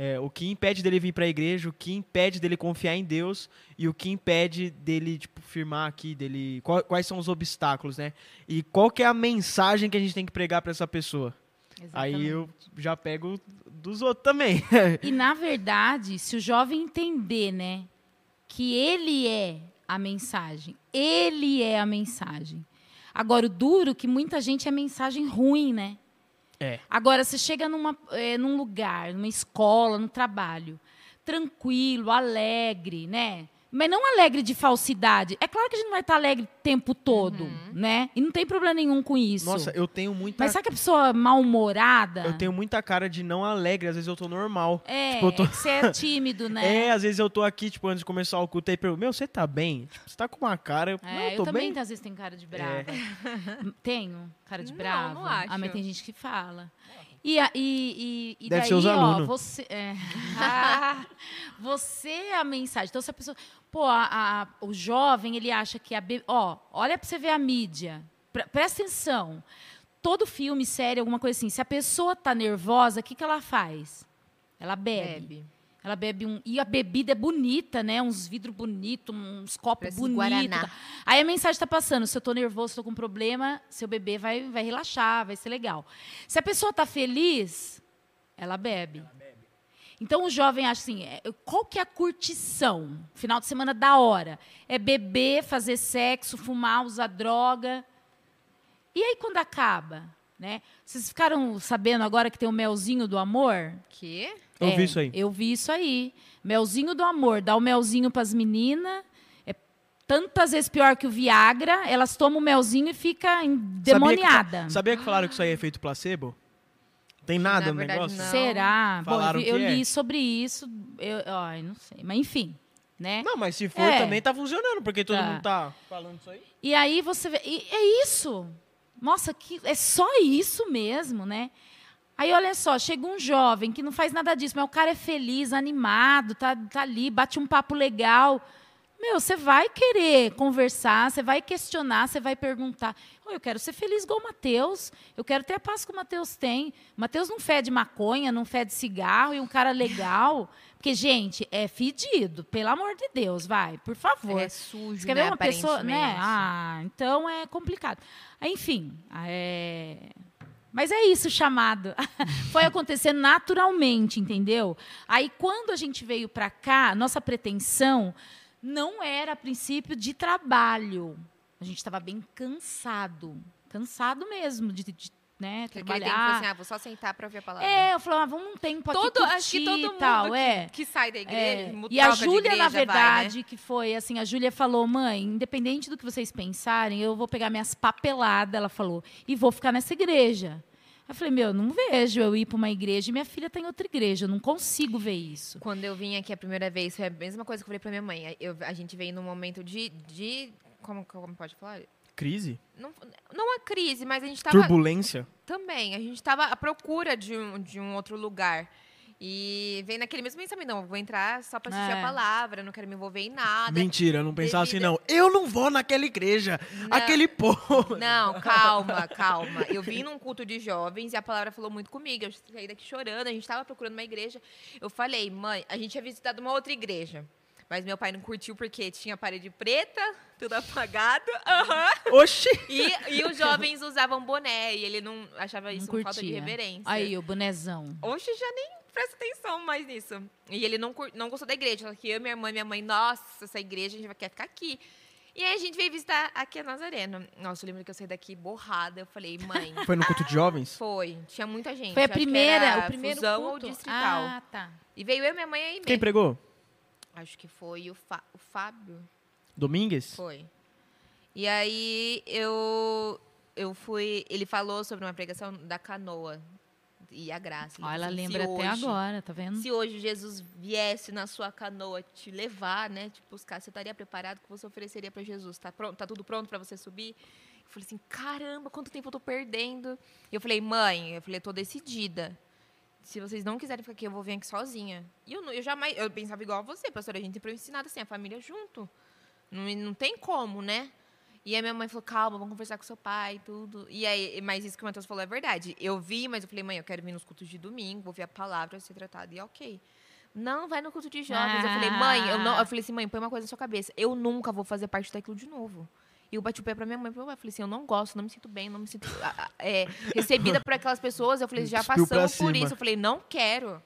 É, o que impede dele vir para a igreja, o que impede dele confiar em Deus e o que impede dele tipo, firmar aqui, dele qual- quais são os obstáculos, né? E qual que é a mensagem que a gente tem que pregar para essa pessoa? Aí eu já pego dos outros também. [laughs] E, na verdade, se o jovem entender, né, que ele é a mensagem, ele é a mensagem. Agora, o duro é que muita gente é mensagem ruim, né? É. Agora, você chega numa, eh, num lugar, numa escola, no trabalho, tranquilo, alegre, né? Mas não alegre de falsidade. É claro que a gente não vai estar alegre o tempo todo, né? E não tem problema nenhum com isso. Nossa, eu tenho muita. Mas sabe que a pessoa mal-humorada? Eu tenho muita cara de não alegre, às vezes eu tô normal. É, Tipo, eu tô- é [laughs] você é tímido, né? É, às vezes eu tô aqui, tipo, antes de começar o culto aí, pergunto, meu, você tá bem? Tipo, você tá com uma cara. Eu, É, não, eu tô também, bem. às vezes, tenho cara de brava. [laughs] Tenho cara de Não, brava. não acho. Ah, mas tem gente que fala. E, a- e, e, e Deve daí, ser os ó, alunos. você... é. Ah, [laughs] [laughs] você é a mensagem. Então, se a pessoa... Pô, a- a- o jovem, ele acha que a... Ó, olha pra você ver a mídia. Pre- presta atenção. Todo filme, série, alguma coisa assim, se a pessoa tá nervosa, o que, que ela faz? Ela bebe. Bebe. Ela bebe um. E a bebida é bonita, né? Uns vidros bonitos, uns copos bonitos. Aí a mensagem tá passando: se eu tô nervoso, tô com problema, seu bebê vai, vai relaxar, vai ser legal. Se a pessoa tá feliz, ela bebe. Então o jovem acha assim: é, qual que é a curtição? Final de semana da hora. É beber, fazer sexo, fumar, usar droga. E aí quando acaba? Né? Vocês ficaram sabendo agora que tem o melzinho do amor? Que? Eu É, vi isso aí. Eu vi isso aí. Melzinho do amor. Dá o melzinho pras meninas. É tantas vezes pior que o Viagra. Elas tomam o melzinho e ficam endemoniada. Sabia que, sabia que falaram que isso aí é efeito placebo? Tem nada Na no verdade, negócio? não. Será? Bom, eu, Falaram eu que é. li sobre isso. Eu, ai, não sei. Mas enfim, né? Não, mas se for É. também tá funcionando, porque todo Tá. mundo tá falando isso aí. E aí você vê. e é isso. Nossa, que, é só isso mesmo, né? Aí olha só, chega um jovem que não faz nada disso, mas o cara é feliz, animado, tá, tá ali, bate um papo legal. Meu, você vai querer conversar, você vai questionar, você vai perguntar. "Ô, eu quero ser feliz igual o Matheus. Eu quero ter a paz que o Matheus tem. O Matheus não fede maconha, não fede cigarro e um cara legal. Porque, gente, é fedido. Pelo amor de Deus, vai, por favor. É sujo, Você quer ver né, uma pessoa, né? Ah, então é complicado. Enfim, é... mas é isso o chamado. [laughs] Foi acontecendo naturalmente, entendeu? Aí quando a gente veio para cá, nossa pretensão não era a princípio de trabalho. A gente estava bem cansado, cansado mesmo de, de, né, Porque aquele tempo trabalhar. assim, ah, vou só sentar pra ouvir a palavra. É, eu falei, ah, vamos um tempo aqui todo, curtir acho que todo e mundo tal, que, é. que sai da igreja, É, E a Júlia, na igreja, vai, né? verdade, que foi assim, a Júlia falou, mãe, independente do que vocês pensarem, eu vou pegar minhas papeladas, ela falou, e vou ficar nessa igreja. Eu falei, meu, não vejo eu ir para uma igreja e minha filha tá em outra igreja, eu não consigo ver isso. Quando eu vim aqui a primeira vez, foi a mesma coisa que eu falei pra minha mãe. Eu- a gente veio num momento de. de como, como pode falar? Crise? Não, não a crise, mas a gente tava. Turbulência? Também. A gente tava à procura de um, de um outro lugar. E veio naquele mesmo pensamento, não, vou entrar só pra assistir É. a palavra, não quero me envolver em nada. Mentira, eu não pensava assim, Devido- não. Eu não vou naquela igreja. Aquele povo. Não, calma, [laughs] calma. Eu vim num culto de jovens e a palavra falou muito comigo. Eu saí daqui chorando, a gente estava procurando uma igreja. Eu falei, mãe, a gente tinha visitado uma outra igreja. Mas meu pai não curtiu porque tinha parede preta, tudo apagado. aham. Oxi! E, e os jovens usavam boné e ele não achava isso não uma falta de reverência. Aí, o bonezão. Oxe, já nem presta atenção mais nisso. E ele não, cur- não gostou da igreja. Só que eu, minha irmã, minha mãe, nossa, essa igreja, a gente vai quer ficar aqui. E aí a gente veio visitar aqui a Nazareno. Nossa, eu lembro que eu saí daqui borrada. Eu falei, mãe, Foi no culto de jovens? foi. Tinha muita gente. Foi a Acho que primeira, era o primeiro fusão culto. ou distrital. Ah, tá. E veio eu, minha mãe aí mesmo. Quem pregou? Acho que foi o, Fá- o Fábio. Domingues? Foi. E aí eu eu fui, ele falou sobre uma pregação da canoa e a graça. Ele Ó, ela assim, lembra "Se até hoje- agora, tá vendo? Se hoje Jesus viesse na sua canoa te levar, né, te buscar, você estaria preparado? O que você ofereceria para Jesus? Tá pronto? Tá tudo pronto para você subir? Eu falei assim, caramba, quanto tempo eu tô perdendo? E eu falei, mãe, eu falei, tô decidida. Se vocês não quiserem ficar aqui, eu vou vir aqui sozinha. E eu, eu jamais, eu pensava igual a você, pastora, a gente foi ensinado assim, a família junto. Não, não tem como, né? E aí minha mãe falou, calma, vamos conversar com seu pai e tudo. E aí, mas isso que o Matheus falou é verdade. Eu vi, mas eu falei, mãe, eu quero vir nos cultos de domingo, vou ver a palavra, ser tratada. E ok. Não, vai no culto de jovens. Eu falei, mãe, eu não. Eu falei assim, mãe, põe uma coisa na sua cabeça. Eu nunca vou fazer parte daquilo de novo. E eu bati o pé pra minha mãe, pro meu pai. Eu falei assim, eu não gosto, não me sinto bem, não me sinto é, recebida por aquelas pessoas. Eu falei, já passamos por isso. Eu falei, não quero.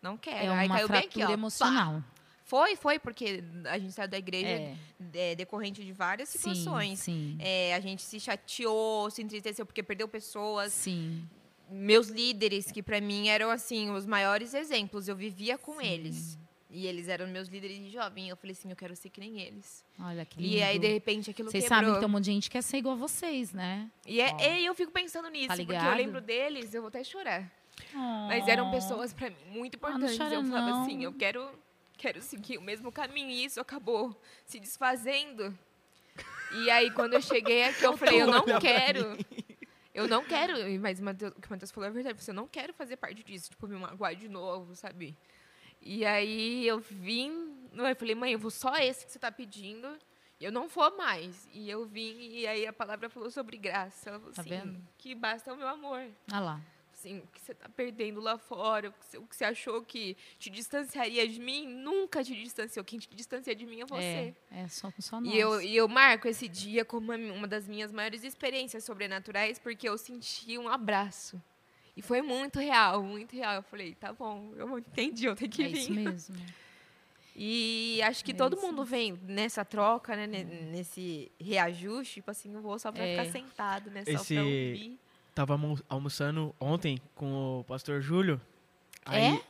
Não quero. É aí uma caiu bem aqui, ó. pá. emocional. Foi, foi, porque a gente saiu da igreja É. é, decorrente de várias situações. Sim, sim. É, a gente se chateou, se entristeceu porque perdeu pessoas. Sim. Meus líderes, que pra mim eram assim os maiores exemplos, eu vivia com eles. E eles eram meus líderes de jovem. Eu falei assim, eu quero ser que nem eles. Olha que lindo. E aí, de repente, aquilo Vocês quebrou. sabem que tem um monte de gente que quer ser igual a vocês, né? E, é, Ó. e eu fico pensando nisso, porque eu lembro deles, eu vou até chorar. Mas eram pessoas pra mim muito Ah, importantes. chora, eu falava não. assim, eu quero, quero seguir o mesmo caminho e isso acabou se desfazendo. E aí quando eu cheguei aqui, eu falei, eu não quero. Eu não quero, mas o que o Matheus falou é verdade, eu não quero fazer parte disso, tipo, me magoar de novo, sabe? E aí eu vim, eu falei, mãe, eu vou só esse que você tá pedindo, e eu não vou mais. E eu vim, e aí a palavra falou sobre graça. Ela falou Tá assim, vendo? que basta o meu amor Olha lá. assim, o que você tá perdendo lá fora, o que você, o que você achou que te distanciaria de mim, nunca te distanciou. Quem te distancia de mim é você. É, é só, só nós. E eu, e eu marco esse dia como uma das minhas maiores experiências sobrenaturais, porque eu senti um abraço. E foi muito real, muito real. Eu falei, tá bom, eu entendi, eu tenho que é vir. isso mesmo. [laughs] E acho que É todo isso mundo vem nessa troca, né, ne- nesse reajuste, tipo assim, eu vou só pra É. ficar sentado, né, só Esse- pra ouvir. Tava almo- almoçando ontem com o pastor Júlio. É? Aí,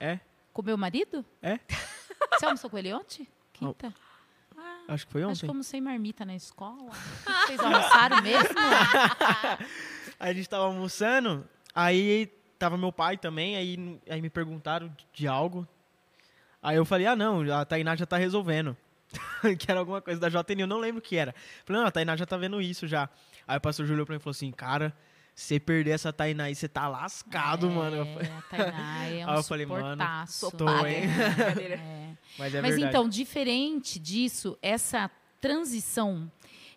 é? Com meu marido? É. Você almoçou com ele ontem? Quinta? Acho que foi Acho ontem. que eu almocei marmita na escola. Vocês almoçaram mesmo? [laughs] A gente tava almoçando, aí tava meu pai também, aí, aí me perguntaram de algo. Aí eu falei, ah não, a Tainá já tá resolvendo. [laughs] que era alguma coisa da JN, eu não lembro o que era. Falei, não, a Tainá já tá vendo isso já. Aí o pastor Júlio pra mim e falou assim, cara, se você perder essa Tainá aí, você tá lascado, mano. Eu falei, É, a Tainá [laughs] é um Aí eu falei, mano, tô, hein? [laughs] Brincadeira. É. Mas é Mas então, diferente disso, essa transição,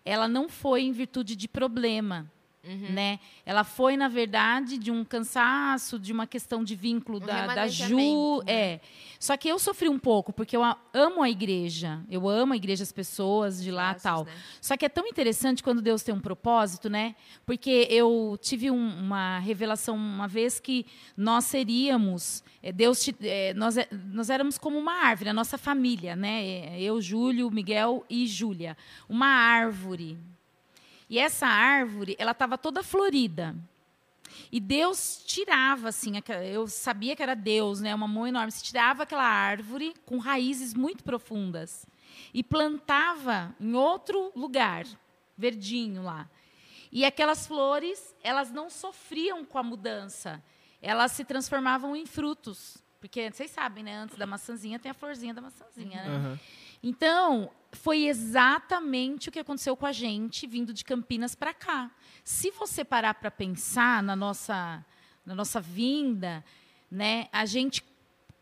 ela não foi em virtude de problema, Uhum. né? Ela foi, na verdade, de um cansaço, de uma questão de vínculo Um da, da Ju. né? É. Só que eu sofri um pouco, porque eu amo a igreja. Eu amo a igreja, as pessoas de lá Laços, tal. né? Só que é tão interessante quando Deus tem um propósito, né? Porque eu tive um- uma revelação uma vez que nós seríamos, eh, Deus, te- eh, nós, é- nós éramos como uma árvore, a nossa família, né? Eh, Eu, Júlio, Miguel e Júlia, uma árvore. E essa árvore, ela estava toda florida. E Deus tirava, assim, eu sabia que era Deus, né? Uma mão enorme. Se tirava aquela árvore com raízes muito profundas e plantava em outro lugar, verdinho lá. E aquelas flores, elas não sofriam com a mudança. Elas se transformavam em frutos. Porque vocês sabem, né? Antes da maçãzinha tem a florzinha da maçãzinha, né? Aham. Então, foi exatamente o que aconteceu com a gente vindo de Campinas para cá. Se você parar para pensar na nossa, na nossa vinda, né, a gente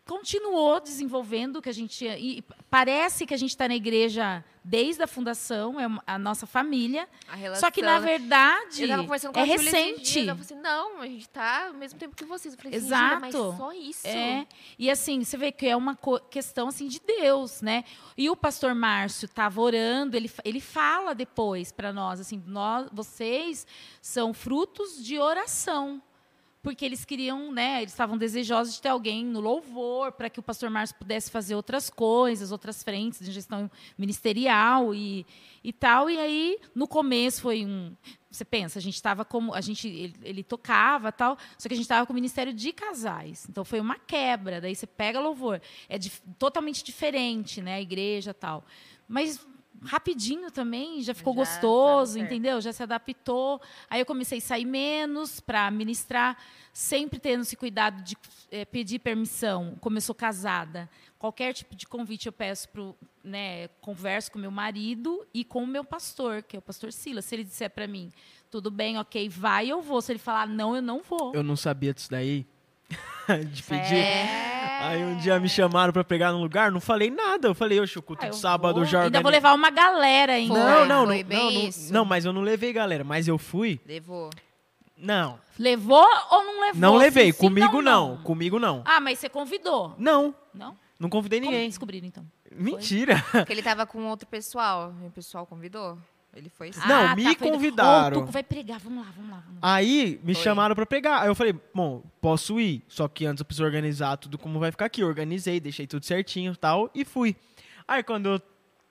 continuou desenvolvendo que a gente e parece que a gente está na igreja desde a fundação, é a nossa família. A relação, Só que na verdade Eu tava conversando com é a recente. dias, falou assim, não, a gente tá ao mesmo tempo que vocês. Eu falei assim, Exato. Mas só isso. É, e assim, você vê que é uma questão assim de Deus, né? E o pastor Márcio estava orando, ele, ele fala depois para nós, assim, nós, vocês são frutos de oração. Porque eles queriam, né? Eles estavam desejosos de ter alguém no louvor, para que o pastor Márcio pudesse fazer outras coisas, outras frentes de gestão ministerial e, e tal. E aí, no começo, foi um. Você pensa, a gente estava como. A gente, ele, ele tocava tal, só que a gente estava com o ministério de casais. Então foi uma quebra. Daí você pega louvor. É totalmente diferente, né? A igreja tal. Mas rapidinho também, já ficou Já gostoso, entendeu? Já se adaptou. Aí eu comecei a sair menos para ministrar, sempre tendo esse cuidado de eh, pedir permissão, como eu sou casada. Qualquer tipo de convite eu peço pro, né, converso com meu marido e com o meu pastor, que é o pastor Silas. Se ele disser para mim, tudo bem, ok, vai, eu vou. Se ele falar não, eu não vou. Eu não sabia disso daí. [laughs] de pedir. É. Aí um dia me chamaram pra pegar no lugar, não falei nada. Eu falei, oxe, o culto Ah, de sábado vou. já Ainda vou levar uma galera ainda. Foi, Não, não, foi não, bem não, não, isso. não, mas eu não levei, galera. Mas eu fui. Levou. Não, Levou ou não levou? não levei. Sim, sim, Comigo não, Comigo não. Ah, mas você convidou? Não, Não? não convidei Como ninguém. descobriram, então? Mentira. Porque ele tava com outro pessoal. E o pessoal convidou. Ele foi sim. Não, Ah, me foi- convidaram. Tuco vai pregar, vamos lá, vamos lá. Vamos lá. Aí me Foi. chamaram pra pegar. Aí eu falei, bom, posso ir. Só que antes eu preciso organizar tudo como vai ficar aqui. Eu organizei, deixei tudo certinho e tal, e fui. Aí quando eu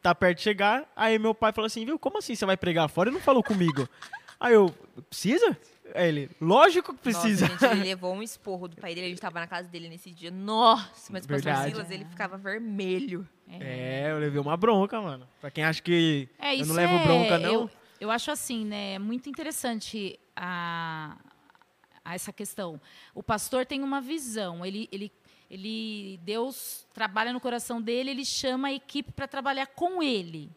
tá perto de chegar, aí meu pai falou assim, viu, como assim você vai pregar fora e não falou comigo? aí eu, precisa? Aí ele, lógico que precisa. Nossa, gente, ele levou um esporro do pai dele. A gente tava na casa dele nesse dia. Nossa, mas o pastor Verdade. Silas, ele ficava vermelho. É, eu levei uma bronca, mano. Pra quem acha que É, eu não levo é- bronca, não. Eu, eu acho assim, né? é Muito interessante a, a essa questão. O pastor tem uma visão. Ele, ele, ele, Deus trabalha no coração dele. Ele chama a equipe para trabalhar com ele.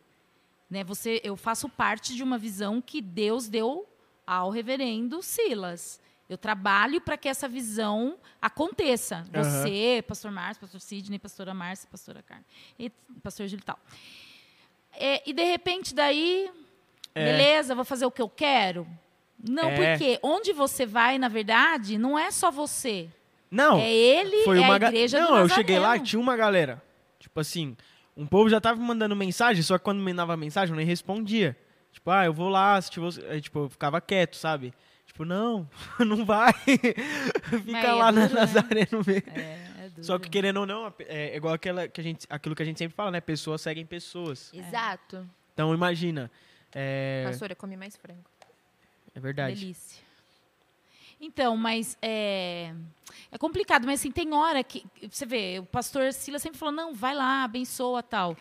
Né? Você, eu faço parte de uma visão que Deus deu ao Reverendo Silas. Eu trabalho para que essa visão aconteça. Você, Pastor Márcio, Pastor Sidney, Pastora Márcia, Pastora Carmen, e Pastor Gil e tal. É, e de repente daí, É. beleza, vou fazer o que eu quero. Não, É. porque onde você vai, na verdade, não é só você. Não, é ele, foi é uma a ga- igreja Não, do eu cheguei lá e tinha uma galera. Tipo assim, um povo já tava me mandando mensagem, só que quando me mandava mensagem eu nem respondia. Tipo, ah, eu vou lá assistir você. Aí, tipo, eu ficava quieto, sabe? Tipo, não, [laughs] não vai. [laughs] Fica é lá na duro, né? Nazareno mesmo. É, é duro. Só que querendo ou não, é igual aquela que a gente, aquilo que a gente sempre fala, né? Pessoas seguem pessoas. Exato. Então imagina. É, Pastora, come mais frango. é verdade. Delícia. Então, mas é, é complicado, mas assim, tem hora que. Você vê, o pastor Silas sempre falou: não, vai lá, abençoa tal.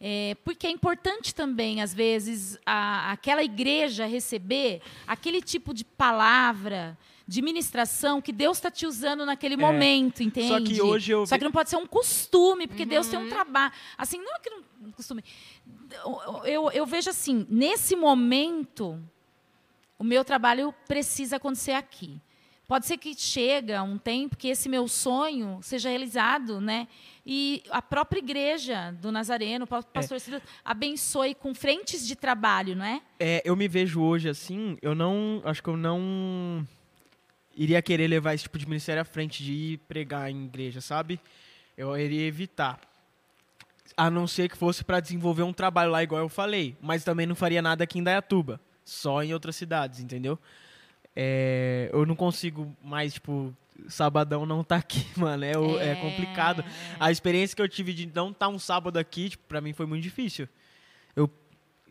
É, porque é importante também, às vezes, a- aquela igreja receber aquele tipo de palavra, de ministração que Deus está te usando naquele momento, entende? Só que hoje eu Só que não pode ser um costume, porque Deus tem um trabalho. Assim, não é que não um costume. Eu, eu vejo assim, nesse momento, o meu trabalho precisa acontecer aqui. Pode ser que chega um tempo que esse meu sonho seja realizado, né? E a própria igreja do Nazareno, o próprio pastor Silas, abençoe com frentes de trabalho, não é? É, eu me vejo hoje assim, eu não. Acho que eu não iria querer levar esse tipo de ministério à frente, de ir pregar em igreja, sabe? Eu iria evitar. A não ser que fosse para desenvolver um trabalho lá, igual eu falei. Mas também não faria nada aqui em Dayatuba. Só em outras cidades, entendeu? É, eu não consigo mais, tipo, sabadão não tá aqui, [laughs] mano. É, o- é complicado. A experiência que eu tive de não estar um sábado aqui, tipo, pra mim foi muito difícil. Eu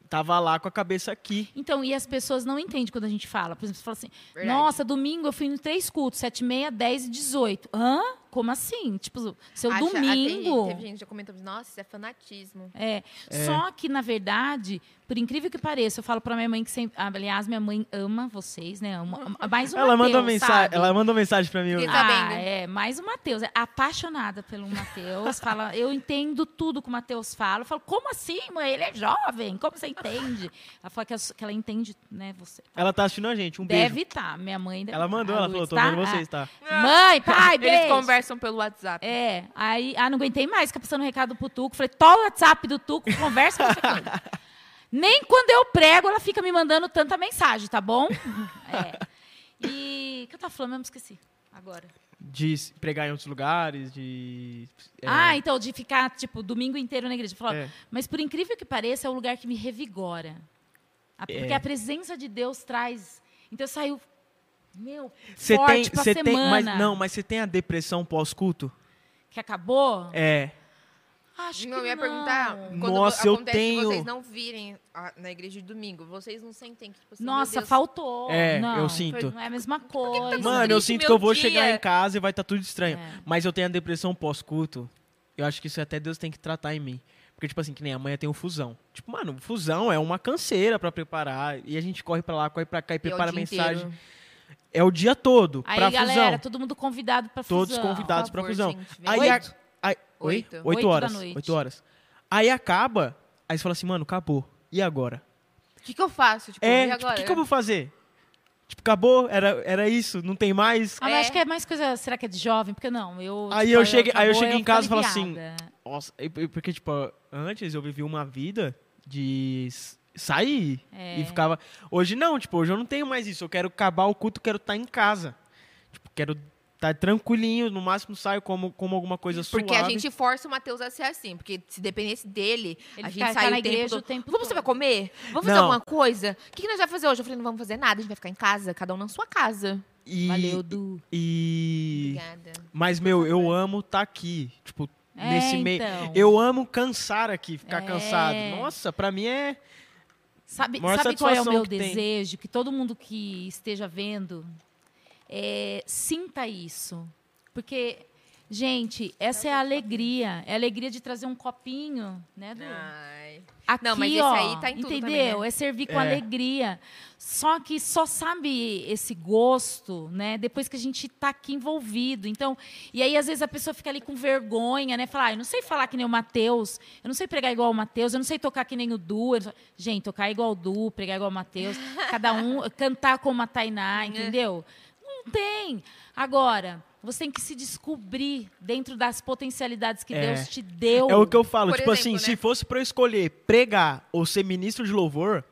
tava lá com a cabeça aqui. Então, e as pessoas não entendem quando a gente fala. Por exemplo, você fala assim, Verdade. nossa, domingo eu fui em três cultos, sete, e meia, dez e dezoito. Hã? Como assim? Tipo, seu Acha- ah, tem- domingo... Teve gente já comentou, nossa, isso é fanatismo. É. Só que, na verdade, por incrível que pareça, eu falo pra minha mãe que sempre. Aliás, minha mãe ama vocês, né? Ama, ama- mais o ela mandou Mateus, mensagem, sabe? ela mandou mensagem para mim. Hoje. Ah, é, mais o Matheus. É apaixonada pelo Matheus. fala, eu entendo tudo que o Matheus fala. Eu falo, como assim, mãe? Ele é jovem. Como você entende? Ela fala que, que ela entende, né, você. Ela tá assistindo a gente. Um beijo. Deve estar. Minha mãe deve Ela mandou, a ela falou, tô tá? vendo vocês, tá? Mãe, pai, Eles beijo. Conversam pelo WhatsApp. É, aí, ah, não aguentei mais, ficar passando recado pro Tuco. Falei, toma o WhatsApp do Tuco, conversa com você. com ele." Nem quando eu prego, ela fica me mandando tanta mensagem, tá bom? É. E o que eu tava falando? Eu me esqueci agora. De pregar em outros lugares, de. é, Ah, então, de ficar, tipo, domingo inteiro na igreja. Falar, É. Mas por incrível que pareça, é o lugar que me revigora. A- Porque É. a presença de Deus traz. Então eu saio, meu, Você forte tem, pra você semana. tem, mas não, mas você tem a depressão pós-culto? Que acabou? É. Acho não, que eu ia não. perguntar. Quando Nossa, eu acontece tenho- vocês não virem a- na igreja de domingo, vocês não sentem que, tipo assim, Nossa, Deus, faltou. É, não, eu sinto. Não é a mesma coisa. Mano, eu sinto que eu vou dia. chegar em casa e vai estar tudo estranho. É. Mas eu tenho a depressão pós-culto. Eu acho que isso até Deus tem que tratar em mim. Porque, tipo assim, que nem amanhã tem o fusão. Tipo, mano, fusão é uma canseira pra preparar. E a gente corre pra lá, corre pra cá e é prepara mensagem. inteiro. É o dia todo Aí, pra galera, fusão. todo mundo convidado pra Todos fusão. convidados Por pra favor, fusão. gente. Aí a- Oito? aí- Oi? Oito. Oito Oito da horas. noite. Oito horas. Aí acaba, aí você fala assim, mano, acabou. E agora? O que, que eu faço? Tipo, é, e tipo, o agora? que, que eu vou fazer? Tipo, acabou? Era, era isso? Não tem mais? Ah, mas É. acho que é mais coisa. Será que é de jovem? Porque não, eu. Aí tipo, eu cheguei- aí eu acabou, cheguei em casa e falo assim. Nossa, porque, tipo, antes eu vivi uma vida de sair É. e ficava. Hoje não, tipo, hoje eu não tenho mais isso. Eu quero acabar o culto, quero estar em casa. Tipo, quero estar tranquilinho, no máximo saio como, como alguma coisa Porque suave. a gente força o Matheus a ser assim. Porque se dependesse dele, Ele a gente sai na igreja todo. o tempo Vamos, você todo. vai comer? Vamos fazer Não. alguma coisa? O que, que nós vamos fazer hoje? Eu falei, não vamos fazer nada, a gente vai ficar em casa, cada um na sua casa. E, Valeu, Du. E. Obrigada. Mas, meu, eu amo estar aqui. Tipo, É, nesse meio. então. Eu amo cansar aqui, ficar É. cansado. Nossa, pra mim é. Sabe, sabe qual é o meu que tem. desejo? Que todo mundo que esteja vendo é, sinta isso. Porque, gente, essa é a alegria. É a alegria de trazer um copinho, né, Du? Ai. Aqui, Não, mas esse ó, aí tá em tudo entendeu? também, né? É servir com É. alegria. Só que só sabe esse gosto, né? Depois que a gente tá aqui envolvido. Então, e aí às vezes a pessoa fica ali com vergonha, né? Falar, ah, eu não sei falar que nem o Matheus, eu não sei pregar igual o Matheus, eu não sei tocar que nem o Du. Gente, tocar igual o Du, pregar igual o Matheus, cada um cantar como a É. Tainá, [laughs] entendeu? Não tem. Agora, você tem que se descobrir dentro das potencialidades que É. Deus te deu. É o que eu falo, Por tipo exemplo, assim, né? se fosse pra eu escolher pregar ou ser ministro de louvor,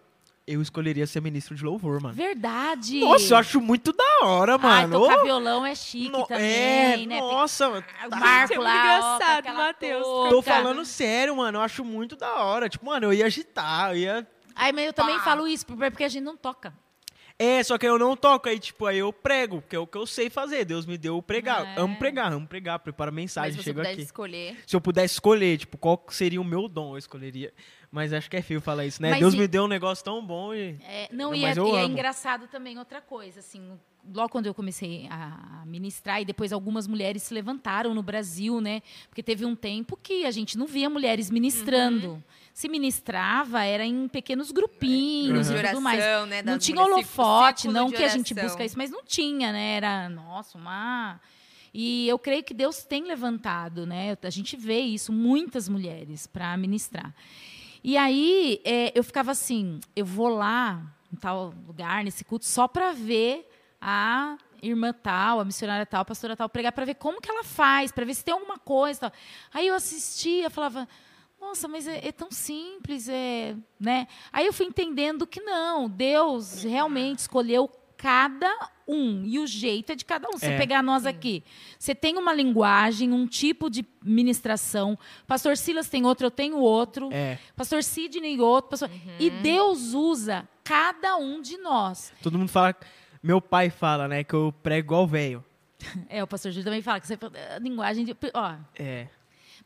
eu escolheria ser ministro de louvor, mano. Verdade. Nossa, eu acho muito da hora, Ai, mano. tocar Ô, violão é chique no- também, é, né? nossa, tá- Marco é lá, ó, engraçado, aquela Matheus. touca. tô falando sério, mano. Eu acho muito da hora. Tipo, mano, eu ia agitar, eu ia Ai, mas eu também Pá. falo isso, porque a gente não toca. É, só que eu não toco, aí, tipo, aí eu prego, que é o que eu sei fazer. Deus me deu o pregar. É. Amo pregar, amo pregar, preparo mensagem, se você chego pudesse aqui. escolher. Se eu pudesse escolher, tipo, qual seria o meu dom, eu escolheria. Mas acho que é feio falar isso, né? Mas Deus e- me deu um negócio tão bom e. É, não, Não, e, é, eu e é engraçado também outra coisa, assim, logo quando eu comecei a ministrar, e depois algumas mulheres se levantaram no Brasil, né? Porque teve um tempo que a gente não via mulheres ministrando. Uhum. Se ministrava, era em pequenos grupinhos Uhum. e tudo mais. oração, né? não tinha holofote, não que a gente busca isso, mas não tinha, né? Era, nossa, uma. E eu creio que Deus tem levantado, né? A gente vê isso, muitas mulheres para ministrar. E aí é, eu ficava assim, eu vou lá em tal lugar, nesse culto, só para ver a irmã tal, a missionária tal, a pastora tal, pregar, para ver como que ela faz, para ver se tem alguma coisa. Tal. Aí eu assistia, falava, nossa, mas é, é tão simples, é, né? Aí eu fui entendendo que não, Deus realmente escolheu cada um e o jeito é de cada um. Você É. pegar nós aqui, você tem uma linguagem, um tipo de ministração. Pastor Silas tem outro, eu tenho outro. É. Pastor Sidney outro. Pastor... E Uhum. Deus usa cada um de nós. Todo mundo fala. Meu pai fala, né, que eu prego igual velho. [laughs] É, o pastor Júlio também fala que você a linguagem de. Ó, É.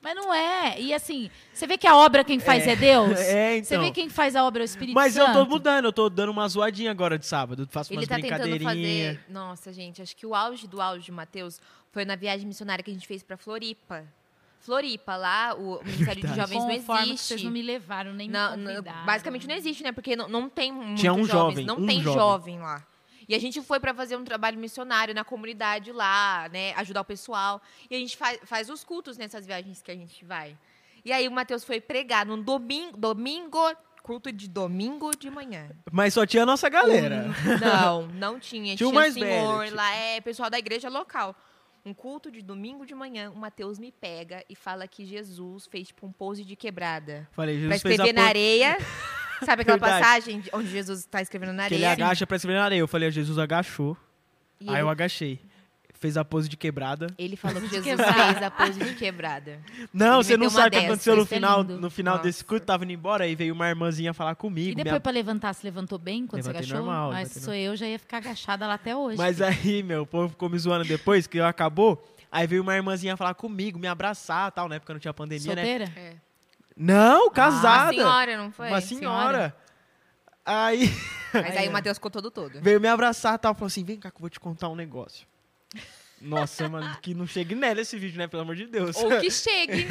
mas não é. E assim, você vê que a obra quem faz é, Deus? [laughs] É, Você então. vê quem faz a obra é o Espírito Mas Santo? eu tô mudando, eu tô dando uma zoadinha agora de sábado. Faço Ele umas tá tentando brincadeirinhas. fazer. Nossa, gente, acho que o auge do auge de Matheus foi na viagem missionária que a gente fez pra Floripa. Floripa, lá, o [laughs] Ministério de Verdade. Jovens não Conforme que existe. vocês não me levaram, nem Não, me não, basicamente não existe, né? Porque não, não tem muitos Tinha um jovens, jovem, não um tem jovem. jovem. lá. E a gente foi para fazer um trabalho missionário na comunidade lá, né? Ajudar o pessoal. E a gente faz, faz os cultos nessas viagens que a gente vai. E aí o Matheus foi pregar num domingo, domingo, culto de domingo de manhã. Mas só tinha a nossa galera. Não, não tinha. [laughs] Tinha o Tinha, mais senhor velho, lá, é pessoal da igreja local. Um culto de domingo de manhã, o Matheus me pega e fala que Jesus fez tipo um pose de quebrada. Falei, Pra Jesus fez a escrever na areia. [laughs] Sabe aquela Verdade. passagem de- onde Jesus está escrevendo na que ele areia? agacha pra escrever na areia. Eu falei, Jesus agachou. E Aí ele, eu agachei. Fez a pose de quebrada. ele falou que [laughs] Jesus fez a pose de quebrada. Não, Ele você não sabe o que aconteceu no é final, lindo. no final desse culto. Tava indo embora, aí veio uma irmãzinha falar comigo. E depois minha- pra levantar, se levantou bem quando Levantei você agachou? normal, Mas sou eu, já ia ficar agachada lá até hoje. Mas filho. aí, meu, o povo ficou me zoando depois, que acabou. Aí veio uma irmãzinha falar comigo, me abraçar tal, né? Porque não tinha pandemia, né? Solteira? É. Não, Uma casada. senhora, não foi? Uma senhora. Aí Mas aí o Matheus ficou todo todo. veio me abraçar e tal. Falou assim: vem cá que eu vou te contar um negócio. Nossa, mano, que não chegue nela esse vídeo, né? Pelo amor de Deus. Ou que chegue.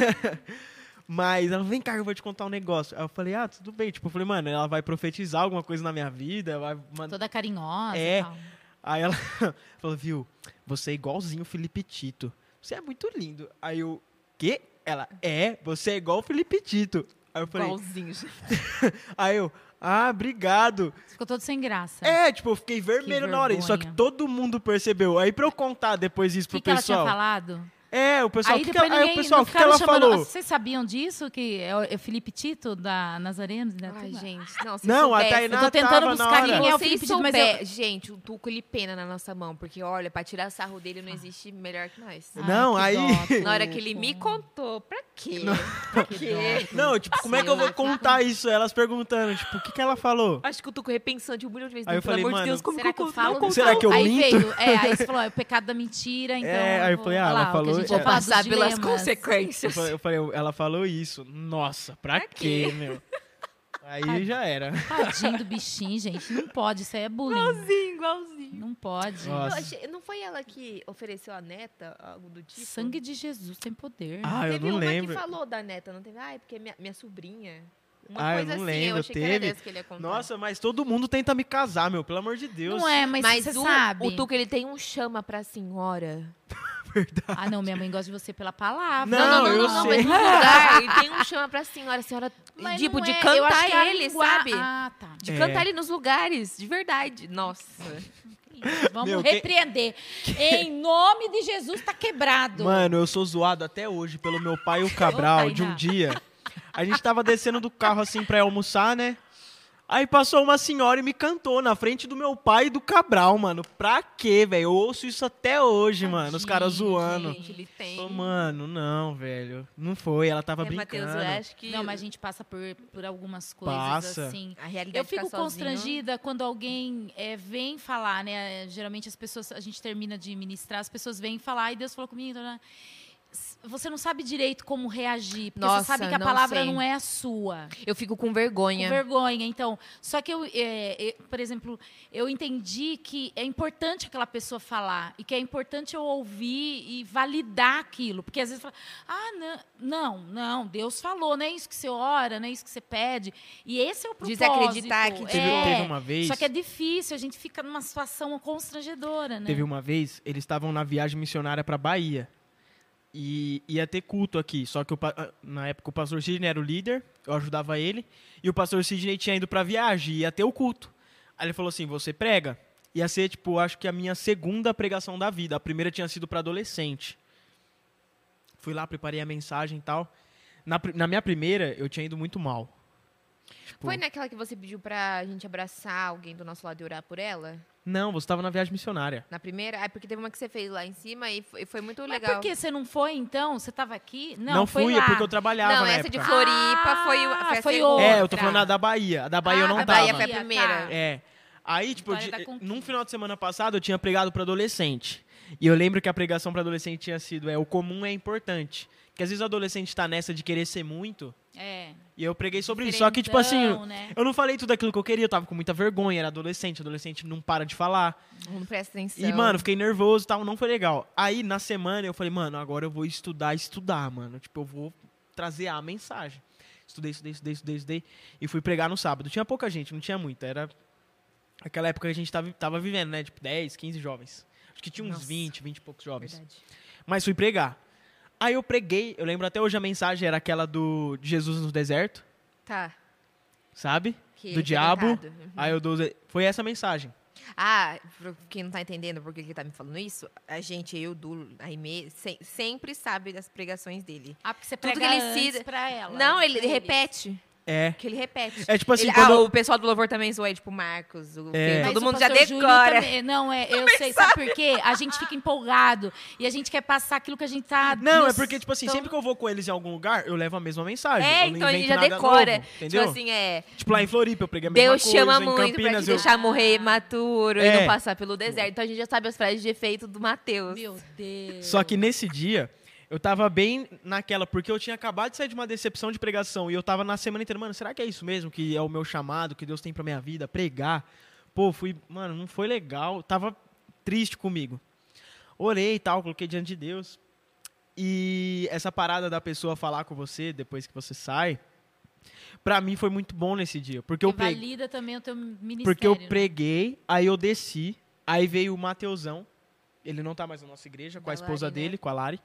[laughs] Mas ela, vem cá que eu vou te contar um negócio. Aí eu falei, ah, tudo bem. Tipo, eu falei, mano, ela vai profetizar alguma coisa na minha vida, vai mandar Toda carinhosa É. e tal. Aí ela [laughs] falou, viu, você é igualzinho o Felipe Tito. Você é muito lindo. Aí eu, quê? Ela, é, você é igual o Felipe Tito. Aí eu falei, Igualzinho. [laughs] aí eu, ah, obrigado. Você Ficou todo sem graça. É, tipo, eu fiquei vermelho na hora. Só que todo mundo percebeu. Aí pra eu contar depois isso O pro que, que ela tinha pessoal. falado? É, o pessoal, aí o que que depois ela, aí ninguém o pessoal, não o que, que ela chamando. falou? Vocês sabiam disso? Que é o, é Felipe Tito da Nazareno? Né? Ai, Tudo- gente. Não, se Não, a soubesse- Tainá Eu tô tentando buscar quem é o Felipe Tito, mas eu- Gente, o Tuco ele pena na nossa mão, porque olha, pra tirar sarro dele não existe melhor que nós. Ai, Não, que aí- dó, Na hora que ele me contou, pra quê? Que dó. Não, tipo, como é que eu vou contar isso? Elas perguntando, tipo, o que, que ela falou? Acho que o Tuco repensando um milhão de vezes. Aí não, eu pelo falei, amor mano, de Deus, como Será que eu não falo? Será que eu aí minto? Veio, é, aí você [laughs] falou, é o pecado da mentira, então. É, aí eu falei, ah, ela a falou- gente é. Passar pelas dilemas. Eu consequências. falei, eu falei, ela falou isso. Nossa, pra, Pra quê, quê? meu? [laughs] Aí já era. Tadinho do bichinho, gente. Não pode, isso aí é bullying. Igualzinho, igualzinho. Não pode. Achei- não foi ela que ofereceu a neta, algo do tipo? Sangue de Jesus tem poder. Ah, eu teve não uma lembro. que falou da neta, não teve? Ai, porque minha, minha sobrinha. Uma Ah, eu coisa não assim, lembro, eu achei que teve. era dessa que ele ia contar. Nossa, mas todo mundo tenta me casar, meu, pelo amor de Deus. Não é, mas, Mas você o, sabe. o Tuca, ele tem um chama pra senhora. [laughs] Ah, não, minha mãe gosta de você pela palavra. Não, eu não, sei. mas no [laughs] lugar, ele tem um chama pra senhora. A senhora, Mas tipo, não de é, eu acho cantar que a ele, língua- sabe? Ah, tá. De É. cantar ele nos lugares, de verdade. Nossa. Vamos Meu, repreender. Em nome de Jesus, tá quebrado. Mano, eu sou zoado até hoje pelo meu pai e o [laughs] Cabral Ô, de um dia. A gente tava descendo do carro assim pra almoçar, né? Aí passou uma senhora e me cantou na frente do meu pai e do Cabral, mano. Pra quê, velho? Eu ouço isso até hoje, mano. Os caras Tadinho, zoando. Gente, ele tem. Falei, mano, não, velho. Não foi, ela tava é, Matheus, brincando. eu acho que Não, mas a gente passa por, por algumas coisas Passa. assim. a realidade Eu fico constrangida quando alguém é, vem falar, né? Geralmente as pessoas, a gente termina de ministrar, as pessoas vêm falar, e Deus falou comigo. né? Você não sabe direito como reagir, porque Nossa, você sabe que a não palavra sei. não é a sua. Eu fico com Com vergonha. vergonha, então. Só que eu, é, é, por exemplo, eu entendi que é importante aquela pessoa falar e que é importante eu ouvir e validar aquilo. Porque às vezes fala, ah, não, não, não, Deus falou, não é isso que você ora, não é isso que você pede. E esse é o propósito. Desacreditar que Teve, é. teve uma vez. Só que é difícil, a gente fica numa situação constrangedora, né? Teve uma vez, eles estavam na viagem missionária pra Bahia. E ia ter culto aqui. Só que ah, na época o pastor Sidney era o líder, eu ajudava ele. E o pastor Sidney tinha ido pra viagem, ia ter o culto. Aí ele falou assim: Você prega? Ia ser, tipo, acho que a minha segunda pregação da vida. A primeira tinha sido pra adolescente. Fui lá, preparei a mensagem e tal. Na, na minha primeira, eu tinha ido muito mal. Tipo, Foi naquela que você pediu pra gente abraçar alguém do nosso lado e orar por ela? Não, você estava na viagem missionária. Na primeira? Ah, porque teve uma que você fez lá em cima e foi, foi muito Mas legal. por que você não foi, então? Você estava aqui? Não, Não, foi fui, lá. é porque eu trabalhava Não, na essa de época. Floripa foi, o- Ah, foi a foi segunda. outra. É, eu tô falando a da Bahia. A da Bahia eu Ah, não a tava. Bahia foi a primeira. tá. É. Aí, tipo, eu di- da Conquista. num final de semana passado eu tinha pregado para adolescente. E eu lembro que a pregação para adolescente tinha sido é o comum é importante. Que às vezes o adolescente tá nessa de querer ser muito, É. e eu preguei sobre isso. Só que tipo assim, né? eu não falei tudo aquilo que eu queria, eu tava com muita vergonha, era adolescente, adolescente não para de falar. Não presta atenção. E mano, fiquei nervoso e tal, não foi legal. Aí na semana eu falei, mano, agora eu vou estudar, estudar, mano. Tipo, eu vou trazer a mensagem. Estudei, estudei, estudei, estudei, estudei. E fui pregar no sábado. Tinha pouca gente, não tinha muita. Era aquela época que a gente tava, tava vivendo, né? Tipo, 10, 15 jovens. Acho que tinha uns Nossa. 20, 20 e poucos jovens. Verdade. Mas fui pregar. Aí eu preguei, eu lembro até hoje a mensagem era aquela do Jesus no deserto, Tá. sabe? Que Do ele foi diabo. Uhum. Aí eu dou. Foi essa mensagem. Ah, pra quem não tá entendendo por que ele tá me falando isso, a gente, eu, Du, a Aimee, se- sempre sabe das pregações dele. Ah, porque você Tudo prega que ele antes cita- pra ela. não, ele eles. repete. É. Que ele repete. É tipo assim, Ele- quando ah, eu- o pessoal do louvor também zoa, tipo, Marcos, o É. Todo o mundo já decora. também- não, é, [laughs] eu sei. Sabe por quê? A gente fica empolgado e a gente quer passar aquilo que a gente tá. Não, é nos- porque, tipo assim, sempre que eu vou com eles em algum lugar, eu levo a mesma mensagem. É, eu não então a gente invento já decora. novo, entendeu? tipo assim, é. Tipo, lá em Floripa eu preguei a mesma Deus coisa, chama em muito pra te Campinas eu... deixar morrer maturo e É. não passar pelo deserto. Então a gente já sabe as frases de efeito do Mateus. Meu Deus. Só que nesse dia, eu tava bem naquela, porque eu tinha acabado de sair de uma decepção de pregação e eu tava na semana inteira, mano, será que é isso mesmo que é o meu chamado, que Deus tem pra minha vida, pregar? Pô, fui, mano, não foi legal, tava triste comigo. Orei e tal, coloquei diante de Deus. E essa parada da pessoa falar com você depois que você sai, pra mim foi muito bom nesse dia, porque eu Que preguei valida também o teu ministério. porque eu né? preguei, aí eu desci, aí veio o Mateusão, ele não tá mais na nossa igreja, com a Da esposa Lari, né? dele, com a Lari.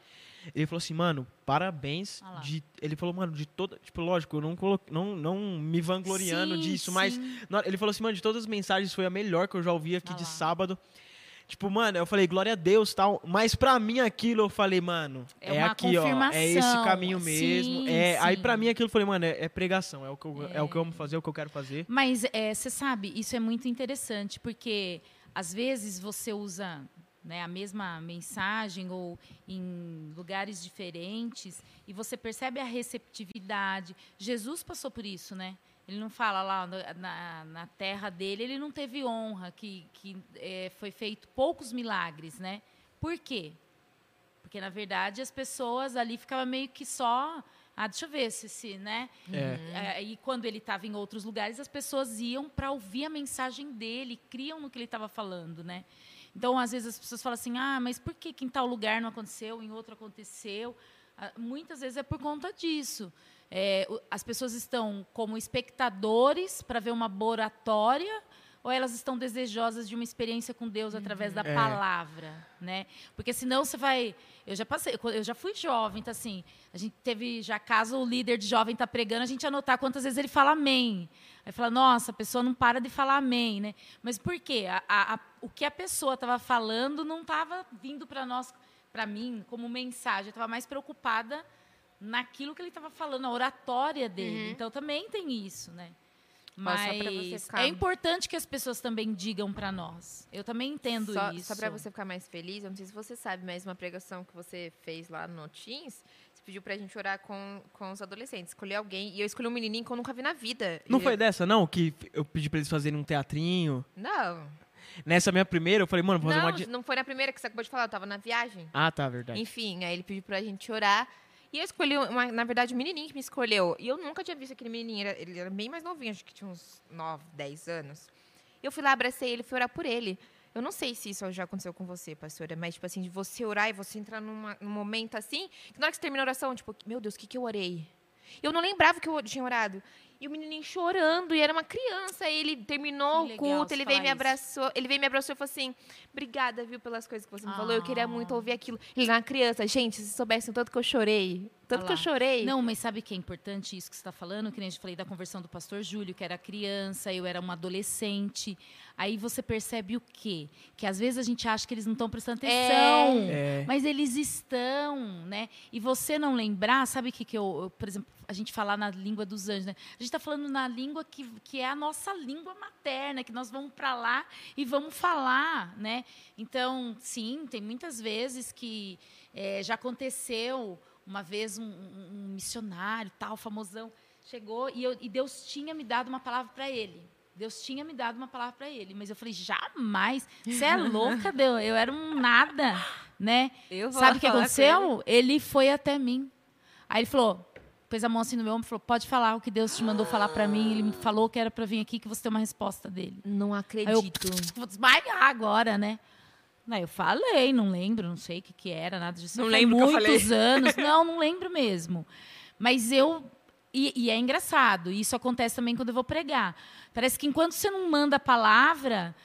Ele falou assim, mano, parabéns. Ah. De, ele falou, mano, de toda. Tipo, lógico, eu não, colo, não, não me vangloriando Sim, disso, mas. sim. na- ele falou assim, mano, de todas as mensagens foi a melhor que eu já ouvi aqui Ah de lá. sábado. Tipo, mano, eu falei, glória a Deus tal. Mas pra mim aquilo eu falei, mano, É é, uma aqui, ó. É esse caminho mesmo. Sim, é, Aí sim. pra mim aquilo eu falei, mano, é, é pregação. É o, que eu, é. o que eu amo fazer, é o que eu quero fazer. Mas você sabe, isso é muito interessante, porque às vezes você usa né, a mesma mensagem ou em lugares diferentes e você percebe a receptividade. Jesus passou por isso, né? Ele não fala lá na, na- terra dele, ele não teve honra, que, que eh, foi feito poucos milagres, né? Por quê? Porque, na verdade, as pessoas ali ficavam meio que só Ah, deixa eu ver se, se né? É. É, e quando ele estava em outros lugares, as pessoas iam para ouvir a mensagem dele, criam no que ele estava falando, né? Então, às vezes as pessoas falam assim: "Ah, mas por que, que em tal lugar não aconteceu, em outro aconteceu?" Ah, muitas vezes é por conta disso. É, as pessoas estão como espectadores para ver uma oratória ou elas estão desejosas de uma experiência com Deus através da É. palavra, né? Porque senão você vai, eu já passei, eu já fui jovem, então assim, a gente teve já caso o líder de jovem tá pregando, a gente anotar quantas vezes ele fala amém. Aí fala, nossa, a pessoa não para de falar amém, né? Mas por quê? A- a- o que a pessoa estava falando não estava vindo para nós, para mim, como mensagem. Eu estava mais preocupada naquilo que ele estava falando, a oratória dele. Uhum. Então também tem isso, né? Mas ficar- é importante que as pessoas também digam para nós. Eu também entendo só, isso. Só pra você ficar mais feliz, eu não sei se você sabe, mas uma pregação que você fez lá no Teams, você pediu pra gente orar com, com os adolescentes. Escolher alguém. E eu escolhi um menininho que eu nunca vi na vida. Não E foi eu- dessa, não? Que eu pedi pra eles fazerem um teatrinho. Não. Nessa minha primeira, eu falei, mano, vou fazer Não, uma. não foi na primeira que você acabou de falar, eu tava na viagem. Ah, tá, verdade. Enfim, aí ele pediu pra gente orar. E eu escolhi, uma, na verdade, um menininho que me escolheu. E eu nunca tinha visto aquele menininho. Era- ele era bem mais novinho, acho que tinha uns 9, 10 anos. Eu fui lá, abracei ele, fui orar por ele. Eu não sei se isso já aconteceu com você, pastora, mas, tipo assim, de você orar e você entrar numa- num momento assim, que na hora que você termina a oração, tipo, meu Deus, o que, que eu orei? Eu não lembrava que eu tinha orado. E o menininho chorando, e era uma criança. ele terminou Que o legal culto, ele veio e me isso. abraçou. Ele veio e me abraçou e falou assim: Obrigada, viu, pelas coisas que você me falou. Eu queria muito Ah. ouvir aquilo. Ele era uma criança. Gente, se soubessem o tanto que eu chorei. Tanto Ah que eu chorei. Não, mas sabe que é importante isso que você está falando? Que nem a gente falei da conversão do pastor Júlio, que era criança, eu era uma adolescente. Aí você percebe o quê? Que às vezes a gente acha que eles não estão prestando atenção. É. Mas eles estão, né? E você não lembrar, sabe o que, que eu, eu, por exemplo, a gente falar na língua dos anjos, né? A gente está falando na língua que, que é a nossa língua materna, que nós vamos para lá e vamos falar, né? Então, sim, tem muitas vezes que eh, já aconteceu. Uma vez um, um- missionário, tal, famosão, chegou e, eu- e Deus tinha me dado uma palavra para ele. Deus tinha me dado uma palavra para ele, mas eu falei, jamais, você é louca, [laughs] Deus, eu era um nada, né? Sabe o que aconteceu? Ele foi até mim. Aí ele falou, pôs a mão assim no meu ombro e falou: pode falar o que Deus te mandou falar para mim. Ele me falou que era para vir aqui que você tem uma resposta dele. Não Aí eu acredito. vou desmaiar agora, né? Aí eu falei, não lembro, não sei o que, que era, nada disso. Não Foi lembro muitos anos. [laughs] Não, não lembro mesmo. Mas eu. E, e é engraçado, e isso acontece também quando eu vou pregar. Parece que enquanto você não manda a palavra,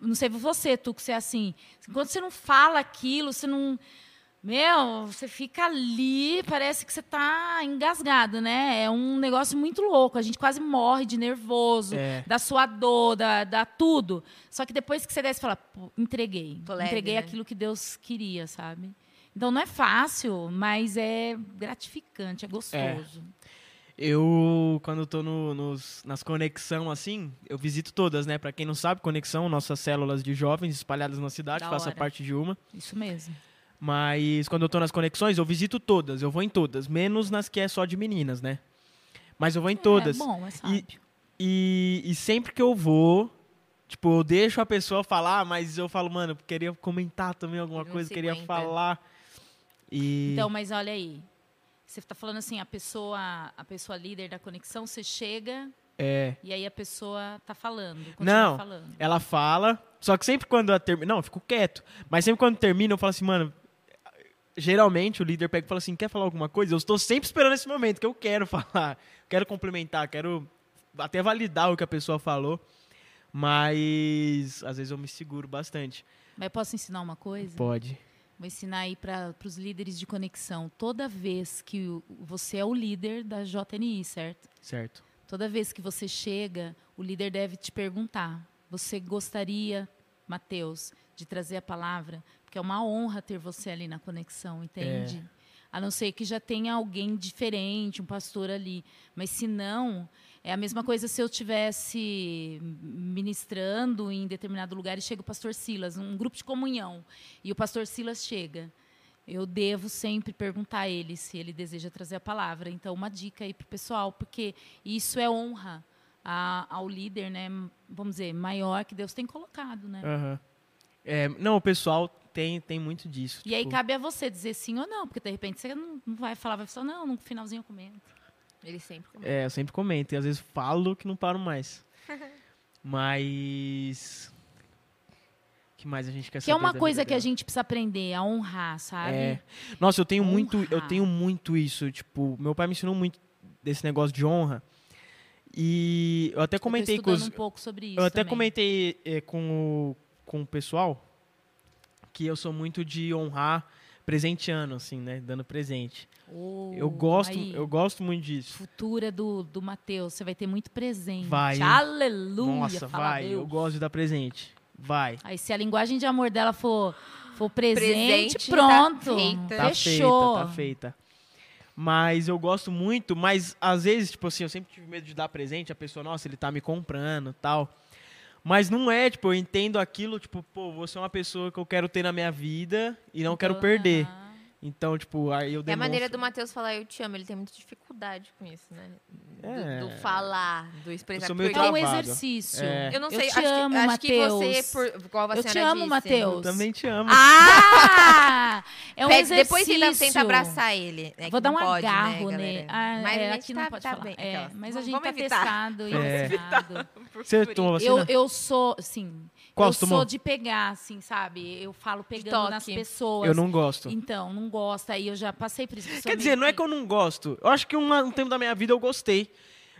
não sei você, tu que você é assim, enquanto você não fala aquilo, você não. Meu, você fica ali, parece que você está engasgado, né? É um negócio muito louco. A gente quase morre de nervoso, É. da sua dor, da, da tudo. Só que depois que você desce, fala, "Pô, entreguei. Leve, entreguei né? aquilo que Deus queria, sabe? Então não é fácil, mas é gratificante, é gostoso. Eu, quando tô no- nos, nas conexão assim, eu visito todas, né? Pra quem não sabe, conexão, nossas células de jovens espalhadas na cidade, Da faço hora. parte de uma. Isso mesmo. Mas quando eu tô nas conexões, eu visito todas, eu vou em todas, menos nas que é só de meninas, né? Mas eu vou em todas. É bom, é sábio. E, e sempre que eu vou, tipo, eu deixo a pessoa falar, mas eu falo, mano, queria comentar também alguma não coisa, queria aguenta. falar. E Então, mas olha aí. Você está falando assim, a pessoa, a pessoa líder da conexão, você chega é, e aí a pessoa tá falando, Não. falando. ela fala, só que sempre quando ela termina, não, eu fico quieto, mas sempre quando termina eu falo assim, mano, geralmente o líder pega e fala assim, quer falar alguma coisa? Eu estou sempre esperando esse momento que eu quero [laughs] falar, quero complementar, quero até validar o que a pessoa falou, mas às vezes eu me seguro bastante. Mas posso ensinar uma coisa? Pode. Vou ensinar aí para os líderes de conexão. Toda vez que o- você é o líder da JNI, certo? Certo. Toda vez que você chega, o líder deve te perguntar: você gostaria, Mateus, de trazer a palavra? Porque é uma honra ter você ali na conexão, entende? A não ser que já tenha alguém diferente, um pastor ali. Mas se não, é a mesma coisa se eu tivesse ministrando em determinado lugar e chega o pastor Silas, um grupo de comunhão, e o pastor Silas chega. Eu devo sempre perguntar a ele se ele deseja trazer a palavra. Então, uma dica aí para o pessoal, porque isso é honra a- ao líder, né? Vamos dizer, maior que Deus tem colocado, né? Aham. É, não, o pessoal tem, tem muito disso. E aí tipo, cabe a você dizer sim ou não, porque de repente você não, não vai falar, vai falar, não, no finalzinho eu comento. Ele sempre comenta. É, eu sempre comento. E às vezes falo que não paro mais. [laughs] Mas. O que mais a gente quer Que é saber uma da coisa vida que a dela? gente precisa aprender, a honrar, sabe? É. Nossa, eu tenho muito, eu Honrar. tenho muito isso. Tipo, meu pai me ensinou muito desse negócio de honra. E eu até Eu comentei com estudando os, um pouco sobre isso eu até também. comentei eh, com o, com o pessoal que eu sou muito de honrar presenteando, assim, né? Dando presente. Oh, eu gosto, aí, eu gosto muito disso. Futura do, do Matheus, você vai ter muito presente. Vai. Aleluia. Nossa, fala vai. Deus. Eu gosto de dar presente. Vai. Aí se a linguagem de amor dela for, for presente, Presente, pronto. tá feita. Tá Fechou. feita, tá feita. Mas eu gosto muito, mas às vezes, tipo assim, eu sempre tive medo de dar presente, a pessoa, nossa, ele tá me comprando tal. Mas não é, tipo, eu entendo aquilo, tipo, pô, você é uma pessoa que eu quero ter na minha vida e não quero Então, perder. ah, Então, tipo, aí eu É a demonstro. maneira do Matheus falar eu te amo. Ele tem muita dificuldade com isso, né? Do- É. Do, falar, do expressar. sou meio porque É um exercício. É. Eu não Eu sei, te acho, amo, que, acho que você, Matheus. por, igual a Eu te amo, disse, Matheus. Eu também te amo. Ah! É um Pede- exercício. depois tenta, tenta abraçar ele. né, Vou dar um pode, agarro né, nele. Ah, Mas é, a gente aqui tá, não pode tá falar. bem. É, mas a Vamos- gente tá evitar. testado e É. vacinado. Você Eu, eu sou, sim. Qual eu sou de pegar, assim, sabe? Eu falo pegando nas pessoas. Eu não gosto. Então, não gosta. Aí eu já passei por isso. Quer dizer, não é que eu não gosto. Eu acho que uma- um tempo da minha vida eu gostei.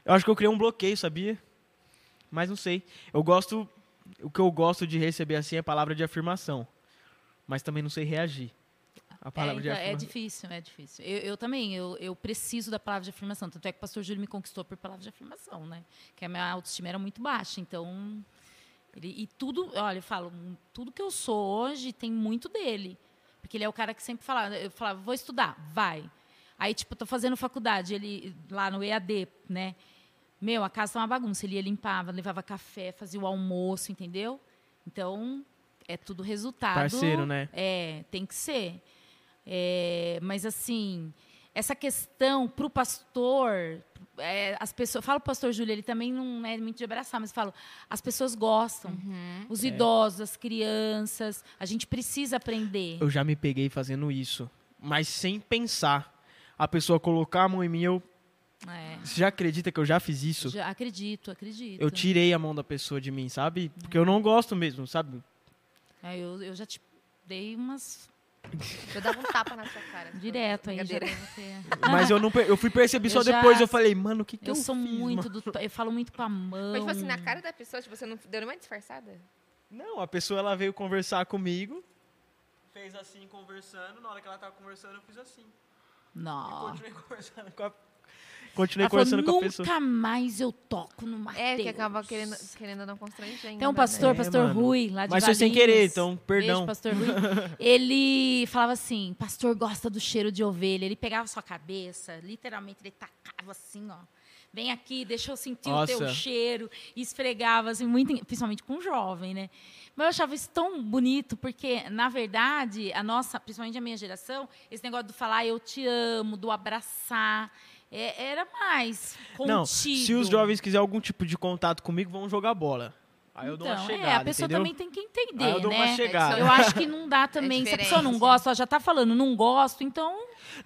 Eu acho que eu criei um bloqueio, sabia? Mas não sei. Eu gosto. O que eu gosto de receber assim é palavra de afirmação. Mas também não sei reagir. A É, palavra de então, é afirmação. difícil, é difícil. Eu, eu também, eu, eu preciso da palavra de afirmação. Tanto é que o pastor Júlio me conquistou por palavra de afirmação, né? Que a minha autoestima era muito baixa. Então, ele, e tudo, olha, eu falo, hum, tudo que eu sou hoje tem muito dele. Porque ele é o cara que sempre fala, eu falava, vou estudar, vai. Aí, tipo, tô fazendo faculdade, ele lá no EAD, né? Meu, a casa tá uma bagunça. Ele ia limpava, levava café, fazia o almoço, entendeu? Então, é tudo resultado. Parceiro, né? É, tem que ser. É, mas assim, essa questão para o pastor, é, as pessoas, falo pro pastor Júlio, ele também não é muito de abraçar, mas falo, as pessoas gostam, Uhum. os É. idosos, as crianças, a gente precisa aprender. Eu já me peguei fazendo isso. Mas sem pensar. A pessoa colocar a mão em mim, eu. É, Você já acredita que eu já fiz isso? já acredito, acredito. Eu tirei a mão da pessoa de mim, sabe? Porque eu não gosto mesmo, sabe? É, eu, eu já te dei umas Eu dava um tapa na sua cara. direto aí. Ter- [laughs] Mas eu não eu fui perceber só já- depois. Eu falei, mano, o que, que eu, Eu sou fiz, muito mano? do. Eu falo muito com a mão. Mas, tipo assim, na cara da pessoa, tipo, você não deu nenhuma disfarçada? Não, a pessoa ela veio conversar comigo, fez assim conversando, na hora que ela tava conversando eu fiz assim. E Não. continuei [laughs] conversando com a Continuei Ela falou, conversando com a nunca pessoa. mais eu toco no Mateus. É, que acaba querendo, querendo não constrangendo. Tem um né? pastor, É, pastor mano. Rui, lá de Mas foi sem querer, então, perdão. Beijo, pastor Rui. [laughs] Ele falava assim, pastor gosta do cheiro de ovelha. Ele pegava sua cabeça, literalmente ele tacava assim, ó. Vem aqui, deixa eu sentir o teu Nossa. cheiro. E esfregava, assim, muito, principalmente com um jovem, né? Mas eu achava isso tão bonito, porque, na verdade, a nossa, principalmente a minha geração, esse negócio do falar eu te amo, do abraçar, é- era mais contido. Não, se os jovens quiserem algum tipo de contato comigo, vão jogar bola. Aí eu dou uma Então, chegada, é, a pessoa entendeu? também tem que entender, Aí eu dou né? uma chegada. Eu acho que não dá [laughs] também. se a pessoa não gosta, ela já tá falando, não gosto, então.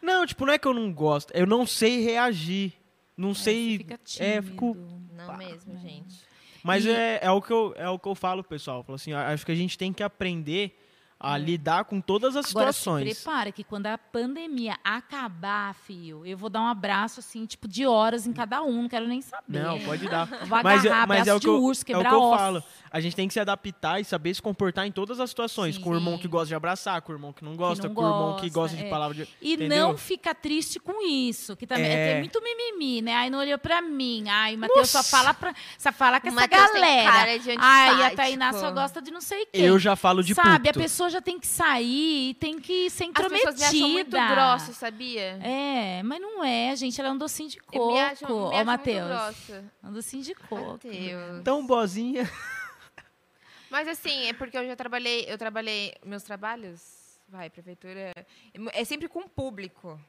Não, tipo, não é que eu não gosto, eu não sei reagir. Não é, sei. fica é, fico. Não Pá. mesmo, gente. Mas E- é, é, o que eu, é o que eu falo, pessoal. Eu falo assim, acho que a gente tem que aprender a lidar com todas as É. Agora se situações. prepara que quando a pandemia acabar, filho, eu vou dar um abraço assim, tipo, de horas em cada um, não quero nem saber. Não, pode dar. [laughs] Vou Mas, é- agarrar, mas é abraço o que de eu, urso, é o quebrar que eu osso. falo. A gente tem que se adaptar e saber se comportar em todas as situações. Sim. Com o irmão que gosta de abraçar, com o irmão que não gosta, não com o irmão que gosta, gosta de é. palavra de. E entendeu? não fica triste com isso, que também É. tem muito mimimi, né? Ai, não olhou pra mim. Ai, o Matheus só fala, pra, só fala com O essa Matheus tem galera. cara de Ai, a. Tainá só gosta de não sei quem. Eu já falo de Sabe, puto. a pessoa já tem que sair e tem que ser As intrometida. pessoas me acham muito grosso, sabia? É, mas não é, gente. Ela é um docinho de Eu coco. me acham, me Ó, acham Matheus. grossa. Um docinho de coco. Matheus. Tão bozinha. Mas assim, é porque eu já trabalhei, eu trabalhei meus trabalhos, vai, prefeitura, é sempre com público.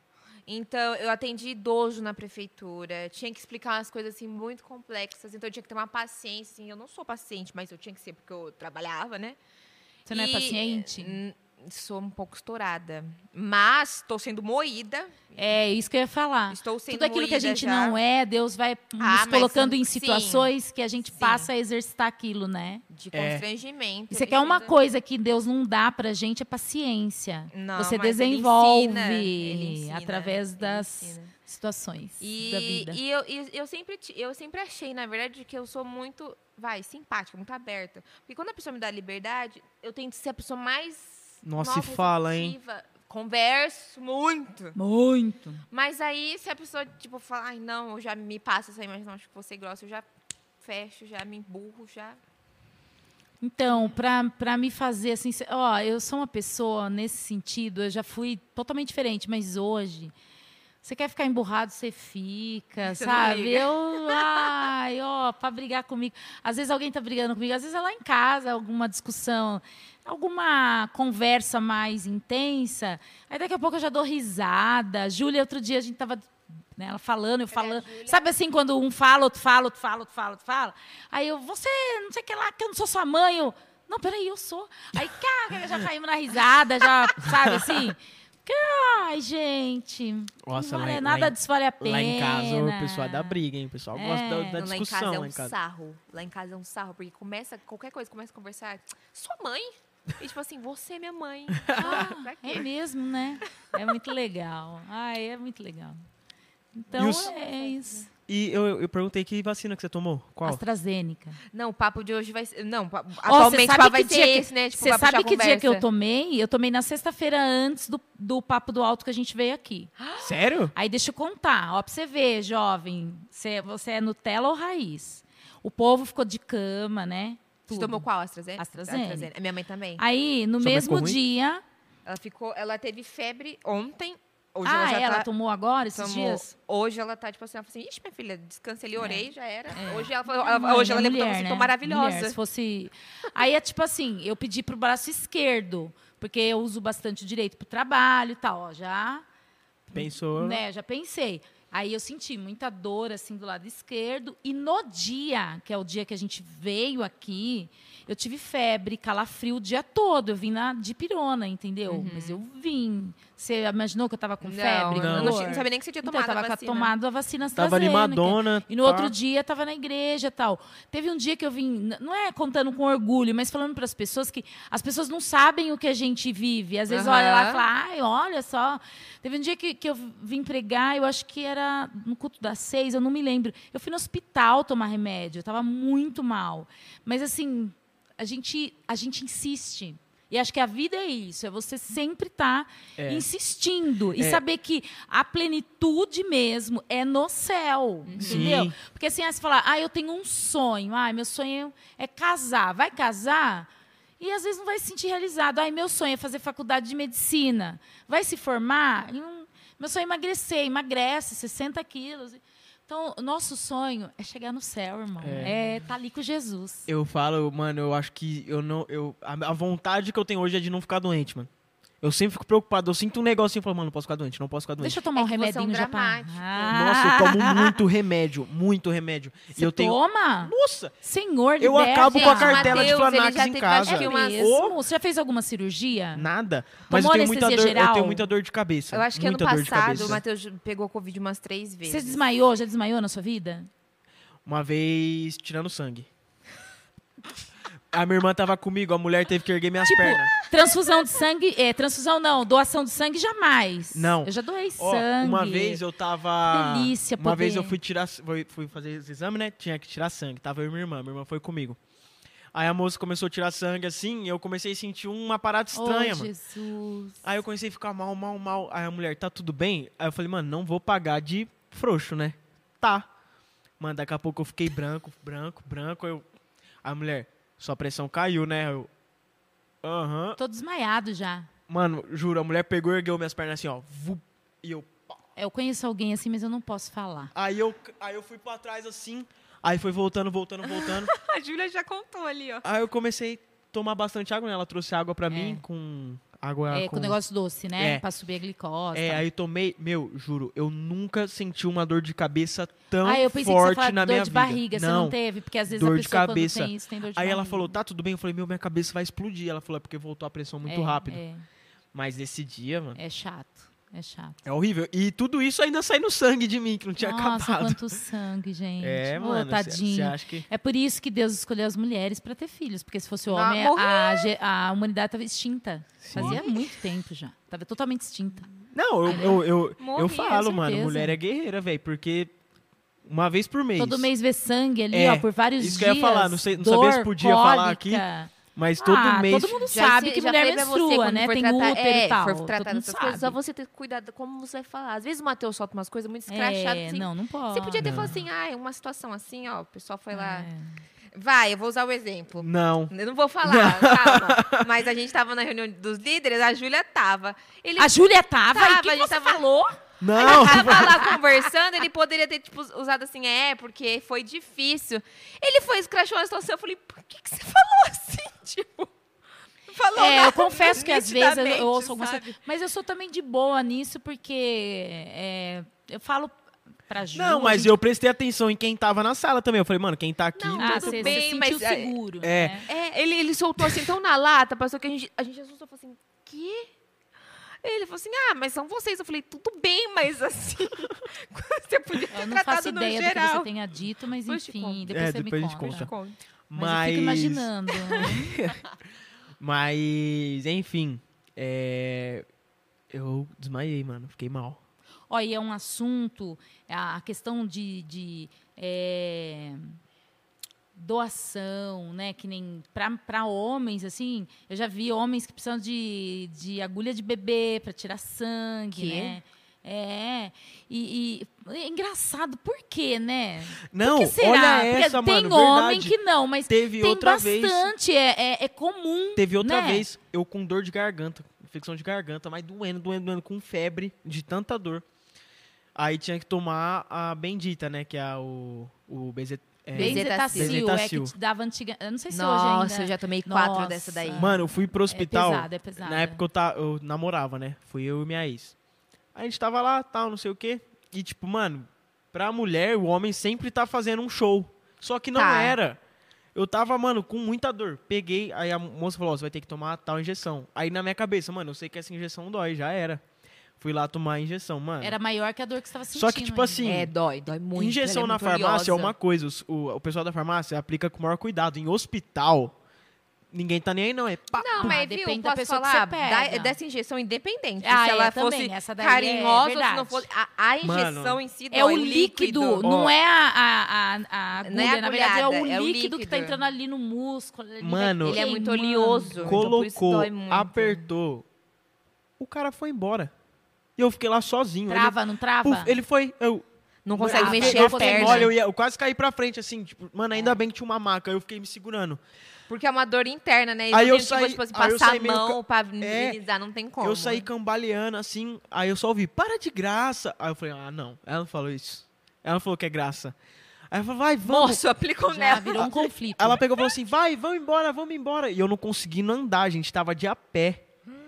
Então, eu atendi idoso na prefeitura, tinha que explicar umas coisas assim muito complexas, então eu tinha que ter uma paciência, assim, eu não sou paciente, mas eu tinha que ser porque eu trabalhava, né? Você não é E- paciente? N- sou um pouco estourada. Mas estou sendo moída. É isso que eu ia falar. Estou sendo Tudo aquilo que a gente já. não é, Deus vai nos Ah, mas colocando em sim. situações que a gente Sim. passa a exercitar aquilo, né? De É. constrangimento. E você quer uma coisa que Deus não dá pra gente é paciência. Não, você mas ele desenvolve ensina, ele ensina, através das situações da E, vida. e eu, e eu, sempre, eu sempre achei, na verdade, que eu sou muito, vai, simpática, muito aberta. Porque quando a pessoa me dá liberdade, eu tento ser a pessoa mais. Nossa, nova, se fala, hein? Converso muito. Muito. Mas aí, se a pessoa, tipo, falar, ai, não, eu já me passo essa imagem, não, acho que você grossa, eu já fecho, já me emburro, já. Então, pra pra me fazer assim, ó, eu sou uma pessoa nesse sentido, eu já fui totalmente diferente, mas hoje você quer ficar emburrado, você fica, Você sabe? Eu, ai, ó, pra brigar comigo. Às vezes alguém tá brigando comigo, às vezes é lá em casa, alguma discussão, alguma conversa mais intensa. Aí daqui a pouco eu já dou risada. Júlia, outro dia a gente tava né, ela falando, eu falando. Sabe assim, quando um fala, outro fala, outro fala, outro fala, outro fala. Aí eu, você, não sei o que lá, que eu não sou sua mãe. Eu, não, peraí, eu sou. Aí, cara, já caímos na risada, já, sabe assim? Que, Ai, gente. Nossa, não vale, nada lá, em- disso vale a pena. lá em casa o pessoal dá briga, hein? O pessoal gosta da, da É. Não, lá em discussão casa é lá um casa. sarro. Lá em casa é um sarro, porque começa, qualquer coisa, começa a conversar. Sua mãe? E tipo assim, você é minha mãe. [laughs] Ah, quê? É mesmo, né? É muito legal. Ai, é muito legal. Então, os- é isso. E eu, eu perguntei que vacina que você tomou? Qual? AstraZeneca. Não, o papo de hoje vai ser. Não, Ó, atualmente cê o papo vai ser esse, né? Tipo, Você sabe que dia que eu tomei? Eu tomei na sexta-feira antes do, do Papo do Alto que a gente veio aqui. Sério? Aí deixa eu contar, ó, pra você ver, jovem, você, você é Nutella ou raiz? O povo ficou de cama, né? Você Tudo. tomou qual? AstraZeneca? AstraZeneca. A minha mãe também. Aí, no Sua mesmo dia. Ela ficou. Ela teve febre ontem. Hoje ah, ela já ela tá. tomou agora esses tomou- dias? Hoje ela tá, tipo assim, ela falou assim, ixi, minha filha, descansa ali, orei, já era. Hoje ela, falou- Mãe, ela- hoje ela é levantou mulher, assim, né? tô maravilhosa. Mulher, se fosse. Aí é tipo assim, eu pedi pro braço esquerdo, porque eu uso bastante o direito pro trabalho e tal, ó, já Pensou? né, já pensei. Aí eu senti muita dor assim do lado esquerdo e no dia, que é o dia que a gente veio aqui, eu tive febre, calafrio o dia todo. Eu vim na de pirona, entendeu? Mas eu vim. Você imaginou que eu tava com Não, febre? não, tinha- não sabia nem que você tinha Então, tomado eu tava a vacina. tomado a vacina Tava animadona. E no pá. outro dia tava na igreja e tal. Teve um dia que eu vim, não é contando com orgulho, mas falando para as pessoas que as pessoas não sabem o que a gente vive. Às vezes Aham. olha lá e fala, ai, olha só. Teve um dia que, que eu vim pregar, eu acho que era no culto das seis, eu não me lembro. Eu fui no hospital tomar remédio, eu tava muito mal. Mas assim, a gente, a gente insiste. E acho que a vida é isso, é você sempre estar É. insistindo e É. saber que a plenitude mesmo é no céu, entendeu? Sim. Porque assim, aí você fala, ah, eu tenho um sonho, ah, meu sonho é casar. Vai casar? E às vezes não vai se sentir realizado. Ai, meu sonho é fazer faculdade de medicina. Vai se formar? Meu sonho é emagrecer, emagrece 60 quilos. Então, o nosso sonho é chegar no céu, irmão. É estar ali com Jesus. Eu falo, mano, eu acho que eu não. Eu, a, a vontade que eu tenho hoje é de não ficar doente, mano. Eu sempre fico preocupado. Eu sinto um negocinho e falo, mano, não posso ficar doente, não posso ficar doente. Deixa eu tomar É um é um remedinho já pra... dramático. Nossa, eu tomo muito remédio, muito remédio. E Você eu tenho. toma? Nossa! Senhor, Eu acabo com a cartela de Mateus, ele Flanax em casa. É mesmo? Você já fez alguma cirurgia? Nada. Mas eu Tomou tenho muita dor. anestesia Eu geral? tenho muita dor de cabeça. Eu acho que ano de passado o Matheus pegou Covid umas três vezes. Você desmaiou? Já desmaiou na sua vida? Uma vez tirando sangue. A minha irmã tava comigo, a mulher teve que erguer minhas Tipo, pernas. transfusão de sangue. É, transfusão não, doação de sangue jamais. Não. Eu já doei Ó, sangue. uma vez eu tava. Que delícia Uma poder. vez eu fui tirar. Fui, fui fazer esse exame, né? Tinha que tirar sangue. Tava eu e minha irmã. Minha irmã foi comigo. Aí a moça começou a tirar sangue assim, e eu comecei a sentir uma parada estranha, oh, mano. Jesus. Aí eu comecei a ficar mal, mal, mal. Aí a mulher, tá tudo bem? Aí eu falei, mano, não vou pagar de frouxo, né? Tá. Mano, daqui a pouco eu fiquei branco, branco, branco. Eu... Aí a mulher, sua pressão caiu, né? Eu. Aham. Tô desmaiado já. Mano, juro, a mulher pegou e ergueu minhas pernas assim, ó. vup, e eu. É, Eu conheço alguém assim, mas eu não posso falar. Aí eu, aí eu fui pra trás assim. Aí foi voltando, voltando, voltando. [laughs] A Júlia já contou ali, ó. aí eu comecei a tomar bastante água, né? Ela trouxe água pra É. mim com Água É, com com... negócio doce, né? É. Pra subir a glicose. É, tal. aí tomei, meu, juro, eu nunca senti uma dor de cabeça tão ah, eu pensei que você forte na dor minha de vida. barriga, você não teve? Porque às vezes dor a de pessoa cabeça. quando tem isso tem dor de Aí ela barriga. falou, tá tudo bem? Eu falei, meu, minha cabeça vai explodir. Ela falou, é porque voltou a pressão muito É, rápido. É, Mas nesse dia, mano, é chato, é chato. é horrível. E tudo isso ainda sai no sangue de mim, que não tinha Nossa, acabado. quanto sangue, gente. É, Ô, mano, você tadinho. acha que... É por isso que Deus escolheu as mulheres pra ter filhos, porque se fosse o Não, homem, a, a humanidade tava extinta. Sim. Fazia muito tempo já. Tava totalmente extinta. Não, eu, eu, eu, eu falo, mano, mulher é guerreira, velho, porque uma vez por mês. Todo mês vê sangue ali, É, ó, por vários isso que eu dias. ia falar, não sei- não dor, sabia se podia falar aqui, cólica. Mas todo ah, mês. todo mundo Já sabe se- que já mulher falei pra você, menstrua, quando né? for Tem tratar- útero é, e tal. for tratar dessas coisas, só sabe. você ter cuidado como você vai falar. Às vezes o Matheus solta umas coisas muito escrachadas, É, assim. não, não pode. Você podia ter Não. falado assim, ah, uma situação assim, ó, o pessoal foi lá. É. Vai, eu vou usar o exemplo. Não. Eu não vou falar, calma. Mas a gente tava na reunião dos líderes, a Júlia tava. Ele A Júlia tava, Tava, e o que a gente você tava- falou? Não! tava lá conversando, ele poderia ter tipo, usado assim, é, porque foi difícil. Ele foi escrachou a situação, eu falei, por que, que você falou assim? [laughs] Tipo, falou É, eu confesso que às vezes eu, ouço algumas coisas. Mas eu sou também de boa nisso, porque é, eu falo pra Ju. Não, mas gente- eu prestei atenção em quem tava na sala também. Eu falei, mano, quem tá aqui. Não, Ah, tudo você, bem, sentiu mas, é, seguro. é. né? É, ele, ele soltou assim tão na lata, passou que a gente, a gente assustou, falou assim, que? Ele falou assim, ah, mas são vocês. Eu falei, tudo bem, mas assim, [laughs] você podia ter Eu não tratado faço no ideia do que geral. você tenha dito, mas enfim, depois É, você depois a me gente conta. conta. Mas, Mas. eu fico imaginando. [laughs] Mas, enfim. É... Eu desmaiei, mano. Fiquei mal. Olha, e é um assunto, a questão de, de, é, doação, né? Que nem para homens, assim, eu já vi homens que precisam de, de agulha de bebê para tirar sangue, Quê? né? É, e, e é engraçado, por quê, né? Não, que olha Porque essa, tem mano. homem verdade. que não, mas Teve tem outra vez. bastante, é, é, é comum. Teve outra né? vez, eu com dor de garganta, infecção de garganta, mas doendo, doendo, doendo, com febre, de tanta dor. Aí tinha que tomar a bendita, né? Que é o, o é, Bezetacil. Bezetacil, é que te dava antiga. Eu não sei se hoje Nossa, ainda. eu já tomei quatro Nossa. dessa daí. Mano, eu fui pro hospital. É pesado, é pesado. Na época eu, ta, eu namorava, né? Fui eu e minha ex. A gente tava lá, tal, não sei o quê. E, tipo, mano, pra mulher, o homem sempre tá fazendo um show. Só que não Tá. era. Eu tava, mano, com muita dor. Peguei, aí a moça falou, ó, você vai ter que tomar tal injeção. Aí na minha cabeça, mano, eu sei que essa injeção dói, já era. Fui lá tomar a injeção, mano. Era maior que a dor que você estava sentindo. Só que, tipo ainda. assim, É, dói, dói muito. injeção ela é na muito farmácia é oleosa. uma coisa. O, o pessoal da farmácia aplica com o maior cuidado. Em hospital, ninguém tá nem aí, não. É pá, Não, Ah, mas viu, depende posso pessoa que falar, você pega. da- dessa injeção independente. Ah, se é, ela também, fosse essa daí é carinhosa ou se não fosse. A, a injeção Mano, em si É o dói, líquido, Ó. não é a, a, a, a agulha. Não é a Na verdade, é o, é o líquido, que tá líquido. entrando ali no músculo. ali Mano, Ele é muito oleoso. então colocou, dói muito. apertou. O cara foi embora. E eu fiquei lá sozinho. Trava, não Ele, trava? puf, ele foi. Eu, Não consegue Ah, mexer eu a perna. Olha, eu, ia, eu quase caí pra frente, assim. Tipo, mano, É. ainda bem que tinha uma maca. Eu fiquei me segurando. Porque é uma dor interna, né? E Aí não eu saí- tipo, assim, aí eu passar saí a meio mão ca- pra É, minimizar, não tem como. Eu saí cambaleando, assim. Aí eu só ouvi, para de graça. Aí eu falei, ah, não. Ela não falou isso. Ela falou que é graça. Aí eu falei, vai, vamos. Moço, aplicou Já nela. virou um conflito. Ela pegou e falou assim, vai, vamos embora, vamos embora. E eu não conseguindo andar, a gente tava de a pé.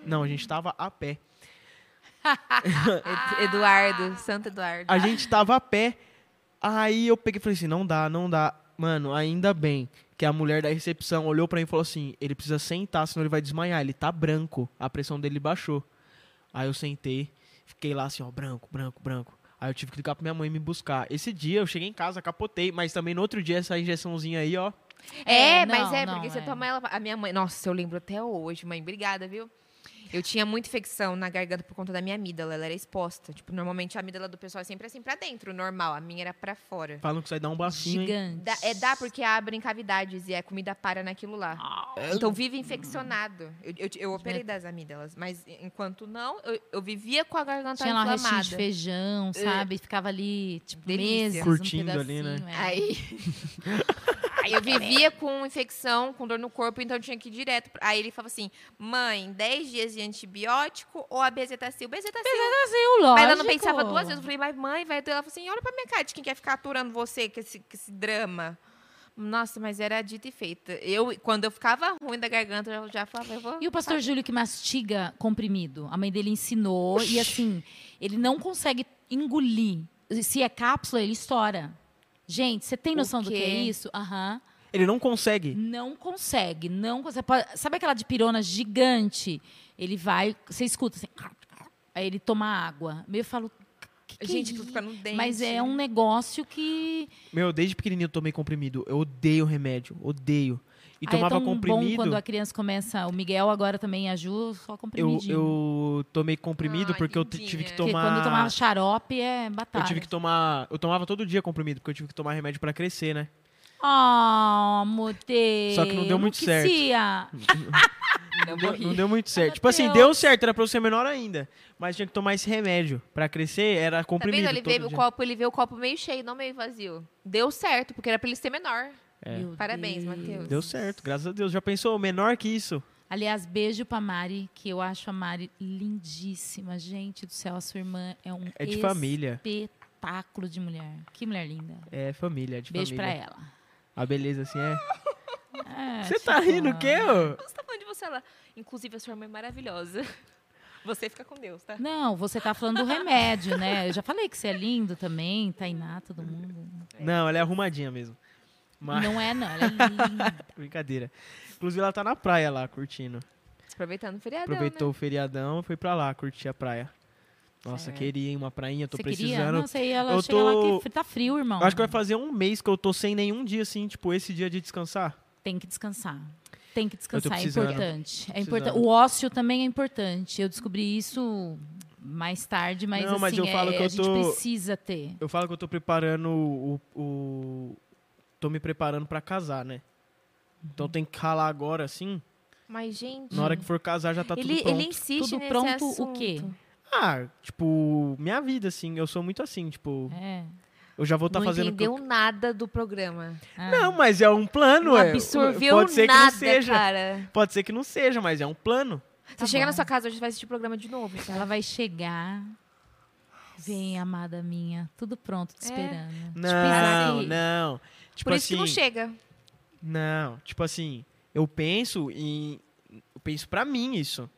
Não, a gente tava a pé. [laughs] Ed- Eduardo, Santo Eduardo. A gente tava a pé. Aí eu peguei e falei assim, não dá, não dá. Mano, ainda bem que a mulher da recepção olhou pra mim e falou assim, ele precisa sentar, senão ele vai desmaiar. Ele tá branco, a pressão dele baixou. Aí eu sentei, fiquei lá assim, ó, branco, branco, branco. Aí eu tive que ligar pra minha mãe me buscar. Esse dia eu cheguei em casa, capotei, mas também no outro dia essa injeçãozinha aí, ó. É, É, mas não, é, não, porque você é. toma ela. A minha mãe. Nossa, eu lembro até hoje, mãe. Obrigada, viu? Eu tinha muita infecção na garganta por conta da minha amígdala. Ela era exposta. Tipo, normalmente a amígdala do pessoal é sempre assim pra dentro, normal. A minha era pra fora. Falam que você vai dar um bacinho? Gigante. Dá- é dá porque abrem cavidades e a comida para naquilo lá. Então vive infeccionado. Eu, eu, eu operei das amígdalas, mas enquanto não, eu, eu vivia com a garganta Tinha lá um restinho inflamada. de feijão, sabe? Ficava ali, tipo, Delícia. meses. Curtindo um ali, né? é. Aí, aí [laughs] eu vivia com infecção, com dor no corpo, então eu tinha que ir direto. Aí ele falava assim: mãe, 10 dias de antibiótico ou a bezetacil? Bezetacil. Assim, lógico. Mas ela não pensava duas vezes. Eu falei, mas mãe, vai. Ela falou assim: olha pra minha cara de quem quer ficar aturando você com esse, com esse drama. Nossa, mas era dito e feito. Eu, quando eu ficava ruim da garganta, eu já falava, eu vou. E o pastor Júlio que mastiga comprimido? A mãe dele ensinou e assim, ele não consegue engolir. Se é cápsula, ele estoura. Gente, você tem noção do que é isso? Aham. Ele não consegue. Não consegue, não consegue. Pode- Sabe aquela de pirona gigante? Ele vai, você escuta assim, aí ele toma água. Eu falo, que que Gente, é tudo fica no dente. Mas é um negócio que Meu, desde pequenininho eu tomei comprimido. Eu odeio remédio. Odeio. E Ah, tomava é tão bom comprimido. quando a criança começa. O Miguel agora também a Ju, só Eu, comprimidinho. eu tomei comprimido Ai, porque eu tive que Porque tomar. quando eu tomava xarope é batalha. Eu tive que tomar. Eu tomava todo dia comprimido, porque eu tive que tomar remédio pra crescer, né? Oh, Motê. Só que não deu muito certo. [laughs] Não Deu- não deu muito certo. Tipo assim, deu certo, era pra eu ser menor ainda. Mas tinha que tomar esse remédio. Pra crescer, era Tá comprimido. vendo? Ele todo veio o copo, ele veio o copo meio cheio, não meio vazio. Deu certo, porque era pra ele ser menor. É. Parabéns. Matheus. Deu certo, graças a Deus. Já pensou, menor que isso? Aliás, beijo pra Mari, que eu acho a Mari lindíssima. Gente do céu, a sua irmã é um É de família. espetáculo de mulher. Que mulher linda. É família, é de Beijo pra família. ela. A beleza assim é. É, Você tá tipo, rindo o quê, ô? Você tá falando de você lá. Inclusive, a sua irmã é maravilhosa. [laughs] Você fica com Deus, tá? Não, você tá falando do remédio, né? Eu já falei que você é lindo também, Tainá, todo mundo. Não, ela é arrumadinha mesmo. Mas, Não é, não. Ela é linda. [laughs] brincadeira. Inclusive, ela tá na praia lá, curtindo. Aproveitando o feriadão, Aproveitou né? o feriadão, foi pra lá curtir a praia. Nossa, Certo. queria ir uma prainha, tô você precisando. queria? Não, ia, ela Eu tô- lá que tá frio, irmão. Eu acho que vai fazer um mês que eu tô sem nenhum dia, assim, tipo, esse dia de descansar. Tem que descansar. Tem que descansar, é importante. É importante. O ócio também é importante. Eu descobri isso mais tarde, mas Não, assim, mas eu é- falo que a eu gente tô- precisa ter. Eu falo que eu tô preparando o. o tô me preparando pra casar, né? Então tem que ralar agora, assim. Mas, gente. Na hora que for casar já tá ele, tudo pronto. ele insiste Tudo nesse pronto, o assunto. quê? Ah, tipo, minha vida, assim. Eu sou muito assim, tipo. É. Eu já vou estar não fazendo. o que eu- entendeu nada do programa. Ah. Não, mas é um plano, Não é. absorveu Pode ser nada, que não seja. cara. Pode ser que não seja, mas é um plano. Você Tá chega bom. na sua casa hoje vai assistir o programa de novo, tá? [laughs] Ela vai chegar. Vem, amada minha. Tudo pronto, te É. esperando. Não, assim, não. Tipo Por isso assim. que não chega. Não, tipo assim, eu penso em. Eu penso pra mim isso.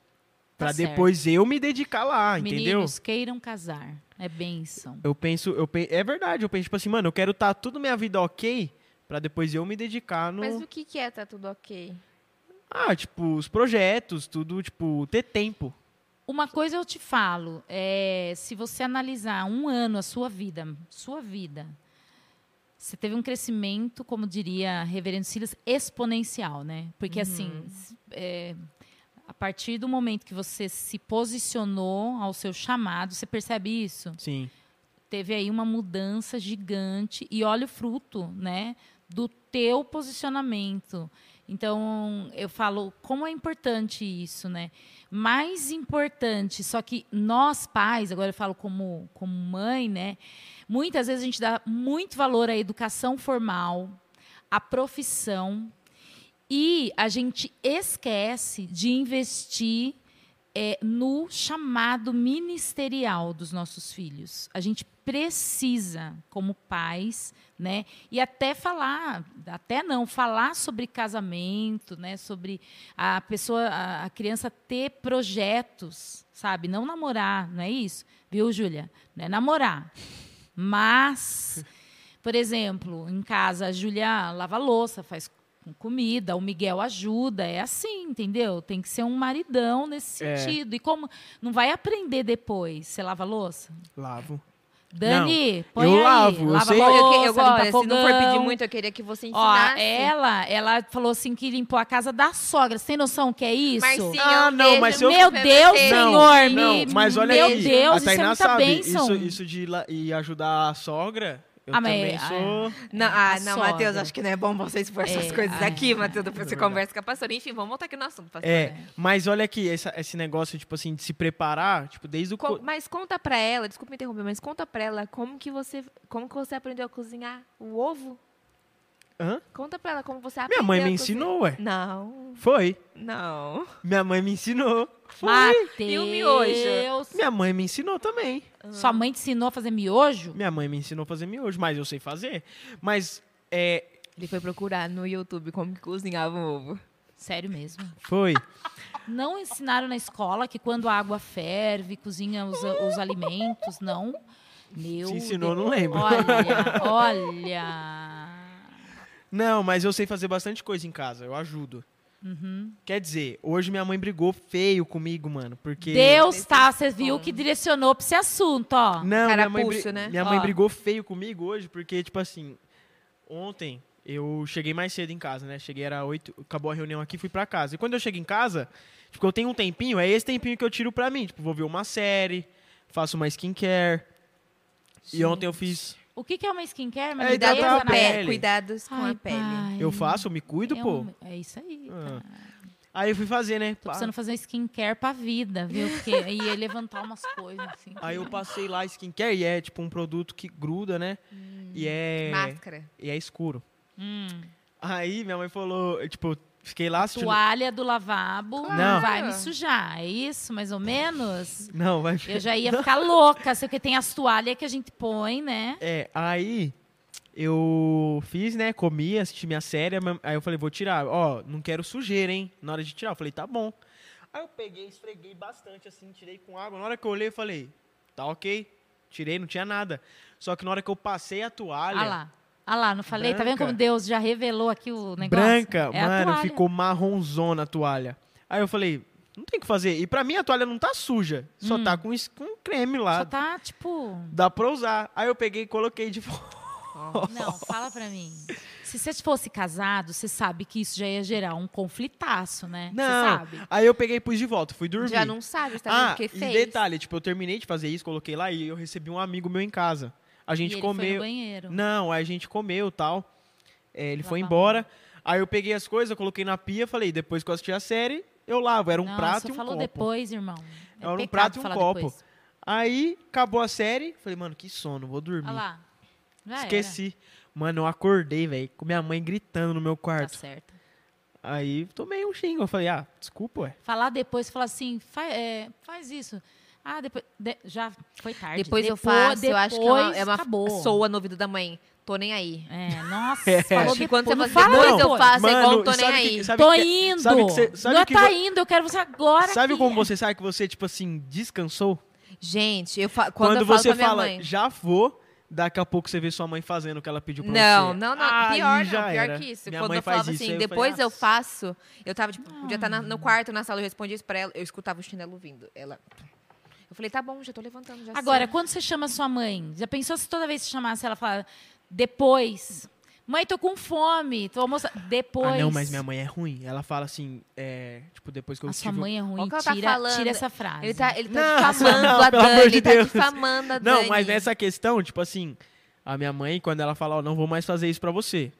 Pra Tá certo. depois eu me dedicar lá, entendeu? Meninos, queiram casar. É bênção. Eu penso, eu pe- é verdade, eu penso, tipo assim, mano, eu quero estar tudo minha vida ok, pra depois eu me dedicar no. Mas o que, que é tá tudo ok? Ah, tipo, os projetos, tudo, tipo, ter tempo. Uma coisa eu te falo, é, se você analisar um ano a sua vida, sua vida, você teve um crescimento, como diria Reverendo Silas, exponencial, né? Porque assim, s- é, a partir do momento que você se posicionou ao seu chamado, você percebe isso? Sim. teve aí uma mudança gigante e olha o fruto, né, do teu posicionamento. Então, eu falo como é importante isso, né? Mais importante, só que nós pais, agora eu falo como como mãe, né? Muitas vezes a gente dá muito valor à educação formal, à profissão, e a gente esquece de investir é, no chamado ministerial dos nossos filhos. A gente precisa, como pais, né, e até falar, até não, falar sobre casamento, né, sobre a pessoa, a, a criança ter projetos, sabe? Não namorar, não é isso? Viu, Júlia? Não é namorar. Mas, por exemplo, em casa a Júlia lava a louça, faz com comida, o Miguel ajuda, é assim, entendeu? Tem que ser um maridão nesse É. sentido. E como não vai aprender depois? Você lava a louça? Lavo. Dani, põe eu aí, lavo, eu lava sei. Eu, louça, que- eu limpa gosto, se não for pedir muito, eu queria que você Ó, ensinasse. ela, ela falou assim que limpou a casa da sogra. Você tem noção o que é isso? Marcinho, Ah, não, mas eu- Meu Deus. Não, Senhor, não, me- mas olha meu aí, Deus, a isso é muita sabe, bênção. Isso, isso de ir lá- ir ajudar a sogra, eu Ah, mas- também ah, sou... Não, É, ah, a não. Matheus, acho que não é bom você expor essas É, coisas ah, aqui, é. Matheus. Depois você verdade. conversa com a pastora. Enfim, vamos voltar aqui no assunto, pastora. É, mas olha aqui, essa- esse negócio, tipo assim, de se preparar, tipo, desde o... Co- mas conta pra ela, desculpa me interromper, mas conta pra ela como que você, como que você aprendeu a cozinhar o ovo? Hã? Conta pra ela como você aprendeu Minha mãe me ensinou, ué. Não, Foi. não. Minha mãe me ensinou. Foi. Mateus. E o miojo? Minha mãe me ensinou também. Sua mãe te ensinou a fazer miojo? Minha mãe me ensinou a fazer miojo, mas eu sei fazer. Mas é, Ele foi procurar no YouTube como que cozinhava um ovo. Sério mesmo. Foi. Não ensinaram na escola que quando a água ferve, cozinha os, os alimentos, não. Meu Se ensinou, Deus. não lembro. Olha, [laughs] olha. Não, mas eu sei fazer bastante coisa em casa, eu ajudo. Uhum. Quer dizer, hoje minha mãe brigou feio comigo, mano, porque... Deus, tá, você viu que direcionou pra esse assunto, ó. Não, minha mãe, bri- né? minha mãe Ó. brigou feio comigo hoje, porque, tipo assim, ontem eu cheguei mais cedo em casa, né? Cheguei, era oito, acabou a reunião aqui, fui pra casa. E quando eu chego em casa, tipo, eu tenho um tempinho, é esse tempinho que eu tiro pra mim. Tipo, vou ver uma série, faço uma skincare. E ontem eu fiz... O que, que é uma skincare? Uma É, hidratar a pele. Pé, cuidados com Ai, a pele. pai. Eu faço, eu me cuido, é pô. é isso aí. Ah. Aí eu fui fazer, né? Tô precisando fazer um skincare pra vida, viu? Porque aí ia levantar umas coisas, assim. Aí eu passei lá skincare e é tipo um produto que gruda, né? E é Máscara. e é escuro. Hum. Aí minha mãe falou, tipo, fiquei lá assistindo. Toalha do lavabo Não. não vai me sujar. É isso, mais ou menos? Não, vai. Eu já ia [laughs] ficar louca, sei que tem as toalhas que a gente põe, né? É, aí eu fiz, né? Comi, assisti minha série. Aí eu falei, vou tirar. Ó, não quero sujeira, hein? Na hora de tirar. Eu falei, tá bom. Aí eu peguei, esfreguei bastante, assim, tirei com água. Na hora que eu olhei, eu falei, tá ok. Tirei, não tinha nada. Só que na hora que eu passei a toalha. Olha lá. Olha lá, não falei? Tá vendo Branca. como Deus já revelou aqui o negócio? branca, É mano, ficou marronzona a toalha. Aí eu falei, não tem o que fazer. E pra mim a toalha não tá suja, só Hum. tá com, com creme lá. Só tá, tipo... Dá pra usar. Aí eu peguei e coloquei de volta. Não, fala pra mim. Se você fosse casado, você sabe que isso já ia gerar um conflitaço, né? Você Não. sabe. Aí eu peguei e pus de volta, fui dormir. Já não sabe, tá vendo ah, o que e fez. detalhe, tipo, eu terminei de fazer isso, coloquei lá e eu recebi um amigo meu em casa. A gente ele foi no comeu. banheiro. Não, aí a gente comeu tal. É, ele foi Lavar embora. Aí eu peguei as coisas, coloquei na pia, falei, depois que eu assisti a série, eu lavo. Era um Não, prato e um falou copo. depois, irmão. É Era um prato e um copo. depois. Aí acabou a série, falei, mano, que sono, vou dormir. Olha lá. Já era. Esqueci. Mano, eu acordei, velho, com minha mãe gritando no meu Tá quarto. certo. Aí tomei um xingo. Eu falei, ah, desculpa, ué. Falar depois, falar assim, fa- é, faz isso. Ah, depois. de- já foi tarde. Depois, eu faço, eu acho que é uma, depois é uma acabou. soa no ouvido da mãe. Tô nem aí. É, nossa, [laughs] É. falou que quando depois, você não fala fala depois, eu depois. faço, é igual Mano, tô nem aí. que- Tô que- indo. sabe que você- sabe não que tá vo- indo, eu quero você agora. Sabe como você sabe que você, tipo assim, descansou? Gente, eu fa... quando, Quando, eu falo você fala, mãe. já vou, daqui a pouco você vê sua mãe fazendo o que ela pediu pra Não, você. não, não. Aí pior, já não. Pior era. que isso. Minha Quando mãe eu falava faz isso, assim, aí eu falei, depois eu faço. Eu tava, tipo, podia estar na- no quarto, na sala, eu respondia isso pra ela. Eu escutava o chinelo vindo. Ela. Eu falei, tá bom, já tô levantando. Já Agora, sei. quando você chama sua mãe, já pensou se toda vez que você chamasse ela falar depois? Mãe, tô com fome, tô almoçando. Depois. Ah, não, mas minha mãe é ruim. Ela fala assim, é, tipo, depois que eu A sua tive... mãe é ruim, ela tá tira, falando. tira essa frase. Ele tá, ele tá Não, [laughs] difamando não, a pelo Dani. amor de ele tá Deus. difamando a Dani. Não, mas nessa questão, tipo assim, a minha mãe, quando ela fala, ó, não vou mais fazer isso pra você,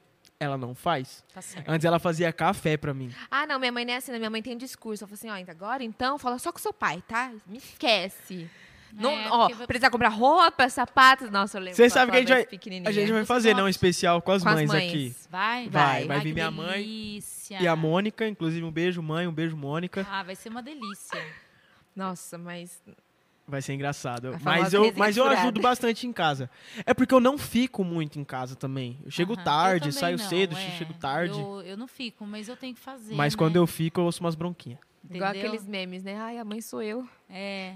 ela não faz. Tá certo. Antes ela fazia café pra mim. Ah, não, minha mãe não é assim, né? minha mãe tem um discurso. Ela falou assim, ó, agora então, fala só com seu pai, tá? Me esquece. Não, É, ó, porque vai- precisar comprar roupa, sapatos. Nossa, eu lembro. Você sabe que a gente vai-. A gente vai fazer, não, um especial com as, Com as mães, mães. aqui. Vai? Vai, vai Ai, vir minha mãe. E a Mônica, inclusive um beijo, mãe, um beijo, Mônica. Ah, vai ser uma delícia. Nossa, mas Vai ser engraçado. Mas eu, mas eu furada. ajudo bastante em casa. É porque eu não fico muito em casa também. Eu chego Aham. tarde, Eu saio não, cedo, é. chego tarde. Eu, eu não fico, mas eu tenho que fazer. mas né? quando eu fico, eu ouço umas bronquinhas. igual Entendeu? aqueles memes, né? Ai, a mãe sou eu. É.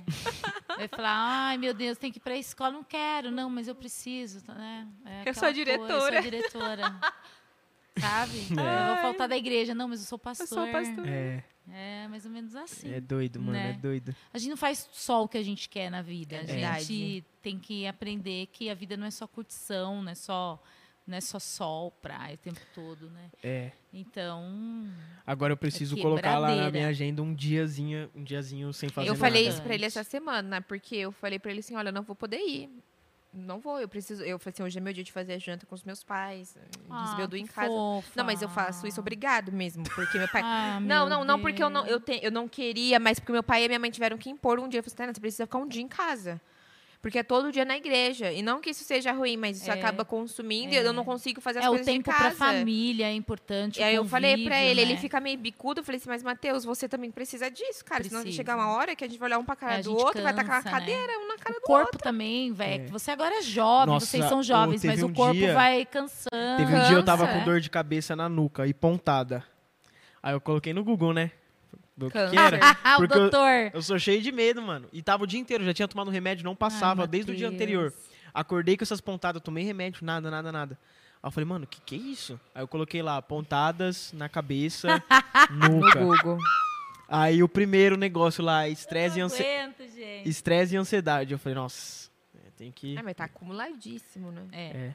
Vai falar, ai meu Deus, tem que ir pra escola. Não quero, não, mas eu preciso, tá, né? É Eu sou a coisa, diretora. eu sou a diretora. [laughs] Sabe? Eu vou faltar da igreja. Não, mas eu sou pastor. sou pastor. É, É, mais ou menos assim. é doido, mano, Né? é doido. A gente não faz só o que a gente quer na vida. É a verdade. gente tem que aprender que a vida não é só curtição, não é só, não é só sol, praia o tempo todo, né? É. Então, Agora eu preciso É colocar lá na minha agenda um diazinho, um diazinho sem fazer eu nada. falei nada. isso pra ele essa semana, né? Porque eu falei pra ele assim, olha, eu não vou poder ir. Não vou, eu preciso. Eu falei assim, hoje é meu dia de fazer a janta com os meus pais. ah, desveu do em casa. fofa. Não, mas eu faço isso obrigado mesmo, porque meu pai. [laughs] Ah, não, meu não, não porque eu não, Deus. eu, te, eu não queria, mas porque meu pai e minha mãe tiveram que impor um dia. Eu falei, "Tainá, você precisa ficar um dia em casa. Porque é todo dia na igreja. E não que isso seja ruim, mas isso É, acaba consumindo e é. eu não consigo fazer as É o coisas de tempo casa. pra família, é importante. E o aí eu falei pra ele, ele né? fica meio bicudo. Eu falei assim, mas Matheus, você também precisa disso, cara. Senão vai Precisa. chegar uma hora que a gente vai olhar um pra cara É, do outro, vai tacar uma cansa, né? cadeira, um na cara o do corpo outro. também, velho. É. Você agora é jovem, Nossa, vocês são jovens, mas um o corpo dia- vai cansando. Teve um dia eu tava Cansa, com é. dor de cabeça na nuca e pontada. Aí eu coloquei no Google, né? Ver o que, Câncer. era. Ah, o Porque eu- doutor. Eu sou cheio de medo, mano. E tava o dia inteiro, já tinha tomado remédio, não passava Ai, desde o dia anterior. Acordei com essas pontadas, tomei remédio, nada, nada, nada. Aí eu falei, mano, que que é isso? Aí eu coloquei lá, pontadas na cabeça, [laughs] nuca. Google. Aí o primeiro negócio lá, estresse e, Eu ansi... aguento, gente. estresse e ansiedade. Eu falei, nossa, é, tem que... Ah, mas tá acumuladíssimo, né? É. É.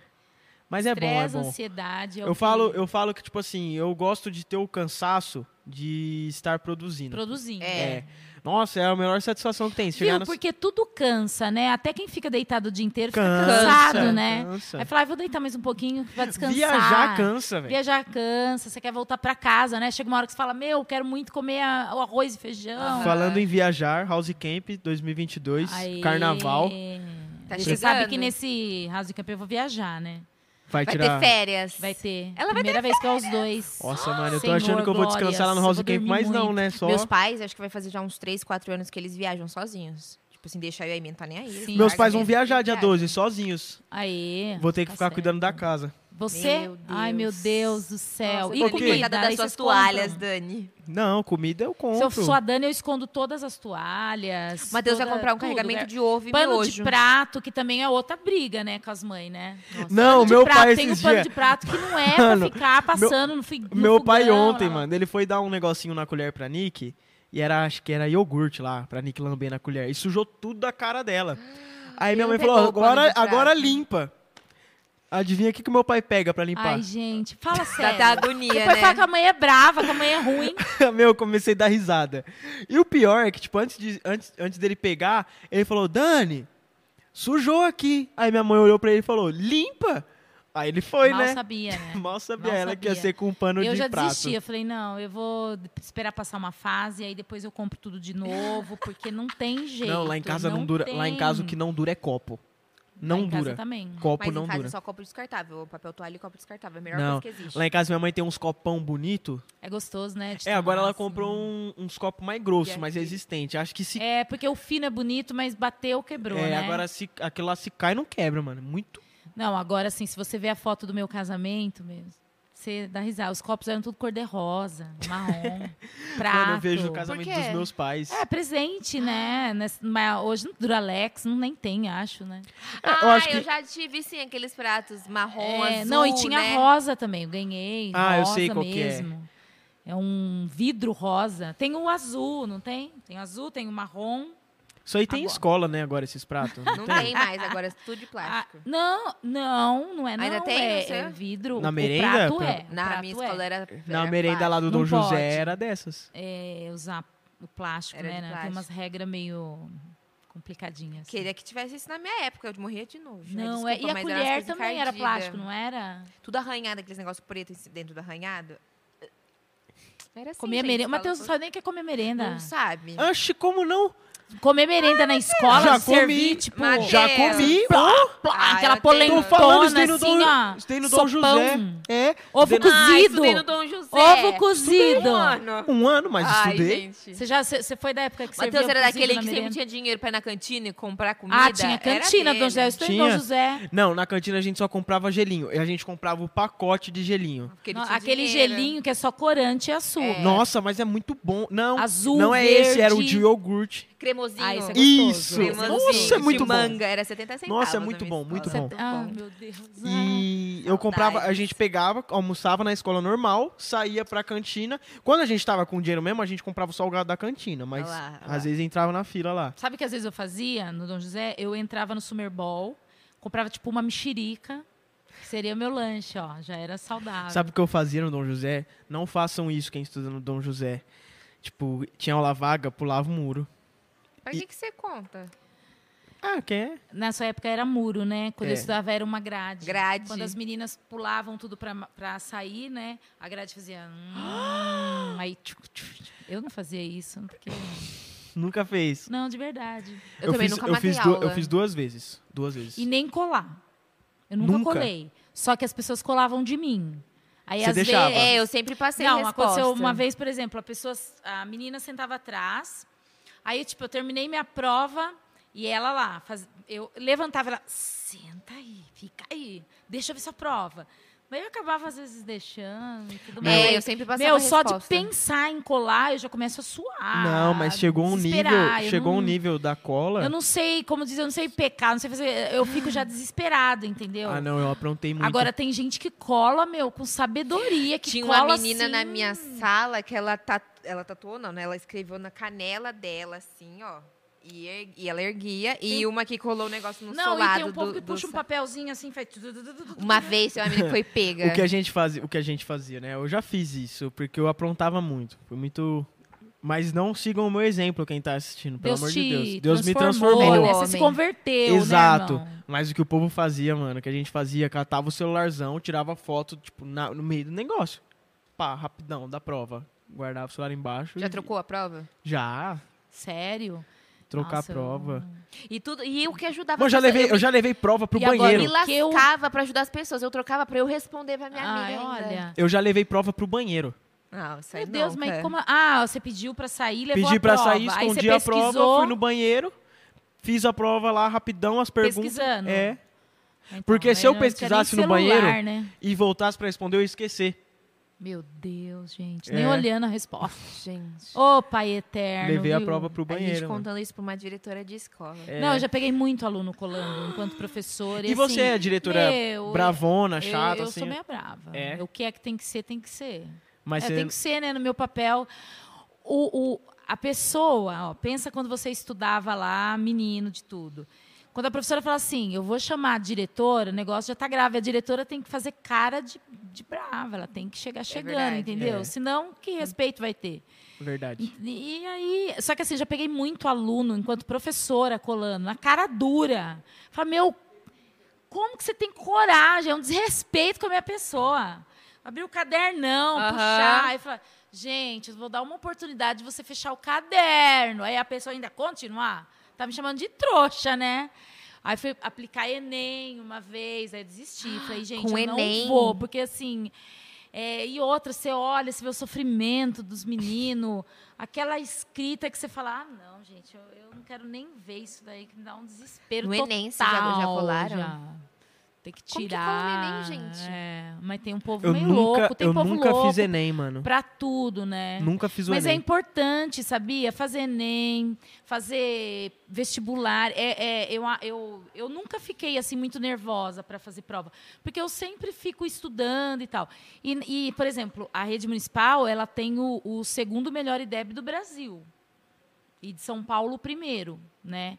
Mas é bom, é Estresse, bom. ansiedade. é Eu falo, eu falo que, tipo assim, eu gosto de ter o cansaço de estar produzindo. Produzindo. É. Nossa, é a melhor satisfação que tem. Viu? no... Porque tudo cansa, né? Até quem fica deitado o dia inteiro fica Cansa, cansado, né? cansa. Aí fala, ah, vou deitar mais um pouquinho pra descansar. Viajar cansa, velho. Viajar cansa, você quer voltar pra casa, né? Chega uma hora que você fala, meu, quero muito comer a- o arroz e feijão. Falando em viajar, House Camp 2022, Aê. carnaval. Tá Você sabe que nesse House Camp eu vou viajar, né? Vai, Vai tirar. ter férias. Vai ter. Ela vai Primeira vez que é os dois. Nossa, mano, eu tô Senhor, achando que eu vou descansar lá no House Camp, mas não, muito. né? Só. Meus pais, acho que vai fazer já uns 3, 4 anos que eles viajam sozinhos. Tipo assim, deixa eu aí, não tá nem aí. Sim. Meus pais vão viajar dia viajam. 12, sozinhos. Aê. Vou ter que tá ficar certo. cuidando da casa. Você? Meu Ai, meu Deus. Do céu. Nossa, e comida? das suas toalhas, Dani. Não, comida eu compro. Se eu sou a Dani, eu escondo todas as toalhas. Matheus vai toda- comprar um tudo, carregamento né? de ovo e Pano miojo. de prato, que também é outra briga, né, com as mães, né? Não, Pano de meu prato, pai tem um esses pano de prato que não é [laughs] pra Mano, ficar passando no, fi, no Meu pai ontem, lá. mano, ele foi dar um negocinho na colher pra Nick. E era, acho que era iogurte lá, pra Nick lamber na colher. E sujou tudo da cara dela. Aí minha mãe falou, agora, agora limpa. Adivinha o que, que meu pai pega pra limpar? Ai, gente, fala Dá sério. até agonia, Depois né? fala que a mãe é brava, que a mãe é ruim. [laughs] Meu, eu comecei a dar risada. E o pior é que, tipo, antes, de, antes, antes dele pegar, ele falou, Dani, sujou aqui. Aí minha mãe olhou pra ele e falou, limpa. Aí ele foi, Mal né? sabia, né? [laughs] Mal sabia Mal ela que ia sabia. ser com um pano Eu de já prato. desisti, eu falei, não, eu vou esperar passar uma fase, aí depois eu compro tudo de novo, porque não tem jeito. Não, lá em casa não, dura. Lá em casa o que tem. não dura é copo. Não dura. também. Copo Mas não em casa dura. é só copo descartável. Papel toalha e copo descartável. É a melhor Não, coisa que existe. Lá em casa minha mãe tem uns copão bonito. É gostoso, né? É, agora ela assim. comprou um- uns copos mais grossos, E mais aqui? resistentes. Acho que se É, porque o fino é bonito, mas bateu, quebrou, é, né? agora se aquilo lá se cai não quebra, mano. Muito. Não, agora assim, se você ver a foto do meu casamento mesmo, você dá risada. Os copos eram tudo cor-de-rosa, marrom, [laughs] prato. Quando eu vejo o casamento dos meus pais. É, presente, né? Nesse- mas hoje no Duralex não nem tem, acho, né? É, eu ah, acho eu que- já tive, sim, aqueles pratos marrom, É, azul, não, e tinha né? rosa também, eu ganhei. Ah, eu rosa sei qual que é. mesmo. É um vidro rosa. Tem o azul, não tem? Tem o azul, tem o marrom. Isso aí tem em Agora. escola, né, agora, esses pratos. Não, Não tem? tem mais, agora é tudo de Ah, plástico. não, não, não é não. Ainda tem, é, é vidro. Na o merenda? prato Pra- é. Na prato minha é. escola era, Na era merenda lá do Não Dom José pode. era dessas. é, usar o plástico, Era né? de né? Tem plástico. umas regras meio complicadinhas. Queria que tivesse isso na minha época, eu morria de nojo. Ai, Não, é, desculpa, e a colher coisas também era encardidas. plástico, não era? Tudo arranhado, aqueles negócios pretos dentro do arranhado. Era assim, Comia gente, merenda. escola Matheus só nem quer comer merenda. Não sabe. Oxe, como não? Comer merenda na escola, Já servir, comi, tipo... Mateus. Já comi. ó. plá, Ah, aquela eu tenho- Tô falando, isso polentona, tem no assim, Dom, ó. tem no Dom sopão. José. É. Ovo Estudei no- Ah, cozido. estudei no Dom José. Ovo cozido. Mano. Um ano, mas Ai, estudei. gente. Você já você foi da época que você Matheus era daquele que sempre tinha dinheiro pra ir na cantina e comprar comida. Ah, tinha cantina. Dom José. Eu estou em Tinha? Dom José. Não, na cantina a gente só comprava gelinho. E a gente comprava o pacote de gelinho. Não, aquele dinheiro. gelinho que é só corante e açúcar. Nossa, mas é muito bom. Não, Azul, não é esse, era o de iogurte. Cremosinho. Ah, esse é Isso. Cremosinho Nossa, é muito de bom. manga, era 70 centavos. Nossa, é na muito bom, muito escola. bom. Ah, bom. meu Deus. E eu comprava, a gente pegava, almoçava na escola normal, saía pra cantina. Quando a gente tava com dinheiro mesmo, a gente comprava o salgado da cantina, mas Olha lá, olha lá. às vezes entrava na fila lá. Sabe o que às vezes eu fazia no Dom José? Eu entrava no Summer Ball, comprava tipo uma mexerica, que seria meu lanche, ó. Já era saudável. Sabe o que eu fazia no Dom José? Não façam isso quem estuda no Dom José. Tipo, tinha aula vaga, pulava o muro. Pra que, que você conta? Ah, quem é? Nessa época era muro, né? Quando eu É. estudava era uma grade. Grade. Quando as meninas pulavam tudo pra, pra sair, né? A grade fazia. hum, aí. tchuc, tchuc, tchuc. Eu não fazia isso. Porque... Nunca fez. Não, de verdade. Eu, também fiz, nunca eu fiz, du- aula. eu fiz duas vezes. Duas vezes. E nem colar. Eu nunca, Nunca? colei. Só que as pessoas colavam de mim. Aí Você às deixava? vezes. É, eu sempre passei Não, resposta. aconteceu uma vez, por exemplo, a pessoa, a menina sentava atrás. Aí, tipo, eu terminei minha prova E ela lá, faz- eu levantava ela, senta aí, fica aí, deixa eu ver sua prova. Mas eu acabava às vezes deixando e tudo mais. É, eu sempre passava Meu, só de pensar em colar, eu já começo a suar. não, mas chegou um nível, chegou não- um nível da cola. Eu não sei, como dizer, eu não sei pecar, não sei fazer. Eu fico já desesperado, entendeu? Ah, não, eu aprontei muito. Agora tem gente que cola, meu, com sabedoria, que Tinha cola uma menina assim, na minha sala que ela, tat... ela tatuou, não, né? Ela escreveu na canela dela, assim, ó. E, er- e ela erguia. E uma que colou o negócio no Não, solado e tem um povo do, que do puxa um papelzinho assim, faz. Uma vez, tem menina que foi pega. [laughs] O que a gente fazia, o que a gente fazia, né? Eu já fiz isso, porque eu aprontava muito. Foi muito. Mas não sigam o meu exemplo, quem tá assistindo, pelo Deus amor de Deus. Deus me transformou, né? Você se converteu, Exato. né, irmão? Mas o que o povo fazia, mano, que a gente fazia, catava o celularzão, tirava foto, tipo, na- no meio do negócio. Pá, rapidão, da prova. Guardava o celular embaixo. Já e- trocou a prova? Já. Sério? Trocar Nossa, a prova. E, tudo, e o que ajudava Bom, eu já as pessoas- levei, eu já levei prova pro E agora, banheiro. me que eu- lascava pra ajudar as pessoas. Eu trocava pra eu responder pra minha Ai, amiga ainda. olha. Eu já levei prova pro banheiro. Não, isso aí Meu Deus, não, mas cara. como. Ah, você pediu pra sair, levou Pedi a pra prova. sair, Aí escondi você a prova, fui no banheiro, fiz a prova lá rapidão, as perguntas. Pesquisando. É. Então, Porque se eu pesquisasse no celular, banheiro- Né? E voltasse pra responder, eu ia esquecer. Meu Deus, gente. É. Nem olhando a resposta. Gente. Ô, pai eterno. Levei a viu? prova pro a gente banheiro. mano. contando isso pra uma diretora de escola. É. Não, eu já peguei muito aluno colando enquanto professora. E assim, você é diretora meu, bravona, eu- chata, eu, assim? sou meio brava. É? O que é que tem que ser, tem que ser. Mas É, você... Tem que ser, né, no meu papel. O, o- a pessoa, ó, pensa quando você estudava lá, menino de tudo. Quando a professora fala assim, eu vou chamar a diretora, o negócio já está grave. A diretora tem que fazer cara de, de brava, ela tem que chegar chegando, verdade, entendeu? é. Senão, que respeito vai ter? Verdade. E, e aí, só que assim, já peguei muito aluno enquanto professora colando, na cara dura. Fala, meu, como que você tem coragem? É um desrespeito com a minha pessoa. Abrir o cadernão, puxar, aí fala, gente, eu vou dar uma oportunidade de você fechar o caderno. Aí a pessoa ainda continuar. Tá me chamando de trouxa, né? Aí fui aplicar Enem uma vez, aí desisti. Falei, gente, Com eu não Enem? vou, porque assim. é, e outra, você olha, você vê o sofrimento dos meninos, [laughs] aquela escrita que você fala, ah, não, gente, eu, eu não quero nem ver isso daí, que me dá um desespero No total. Enem, vocês já- já colaram? já. Tem que Como que tirar. no Enem, gente? É, mas tem um povo Eu meio nunca, louco, tem eu povo nunca louco fiz Enem, mano. pra tudo, né? Nunca fiz o Mas é Enem. importante, sabia? Fazer Enem, fazer vestibular. É, é, eu, eu, eu nunca fiquei assim muito nervosa para fazer prova, porque eu sempre fico estudando e tal. E, e, por exemplo, a rede municipal ela tem o, o segundo melhor IDEB do Brasil e de São Paulo o primeiro, né?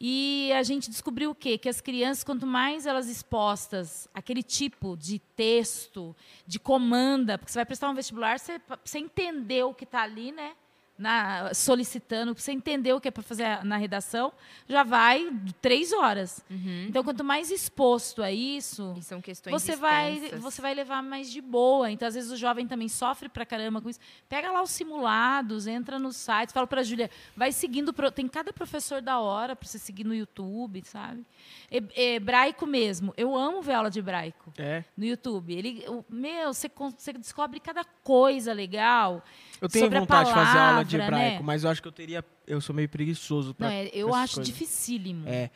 E a gente descobriu o quê? Que as crianças, quanto mais elas expostas àquele tipo de texto, de comanda, porque você vai prestar um vestibular, você, você entender o que está ali, né? Na, solicitando, pra você entender o que é para fazer na redação, já vai três horas. Então, quanto mais exposto a isso, E são questões você vai, extensas. você vai levar mais de boa. Então, às vezes, o jovem também sofre pra caramba com isso. Pega lá os simulados, entra no site, fala pra Júlia, vai seguindo. pro- Tem cada professor da hora pra você seguir no YouTube, sabe? E- Hebraico mesmo. Eu amo ver aula de hebraico É. no YouTube. Ele, o- meu, você, você descobre cada coisa legal. Eu tenho vontade de fazer aula de palavra, hebraico, né? mas eu acho que eu teria. Eu sou meio preguiçoso. Não, é, eu acho coisas. dificílimo. É.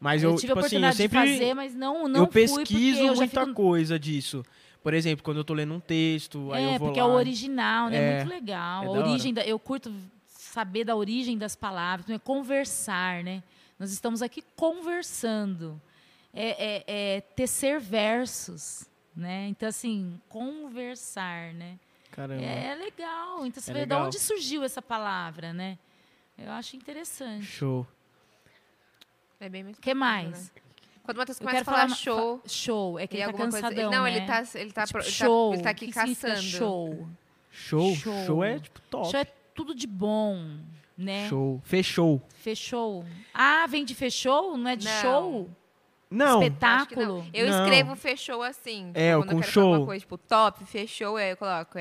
Mas eu, eu, tive a tipo assim, eu oportunidade sempre. de fazer, mas não, não eu pesquiso eu muita fico coisa disso. Por exemplo, quando eu tô lendo um texto, aí É, eu vou porque lá. é o original, né? É É, muito legal. é a origem da, eu curto saber da origem das palavras, né? conversar, né? Nós estamos aqui conversando. É, é, é tecer versos, né? Então, assim, conversar, né? Caramba. É legal. Então, você É vê legal. de onde surgiu essa palavra, né? Eu acho interessante. Show. É bem muito O que mais? né? Quando o Matheus Eu começa a falar ma- show, show. É que ele tá alguma coisa... cansadão, Não, né? ele tá, ele tá, Tipo, pro- ele tá- show. ele tá aqui que caçando. show. Show. Show. Show é tipo top. Show é tudo de bom, né? Show. Fechou. Fechou. Ah, vem de fechou? Não é de Não. show? Não. Que não. Espetáculo. Eu Não. escrevo fechou assim. É, quando com eu quero show. falar uma coisa, tipo, top, fechou, aí eu coloco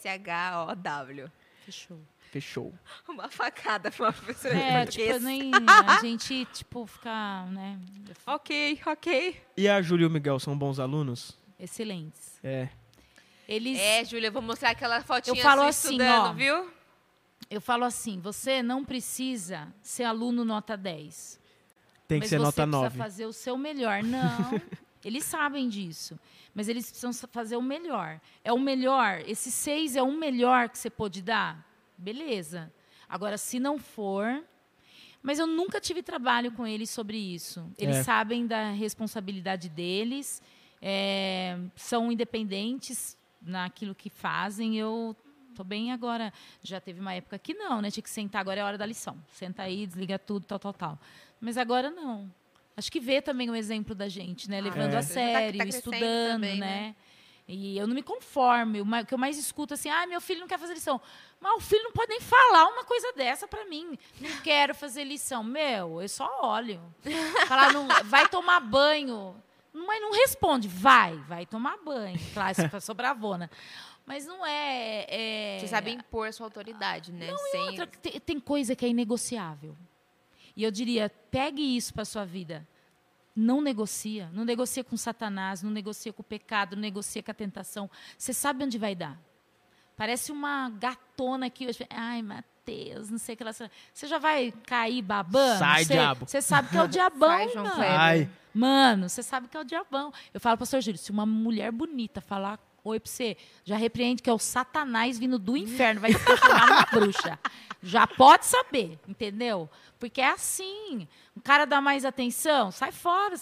F-E-S-H-O-W. Fechou. Fechou. [laughs] Uma facada pra uma professora de É, tipo, português. nem a [laughs] gente, tipo, ficar, né? Ok, ok. E a Júlia e o Miguel são bons alunos? Excelentes. É. Eles. É, Júlia, eu vou mostrar aquela fotinha Eu falo assim, estudando, ó. viu? eu falo assim: você não precisa ser aluno nota 10. Tem que mas ser você nota precisa 9. fazer o seu melhor. Não. [laughs] eles sabem disso. Mas eles precisam sa- fazer o melhor. É o melhor. Esse seis é o melhor que você pode dar? Beleza. Agora, se não for. Mas eu nunca tive trabalho com eles sobre isso. Eles É. sabem da responsabilidade deles, é, são independentes naquilo que fazem. Eu tô bem agora. Já teve uma época que não, né? Tinha que sentar, agora é a hora da lição. Senta aí, desliga tudo, tal, tal, tal. Mas agora não. Acho que vê também o exemplo da gente, né? Levando É. a Você tá- sério, tá crescendo estudando, também, né? né? E eu não me conformo. O que eu mais escuto assim, ah, meu filho não quer fazer lição. Mas o filho não pode nem falar uma coisa dessa pra mim. Não quero fazer lição. Meu, eu só olho. Falar, não, vai tomar banho. Mas não responde. Vai, vai tomar banho. Claro, sou bravona. Mas não é. é... Você sabe impor a sua autoridade, né? Sem... Outra, tem, tem coisa que é inegociável. E eu diria, pegue isso para sua vida. Não negocia. Não negocia com Satanás, não negocia com o pecado, não negocia com a tentação. Você sabe onde vai dar. Parece uma gatona aqui hoje. Ai, Mateus, não sei o que ela. Você já vai cair babando? Sai, Você- diabo. Você sabe que é o [laughs] diabão, Sai, João mano. Kleber. Ai, Mano, você sabe que é o diabão. Eu falo, pastor Júlio, se uma mulher bonita falar oi pra você, já repreende que é o satanás vindo do inferno, vai te transformar numa [laughs] bruxa. Já pode saber, entendeu? Porque é assim. O cara dá mais atenção, sai fora.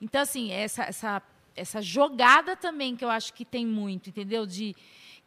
Então, assim, essa, essa, essa jogada também que eu acho que tem muito, entendeu? De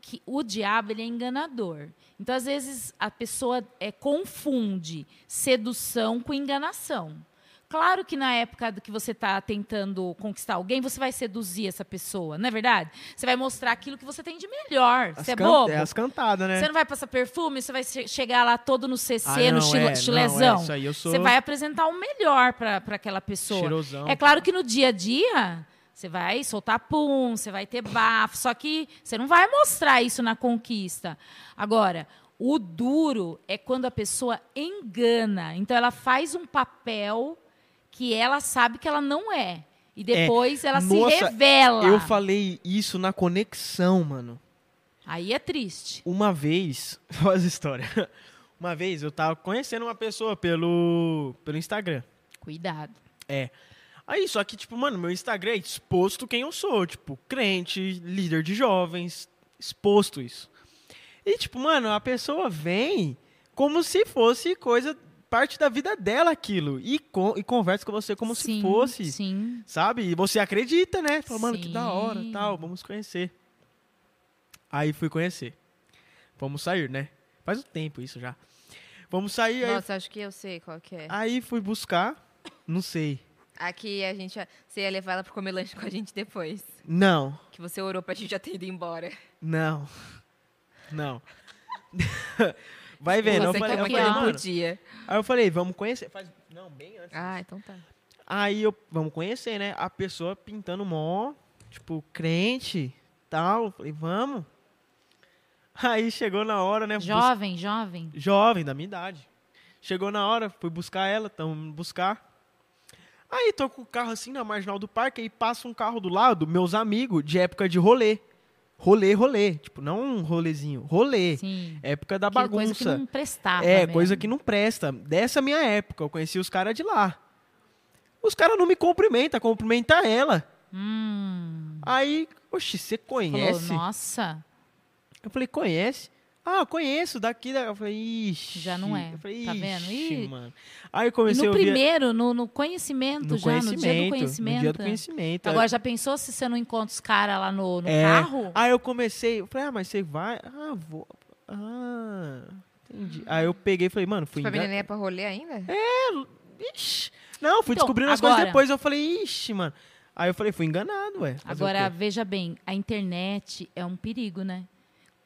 que o diabo ele é enganador. Então, às vezes, a pessoa é, confunde sedução com enganação. Claro que na época do que você está tentando conquistar alguém, você vai seduzir essa pessoa, não é verdade? Você vai mostrar aquilo que você tem de melhor. as Você é bobo? É as cantadas, né? Você não vai passar perfume, você vai che- chegar lá todo no CC, Ah, no não, chile- é, não, chilezão. é, isso aí eu sou Você vai apresentar o melhor para aquela pessoa. cheirosão. É claro que no dia a dia você vai soltar pum, você vai ter bafo, só que você não vai mostrar isso na conquista. Agora, o duro é quando a pessoa engana. Então ela faz um papel que ela sabe que ela não é. E depois ela se Nossa, revela. Eu falei isso na conexão, mano. Aí é triste. Uma vez, [laughs] olha essa história. Uma vez eu tava conhecendo uma pessoa pelo, pelo Instagram. Cuidado. É. Aí, só que, tipo, mano, meu Instagram é exposto quem eu sou. Tipo, crente, líder de jovens, exposto isso. E, tipo, mano, a pessoa vem como se fosse coisa, parte da vida dela aquilo. E, con- e conversa com você como se Sim, fosse. Sim. Sabe? E você acredita, né? Fala, mano, que da hora, Sim. tal, vamos conhecer. Aí fui conhecer. Vamos sair, né? Faz um tempo isso já. Vamos sair, aí, Nossa, acho que eu sei qual que é. aí fui buscar, não sei. Aqui a gente... Você ia levar ela pra comer lanche com a gente depois. Não, Que você orou pra gente já ter ido embora. não, não. [laughs] Vai vendo, eu você falei, eu falei, não mano. podia. Aí eu falei, vamos conhecer. Faz, não, bem antes. Ah, então tá. Aí eu, vamos conhecer, né? A pessoa pintando mó, tipo, crente, tal. Eu Falei, vamos. Aí chegou na hora, né? bus- Jovem, jovem. Jovem, da minha idade. Chegou na hora, fui buscar ela, tamo buscar. Aí tô com o carro assim na marginal do parque, aí passa um carro do lado, meus amigos, de época de rolê. Rolê, rolê. Tipo, não um rolezinho, rolê. Sim. Época da Que Coisa que bagunça. não prestava. É, mesmo. coisa que não presta. Dessa minha época, eu conheci os caras de lá. Os caras não me cumprimentam, cumprimenta ela. Hum. Aí, oxe, você Falou, conhece? nossa. Eu falei, conhece? Ah, conheço, daqui, da... Eu falei, ixi. Já não é. Eu falei, Tá vendo? ixi, mano. Aí eu comecei no a ouvir... primeiro, no, no conhecimento no já, no dia do conhecimento. No dia do conhecimento. Agora, já pensou se você não encontra os caras lá no, no É. carro? Aí eu comecei, eu falei, ah, mas você vai? Ah, vou. Ah, entendi. Aí eu peguei e falei, mano, fui Tipo, a menina engan- ia pra rolê ainda? Ixi. Não, fui Então, descobrindo as agora- coisas depois, eu falei, ixi, mano. Aí eu falei, fui enganado, ué. Agora, veja bem, a internet é um perigo, né?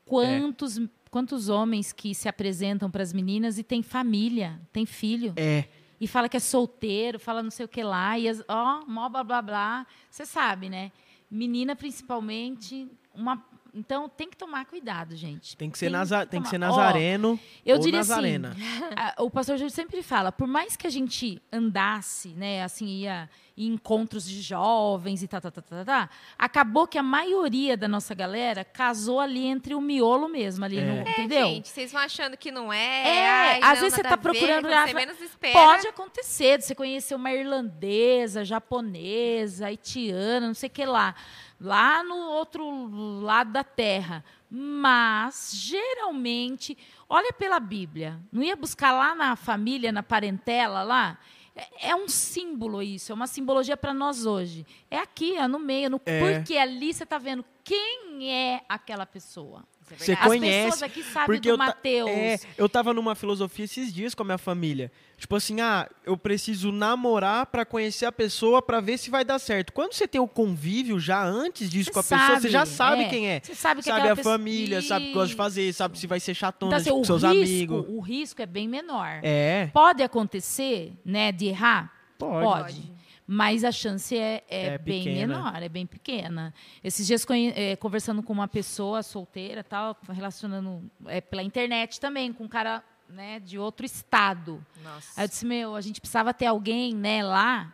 Quantos, quantos homens que se apresentam para as meninas e tem família, tem filho, É, e fala que é solteiro, fala não sei o que lá, e as- ó, mó blá blá blá. Você sabe, né? Menina, principalmente, uma. Então tem que tomar cuidado, gente. Tem que ser, naza, tem que ser nazareno eu ou diria nazarena. assim, [laughs] a- o pastor Júlio sempre fala, por mais que a gente andasse, né, assim, ia em encontros de jovens e tá, tá, tá, tá, tá, acabou que a maioria da nossa galera casou ali entre o miolo mesmo, ali, É. no- É, entendeu? Gente, vocês vão achando que não é. É, ai, às não, vezes você tá ver, procurando lá- Você menos espera. Pode acontecer, de você conhecer uma irlandesa, japonesa, haitiana, não sei o que lá, lá no outro lado da terra. Mas, geralmente, olha pela Bíblia, não ia buscar lá na família, na parentela lá? É- É um símbolo isso, é uma simbologia para nós hoje. É aqui, é no meio, no, É. porque ali você está vendo quem é aquela pessoa. É Você verdade. As conhece, pessoas aqui sabem Porque do Mateus. é, eu tava numa filosofia esses dias com a minha família. Tipo assim, ah, eu preciso namorar pra conhecer a pessoa pra ver se vai dar certo. Quando você tem o convívio já antes disso Você com a pessoa, você já sabe, sabe é. quem é. Você sabe que Sabe a pessoa- família, sabe o que gosta de fazer, sabe se vai ser chatona Então, assim, com seus risco, amigos. o risco é bem menor. É, Pode acontecer, né, de errar? pode. Pode. Mas a chance é, é É bem pequena. menor, é bem pequena. Esses dias eh, conversando com uma pessoa solteira, tal, relacionando eh, pela internet também com um cara né, de outro estado. Nossa. Aí eu disse, meu, a gente precisava ter alguém né, lá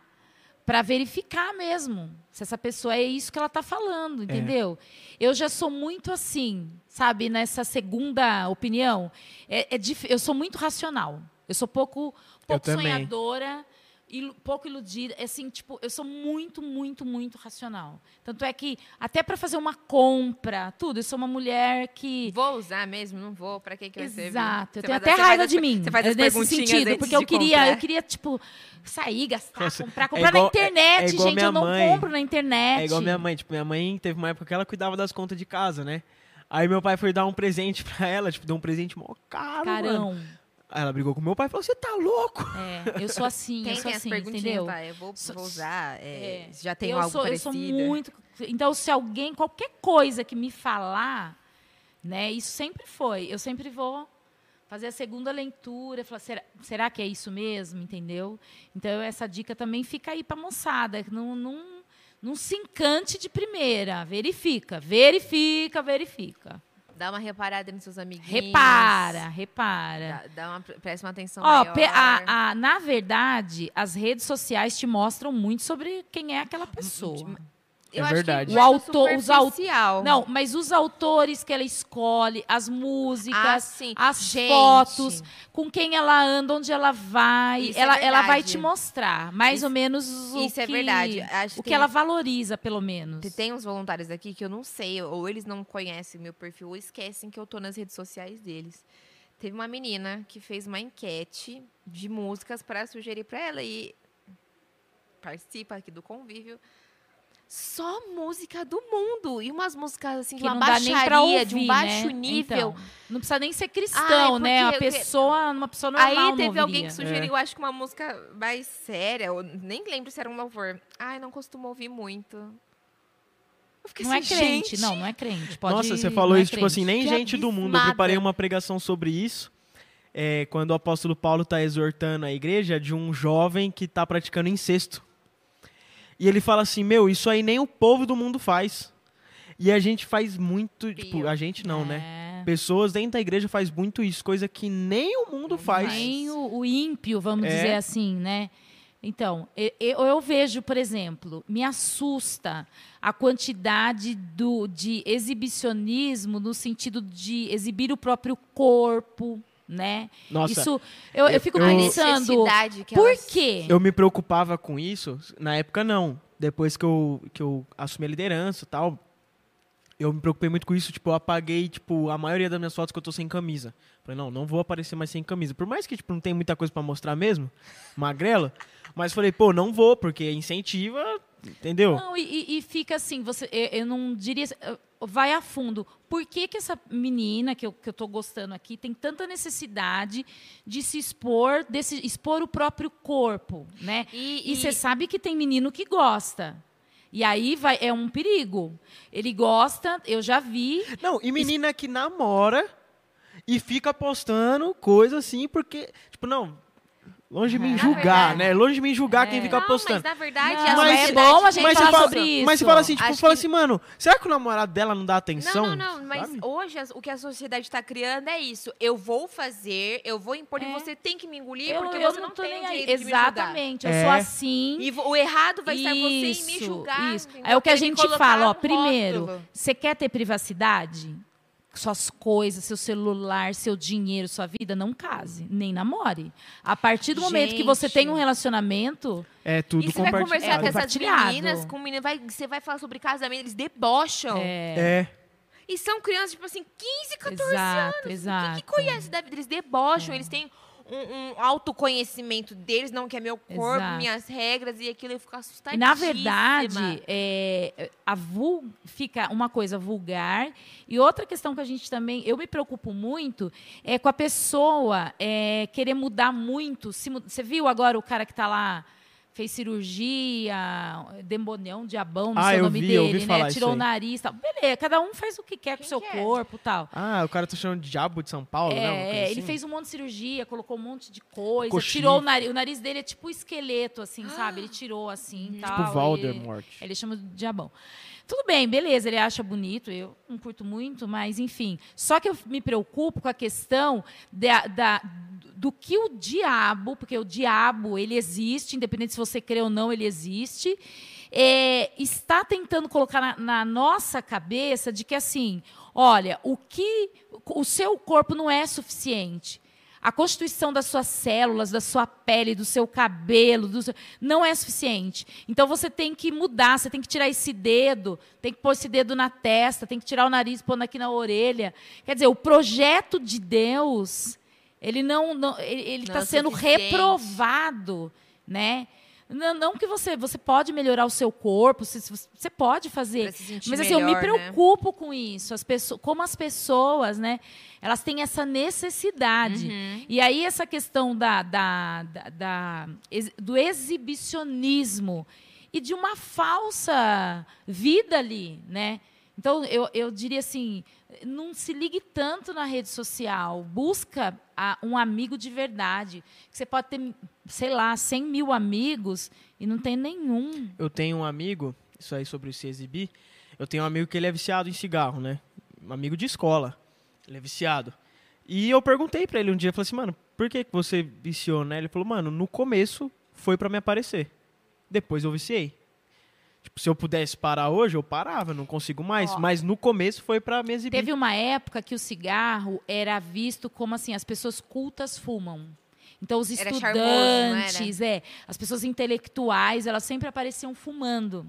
para verificar mesmo se essa pessoa é isso que ela está falando, entendeu? Eu já sou muito assim, sabe, nessa segunda opinião. É, é dif- eu sou muito racional. Eu sou pouco, pouco também. sonhadora, ilu- pouco iludida. É Assim, tipo, eu sou muito, muito, muito racional. Tanto é que, até para fazer uma compra, tudo, eu sou uma mulher que. Vou usar mesmo? Não vou? Pra que que vai servir? Exato, eu Você tenho até você raiva de mim. Você faz as nesse sentido, antes porque eu queria, comprar. eu queria, tipo, sair, gastar, Nossa, comprar, é comprar igual- na internet, é- é igual gente. minha Eu não mãe. compro na internet. É igual minha mãe. Tipo, minha mãe teve uma época que ela cuidava das contas de casa, né? Aí meu pai foi dar um presente [laughs] pra ela, tipo, deu um presente mó caro, mano. Aí ela brigou com meu pai e falou, você tá louco? É, eu sou assim, Quem eu sou tem as assim, perguntinhas, entendeu? vai, eu vou, vou usar, é, É, já tem algo sou, parecido. Eu sou muito. Então, se alguém, qualquer coisa que me falar, né, isso sempre foi. Eu sempre vou fazer a segunda leitura, falar, será, será que é isso mesmo, entendeu? Então, essa dica também fica aí para moçada. Não, não, não se encante de primeira. Verifica, verifica, verifica. Dá uma reparada nos seus amiguinhos. Repara, repara. Dá, dá uma, presta uma atenção Ó, maior. a- a- na verdade, as redes sociais te mostram muito sobre quem é aquela pessoa. Eu É acho verdade. Que O autor- os au- superficial. Não, mas os autores que ela escolhe, as músicas, Ah, sim. as Gente. fotos, com quem ela anda, onde ela vai, Isso é ela, ela vai te mostrar mais Isso- ou menos o isso que, é verdade. Acho o que que ela valoriza, pelo menos. Tem uns voluntários aqui que eu não sei, ou eles não conhecem meu perfil, ou esquecem que eu tô nas redes sociais deles. Teve uma menina que fez uma enquete de músicas para sugerir para ela e participa aqui do convívio. Só música do mundo e umas músicas assim de Que uma não dá nem pra baixaria, ouvir, de um baixo né? nível. Então, não precisa nem ser cristão, Ai, né? A pessoa, uma pessoa normal Aí não teve alguém ouviria. que sugeriu, acho que uma música mais séria, ou nem lembro se era um louvor. Ai, não costumo ouvir muito. Eu fiquei Não é assim, crente, gente, não, não é crente. Pode, Nossa, você não falou é isso, tipo assim, nem Que gente do mundo. Eu abismada. preparei uma pregação sobre isso. é, quando o apóstolo Paulo está exortando a igreja de um jovem que está praticando incesto. E ele fala assim, meu, isso aí nem o povo do mundo faz. E a gente faz muito, tipo, Pior. a gente não, né? É. Pessoas dentro da igreja faz muito isso, coisa que nem o mundo faz. Nem o, o ímpio, vamos É. dizer assim, né? Então, eu, eu- eu vejo, por exemplo, me assusta a quantidade do, de exibicionismo no sentido de exibir o próprio corpo, né? Nossa, Isso, eu, eu fico eu- pensando, que por elas- quê? eu me preocupava com isso, na época não. Depois que eu, que eu assumi a liderança e tal, eu me preocupei muito com isso, tipo, eu apaguei, tipo, a maioria das minhas fotos que eu tô sem camisa. Falei, não, não vou aparecer mais sem camisa. Por mais que, tipo, não tem muita coisa pra mostrar mesmo, magrela, mas falei, pô, não vou, porque incentiva, entendeu? Não, e, e- fica assim, você, eu, eu não diria. Vai a fundo. Por que, que essa menina que eu, que eu tô gostando aqui tem tanta necessidade de se expor, de se expor o próprio corpo, né? E, E você sabe que tem menino que gosta. E aí vai, é um perigo. Ele gosta, eu já vi. Não, e menina que namora e fica postando coisa assim, porque, tipo, não, Longe de mim Na julgar, verdade- né? Longe de mim julgar quem É. fica não, postando. mas na verdade Não, a mas é sociedade bom a gente mas você falar fala, sobre mas você isso. fala assim, tipo, Acho fala que- assim, mano, será que o namorado dela não dá atenção? Não, não, não, mas Sabe? hoje as- o que a sociedade está criando é isso. Eu vou fazer, eu vou impor e É. você tem que me engolir Eu, porque eu você não não tô tem aí. direito me. Exatamente. Eu É. sou assim. E o errado vai estar você em me Isso, julgar. Isso. É o que a me gente fala, ó. Primeiro, você quer ter privacidade? Suas coisas, seu celular, seu dinheiro, sua vida, não case, nem namore. A partir do momento que você Gente. tem um relacionamento, É tudo E você vai conversar É, com essas meninas, com menina, vai, você vai falar sobre casamento, eles debocham. é, É. E são crianças, tipo assim, 15, 14 exato, anos. exato. O que, que conhece da vida? Eles debocham, eles têm um, um autoconhecimento deles, não que é meu corpo, Exato. minhas regras, e aquilo eu fico assustadíssima. na verdade, é, a vul- fica uma coisa vulgar. E outra questão que a gente também, eu me preocupo muito, é com a pessoa é, querer mudar muito. Se você viu agora o cara que está lá, fez cirurgia, demonião, diabão, não Ah, sei o nome vi, dele, né? Tirou o nariz tal. Beleza, cada um faz o que quer com o Quem seu que é? corpo tal. Ah, o cara tá chamando de diabo de São Paulo, né? Uma coisa É, ele assim. fez um monte de cirurgia, colocou um monte de coisa, Ficou tirou o nariz. O nariz dele é tipo esqueleto, assim, sabe? Ele tirou assim tal. Tipo e- Voldemort. Ele chama de diabão. Tudo bem, beleza, ele acha bonito, eu não curto muito, mas enfim. Só que eu me preocupo com a questão da, da- do que o diabo, porque o diabo, ele existe, independente se você crê ou não, ele existe, é, está tentando colocar na, na nossa cabeça de que assim, olha, o que o seu corpo não é suficiente. A constituição das suas células, da sua pele, do seu cabelo, do seu- não é suficiente. Então você tem que mudar, você tem que tirar esse dedo, tem que pôr esse dedo na testa, tem que tirar o nariz, pondo aqui na orelha. Quer dizer, o projeto de Deus, ele não, não ele está é sendo reprovado, né? Não, não que você, você pode melhorar o seu corpo, você, você pode fazer. Se Mas assim, eu me melhor, né? preocupo com isso. As pessoas, como as pessoas, né? Elas têm essa necessidade. Uhum. E aí, essa questão da, da, da- da- do exibicionismo e de uma falsa vida ali, né? Então, eu, eu diria assim, não se ligue tanto na rede social. Busca a- um amigo de verdade. Você pode ter, sei lá, 100 mil amigos e não tem nenhum. Eu tenho um amigo, isso aí sobre se exibir, eu tenho um amigo que ele é viciado em cigarro, né? Um amigo de escola. Ele é viciado. E eu perguntei pra ele um dia, falei assim, mano, por que você viciou, né? Ele falou, mano, no começo foi pra me aparecer. Depois eu viciei. Tipo, se eu pudesse parar hoje, eu parava, não consigo mais. Ó. Mas no começo foi pra me exibir. Teve uma época que o cigarro era visto como assim, as pessoas cultas fumam. Então os Era charmoso, não era? estudantes, é, as pessoas intelectuais, elas sempre apareciam fumando.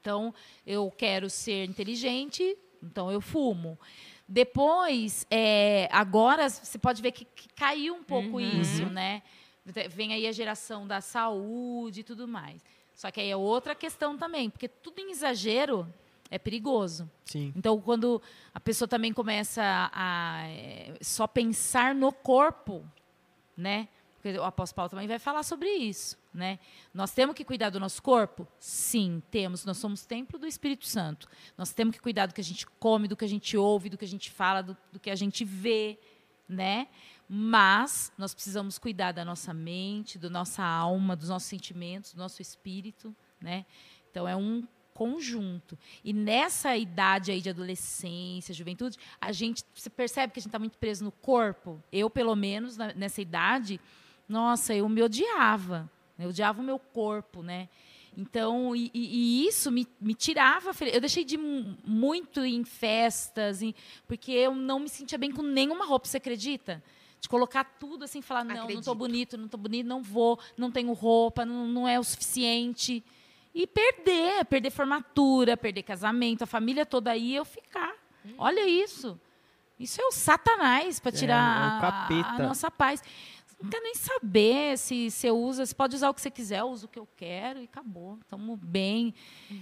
Então, eu quero ser inteligente, então eu fumo. Depois, é, agora você pode ver que, que caiu um pouco Uhum. isso, né? Vem aí a geração da saúde e tudo mais. Só que aí é outra questão também, porque tudo em exagero é perigoso. Sim. Então, quando a pessoa também começa a, é, só pensar no corpo, né? Porque o apóstolo Paulo também vai falar sobre isso, né? Nós temos que cuidar do nosso corpo? Sim, temos. Nós somos templo do Espírito Santo. Nós temos que cuidar do que a gente come, do que a gente ouve, do que a gente fala, do, do que a gente vê, né? Mas nós precisamos cuidar da nossa mente, da nossa alma, dos nossos sentimentos, do nosso espírito, né? Então é um conjunto. E nessa idade aí de adolescência, juventude, a gente você percebe que a gente está muito preso no corpo. Eu, pelo menos, na- nessa idade, nossa, eu me odiava. Eu odiava o meu corpo, né? Então, e, e- isso me, me tirava. Eu deixei de muito em festas, em- porque eu não me sentia bem com nenhuma roupa, você acredita? De colocar tudo assim, falar, não, não Acredito. estou bonito, não estou bonito, não vou, não tenho roupa, não, não é o suficiente. E perder, perder formatura, perder casamento, a família toda aí, eu ficar. Olha isso. Isso é o satanás para É, tirar é capeta. a, nossa paz. Não quero nem saber se você usa, você pode usar o que você quiser, eu uso o que eu quero e acabou. Estamos bem.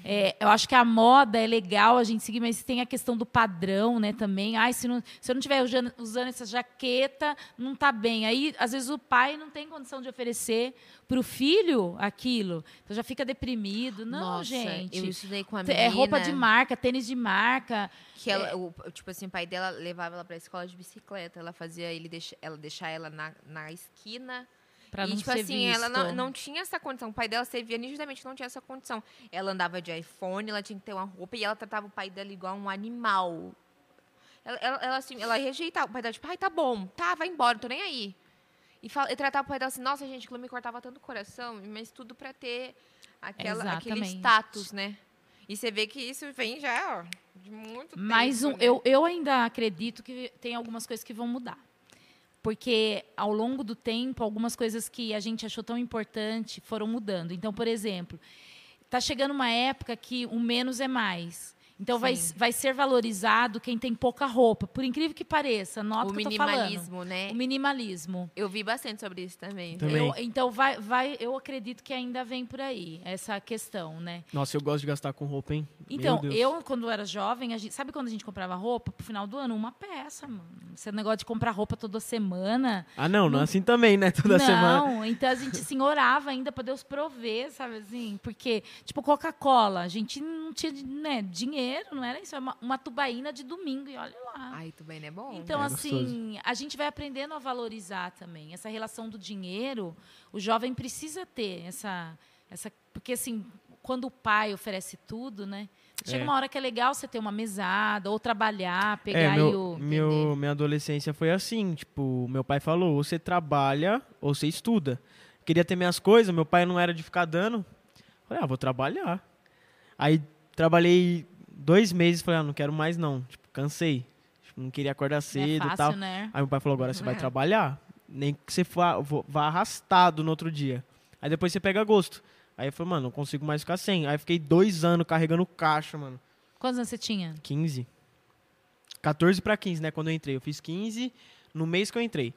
É, eu acho que a moda é legal a gente seguir, mas tem a questão do padrão, né, também. Ai, se, não, se eu não estiver usando, usando essa jaqueta, não está bem. Aí, às vezes, o pai não tem condição de oferecer para o filho aquilo. Então já fica deprimido. Não, Nossa, gente. eu estudei com a menina. É roupa de marca, tênis de marca. Que ela, o, tipo assim, o pai dela levava ela pra escola de bicicleta. Ela fazia ele deixa, ela deixar ela na, na esquina. Pra e, não tipo ser assim, ela não, visto. não tinha essa condição. O pai dela, você via nitidamente não tinha essa condição. Ela andava de iPhone, ela tinha que ter uma roupa e ela tratava o pai dela igual um animal. Ela, ela, ela, assim, ela rejeitava o pai dela, tipo, ai, tá bom, tá, vai embora, não tô nem aí. E, fala, e tratava o pai dela assim, nossa, gente, aquilo me cortava tanto o coração, mas tudo pra ter aquela, aquele status, né? E você vê que isso vem já, ó, de muito Mas tempo. um, né? eu, eu ainda acredito que tem algumas coisas que vão mudar. Porque ao longo do tempo, algumas coisas que a gente achou tão importante foram mudando. Então, por exemplo, está chegando uma época que o menos é mais. Então vai, Sim. vai ser valorizado quem tem pouca roupa. Por incrível que pareça, nota o que eu tô falando. minimalismo, né? O minimalismo. Eu vi bastante sobre isso também. Também. Eu- então vai, vai, eu acredito que ainda vem por aí essa questão, né? Nossa, eu gosto de gastar com roupa, hein? Então, eu, quando era jovem, a gente- sabe quando a gente comprava roupa pro final do ano? Uma peça, mano. Esse negócio de comprar roupa toda semana. Ah, não, não é assim também, né? Toda não, semana. então a gente assim, orava ainda pra Deus prover, sabe assim? Porque, tipo, Coca-Cola, a gente não tinha né, dinheiro, não era isso, era uma, uma tubaína de domingo, e olha lá. Ai, bem, é bom. Então, É assim, a gente vai aprendendo a valorizar também. Essa relação do dinheiro, o jovem precisa ter essa. essa porque, assim, quando o pai oferece tudo, né? Chega É. uma hora que é legal você ter uma mesada, ou trabalhar, pegar É, meu, o. meu, minha adolescência foi assim, tipo, meu pai falou, ou você trabalha ou você estuda. Queria ter minhas coisas, meu pai não era de ficar dando. Falei, ah, vou trabalhar. Aí trabalhei dois meses, falei, ah, não quero mais não, tipo, cansei. Tipo, não queria acordar é cedo e fácil, tal. né? Aí meu pai falou, agora você vai É. trabalhar, nem que você vá, vá arrastado no outro dia. Aí depois você pega gosto. Aí eu falei, mano, não consigo mais ficar sem. Aí fiquei dois anos carregando caixa, mano. Quantos anos você tinha? 15. 14 para 15, né? Quando eu entrei. Eu fiz 15 no mês que eu entrei.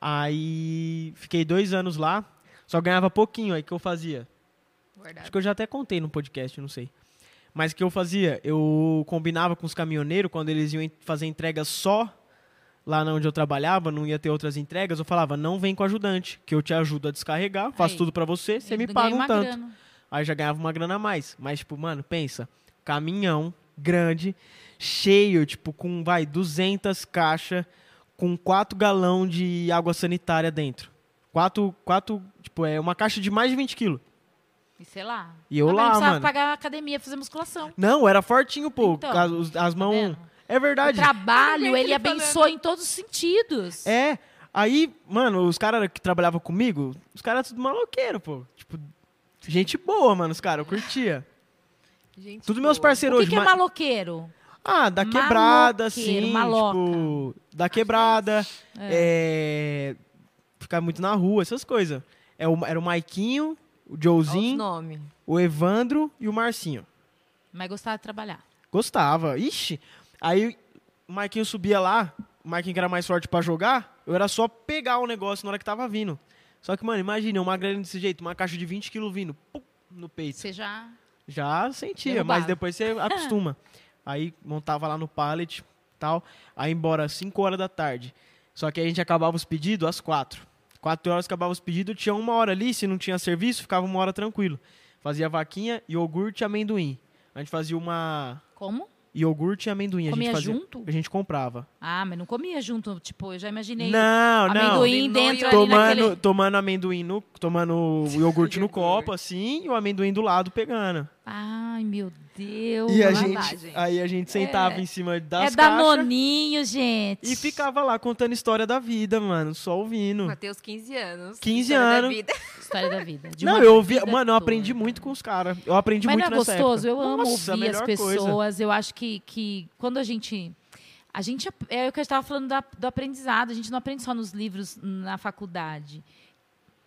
Aí fiquei dois anos lá, só ganhava pouquinho. Aí o que eu fazia? Guardado. Acho que eu já até contei no podcast, não sei. Mas o que eu fazia? Eu combinava com os caminhoneiros, quando eles iam fazer entrega só lá onde eu trabalhava, não ia ter outras entregas, eu falava, não vem com ajudante, que eu te ajudo a descarregar, faço Aí. tudo pra você, você me paga um tanto. grana. Aí já ganhava uma grana a mais. Mas, tipo, mano, pensa. Caminhão grande, cheio, tipo, com, vai, 200 caixas, com 4 galão de água sanitária dentro. Quatro, quatro, tipo, é uma caixa de mais de 20 quilos. E sei lá. E eu Também lá, precisava mano. pagar a academia, fazer musculação. Não, era fortinho, pô. Então, as, as Tá mãos... é O verdade. trabalho, Eu vi ele ele falando. abençoa em todos os sentidos. É. Aí, mano, os caras que trabalhavam comigo, os caras tudo maloqueiro, pô. Tipo, gente boa, mano, os caras, eu curtia. Gente Tudo meus boa. parceiros O que, hoje. que é ma- maloqueiro? Ah, da quebrada, Maloqueiro, assim, maloca. tipo, da quebrada, é, ficar muito na rua, essas coisas. É o- era o Maiquinho, o Joezinho, o Evandro e o Marcinho. Mas gostava de trabalhar. Gostava. Ixi, aí o Maiquinho subia lá, o Maiquinho que era mais forte pra jogar, eu era só pegar o negócio na hora que tava vindo. Só que, mano, imagina, uma grana desse jeito, uma caixa de 20 quilos vindo, pum, no peito. Você já. Já sentia, Derrubava. mas depois você [laughs] acostuma. Aí montava lá no pallet tal. Aí embora às 5 horas da tarde. Só que aí a gente acabava os pedidos às 4. 4 horas acabava os pedidos, tinha uma hora ali, se não tinha serviço, ficava uma hora tranquilo. Fazia vaquinha, iogurte e amendoim. A gente fazia uma Como? iogurte e amendoim. A Comia gente fazia, junto? A gente comprava. Ah, mas não comia junto. Tipo, eu já imaginei. Não, não. amendoim Amendoim dentro ali Tomando, naquele. tomando amendoim no. Tomando o [laughs] iogurte no copo, assim, e o amendoim do lado pegando. Ai, meu Deus. E a gente, lá, gente. aí a gente sentava em cima das é caixas Danoninho, gente. e ficava lá contando história da vida, mano, só ouvindo. Mateus, 15 anos. 15 História da anos. vida. [laughs] História da vida. de Não, eu ouvi, mano, eu aprendi toda. muito com os caras. Eu aprendi Mas muito não é gostoso? época. Eu amo Nossa, ouvir as pessoas. coisa. Eu acho que, que quando a gente. A gente. É o que eu estava falando da- do aprendizado. A gente não aprende só nos livros na faculdade.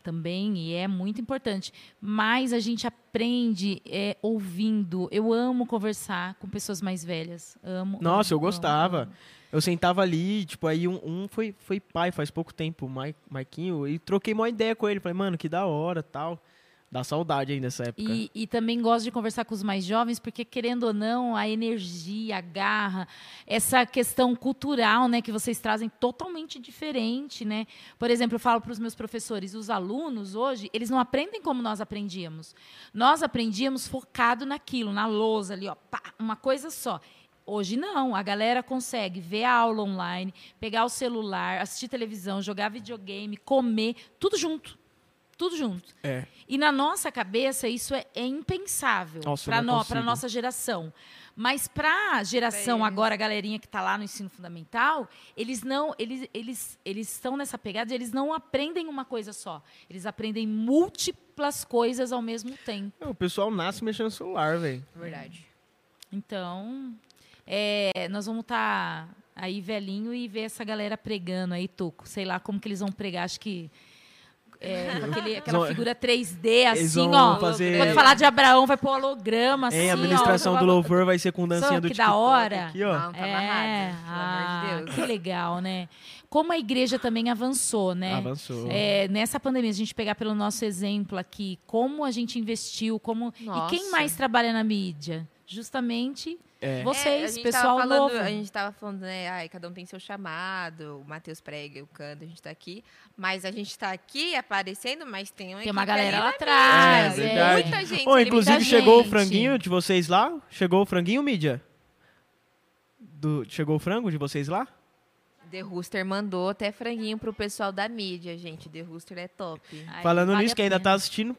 Também, e é muito importante. Mas a gente aprende é, ouvindo. Eu amo conversar com pessoas mais velhas. Amo. Nossa, eu amo, amo, gostava. amo. Eu sentava ali, tipo, aí um, um foi, foi pai faz pouco tempo, o Mai- Maiquinho, e troquei uma ideia com ele. Falei, mano, que da hora, tal. Dá saudade ainda dessa época. E, e também gosto de conversar com os mais jovens, porque, querendo ou não, a energia, a garra, essa questão cultural né, que vocês trazem totalmente diferente. Né? Por exemplo, eu falo para os meus professores, os alunos hoje, eles não aprendem como nós aprendíamos. Nós aprendíamos focado naquilo, na lousa ali, ó, pá, uma coisa só. Hoje não, a galera consegue ver a aula online, pegar o celular, assistir televisão, jogar videogame, comer, tudo junto. Tudo junto. É. E na nossa cabeça isso é, é impensável para para consigo. nossa geração. Mas para a geração agora, a galerinha que está lá no ensino fundamental, eles não, eles eles eles estão nessa pegada, e eles não aprendem uma coisa só. Eles aprendem múltiplas coisas ao mesmo tempo. O pessoal nasce mexendo no celular, velho. Verdade. Então, é, nós vamos estar aí velhinho e ver essa galera pregando aí, Toco. Sei lá como que eles vão pregar, acho que. É, aquele- aquela vão- figura 3D, Eles assim, ó. fazer- Quando falar de Abraão, vai pôr holograma, assim, Hein, a ó. administração do louvor vai ser com dancinha do que da TikTok hora. aqui, ó. Não, tá É, pelo ah, amor de Deus. que legal, né? Como a igreja também avançou, né? Avançou. É, nessa pandemia, a gente pegar pelo nosso exemplo aqui, como a gente investiu, como e Nossa. quem mais trabalha na mídia? Justamente É. É, vocês, gente pessoal falando, novo. A gente tava falando, né? Ai, cada um tem seu chamado. O Matheus prega, o Cando, a gente tá aqui. Mas a gente tá aqui aparecendo, mas tem uma, Tem uma galera lá atrás. É, tem verdade. Muita gente. Ô, ali, inclusive muita chegou o gente. franguinho de vocês lá? Chegou o franguinho, mídia? Do, chegou o frango de vocês lá? The Rooster mandou até franguinho pro pessoal da mídia, gente. The Rooster é top. Aí, Falando vale nisso, a quem ainda tá assistindo.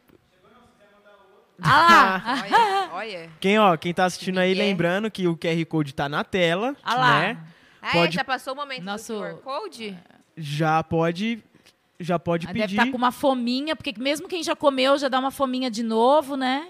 Ah lá! Olha, olha. Quem, ó, quem tá assistindo aí, lembrando que o QR Code tá na tela, Ah lá. né? Ah, Pode- é? Já passou o momento Nosso- do QR Code? Já pode. Já pode Ah, Deve pedir. estar com uma fominha, porque mesmo quem já comeu já dá uma fominha de novo, né?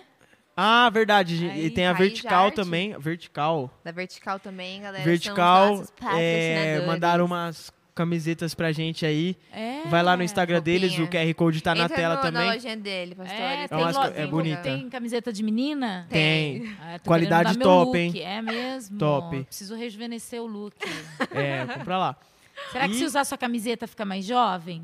Ah, verdade. Aí, e tem a tá vertical arte. também. Vertical. Da Vertical também, galera. vertical. São os nossos é, mandaram umas camisetas pra gente aí. É. Vai lá no Instagram deles, o roupinha. QR Code tá na Entra tela no- também. na lojinha dele, pastor. É, tem, umas é tem, bonita. tem camiseta de menina? Tem. Ah, tô Qualidade top, look. hein? É mesmo. Top. Preciso rejuvenescer o look. [laughs] É, compra lá. Será que E- se usar sua camiseta fica mais jovem?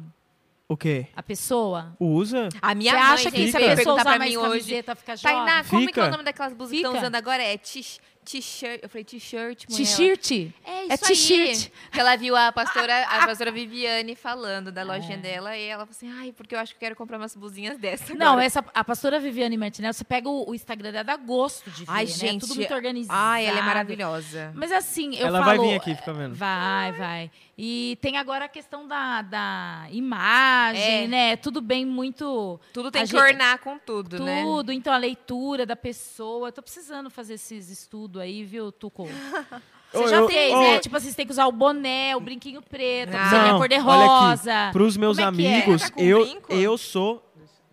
O quê? A pessoa? Usa? A minha Você mãe, acha que gente, se a pessoa usar mais mim hoje. camiseta fica jovem? Tainá, como é que é Fica. o nome daquelas blusas que estão Fica. usando agora? É t- t-shirt. Eu falei t-shirt, mulher. T-shirt? É É isso t-shirt. aí. Que ela viu a pastora, a pastora Viviane falando da lojinha dela e ela falou assim, ai, porque eu acho que eu quero comprar umas blusinhas dessa Não, agora." essa, a pastora Viviane Martinelli, você pega o, o Instagram dela, dá gosto de ver, Ai, né? gente. Tudo muito organizado. Ai, ela é maravilhosa. Mas assim, eu Ela falo... vai vir aqui, fica vendo. Vai, vai. E tem agora a questão da, da imagem, É. né? Tudo bem muito... Tudo tem que gente- ornar com tudo, né? Tudo, então a leitura da pessoa. Eu tô precisando fazer esses estudos aí, viu, Tuco? [laughs] Você já eu- fez, né? Tipo assim, você tem que usar o boné, o brinquinho preto, Não, a cor de rosa. aqui. Pros meus Como é é? amigos, Tá com eu, brinco? eu sou.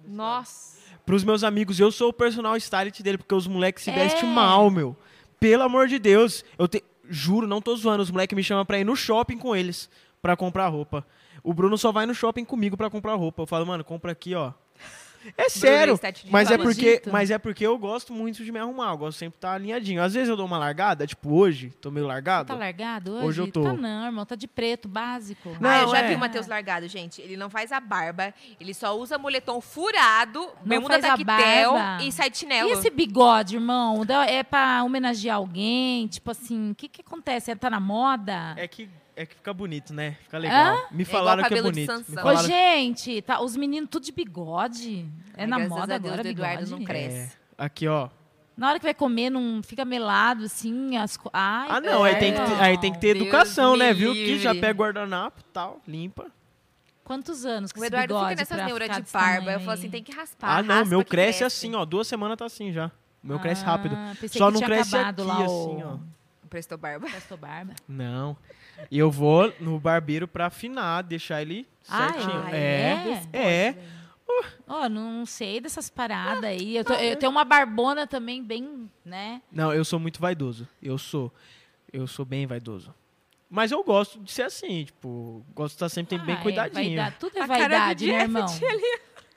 Nossa. Pros meus amigos, eu sou o personal stylist dele, porque os moleques se É. vestem mal, meu. Pelo amor de Deus. Eu te... juro, não tô zoando. Os moleques me chamam pra ir no shopping com eles pra comprar roupa. O Bruno só vai no shopping comigo pra comprar roupa. Eu falo, mano, compra aqui, ó. É sério, te mas é porque, mas é porque eu gosto muito de me arrumar, eu gosto sempre de estar alinhadinho. Às vezes eu dou uma largada, tipo hoje, tô meio largado. Tá largado hoje? Hoje eu tô. Tá não, irmão. Tá de preto, básico. Não, ah, eu já é. vi o Matheus largado, gente. Ele não faz a barba, ele só usa moletom furado, bermuda faz a tactel barba. e sai de chinelo. E esse bigode, irmão? É pra homenagear alguém? Tipo assim, o que que acontece? É, Tá na moda? É que, é que fica bonito, né? Fica legal. Me igual falaram que é cabelo de bonito. Me Ô, falaram... gente, tá, os meninos tudo de bigode. É Ai, na moda a Deus, agora, o Eduardo bigode. não cresce. É, aqui, ó. Na hora que vai comer, não fica melado, assim, as co- Ai, Ah, não, aí tem que não. aí tem que ter Deus educação, né? Viu? Que já pega guardanapo e tal, limpa. Quantos anos que O Eduardo bigode fica nessas neuras de barba. Eu falo assim, tem que raspar. Ah, não, meu que cresce assim, ó. Duas semanas tá assim já. O meu cresce rápido. Ah, Só que não tinha cresce aqui, lá assim, o... ó. Prestou barba. Pastor Barba. Não. E eu vou no barbeiro pra afinar, deixar ele Ah, certinho. Ah, é. é? É. Ó, não sei dessas paradas aí. Eu, tô- eu tenho uma barbona também bem, né? Não, eu sou muito vaidoso. Eu sou. Eu sou bem vaidoso. Mas eu gosto de ser assim, tipo, gosto de estar sempre bem Ah, é cuidadinho. vaidade. Tudo é A cara do vaidade, né, irmão?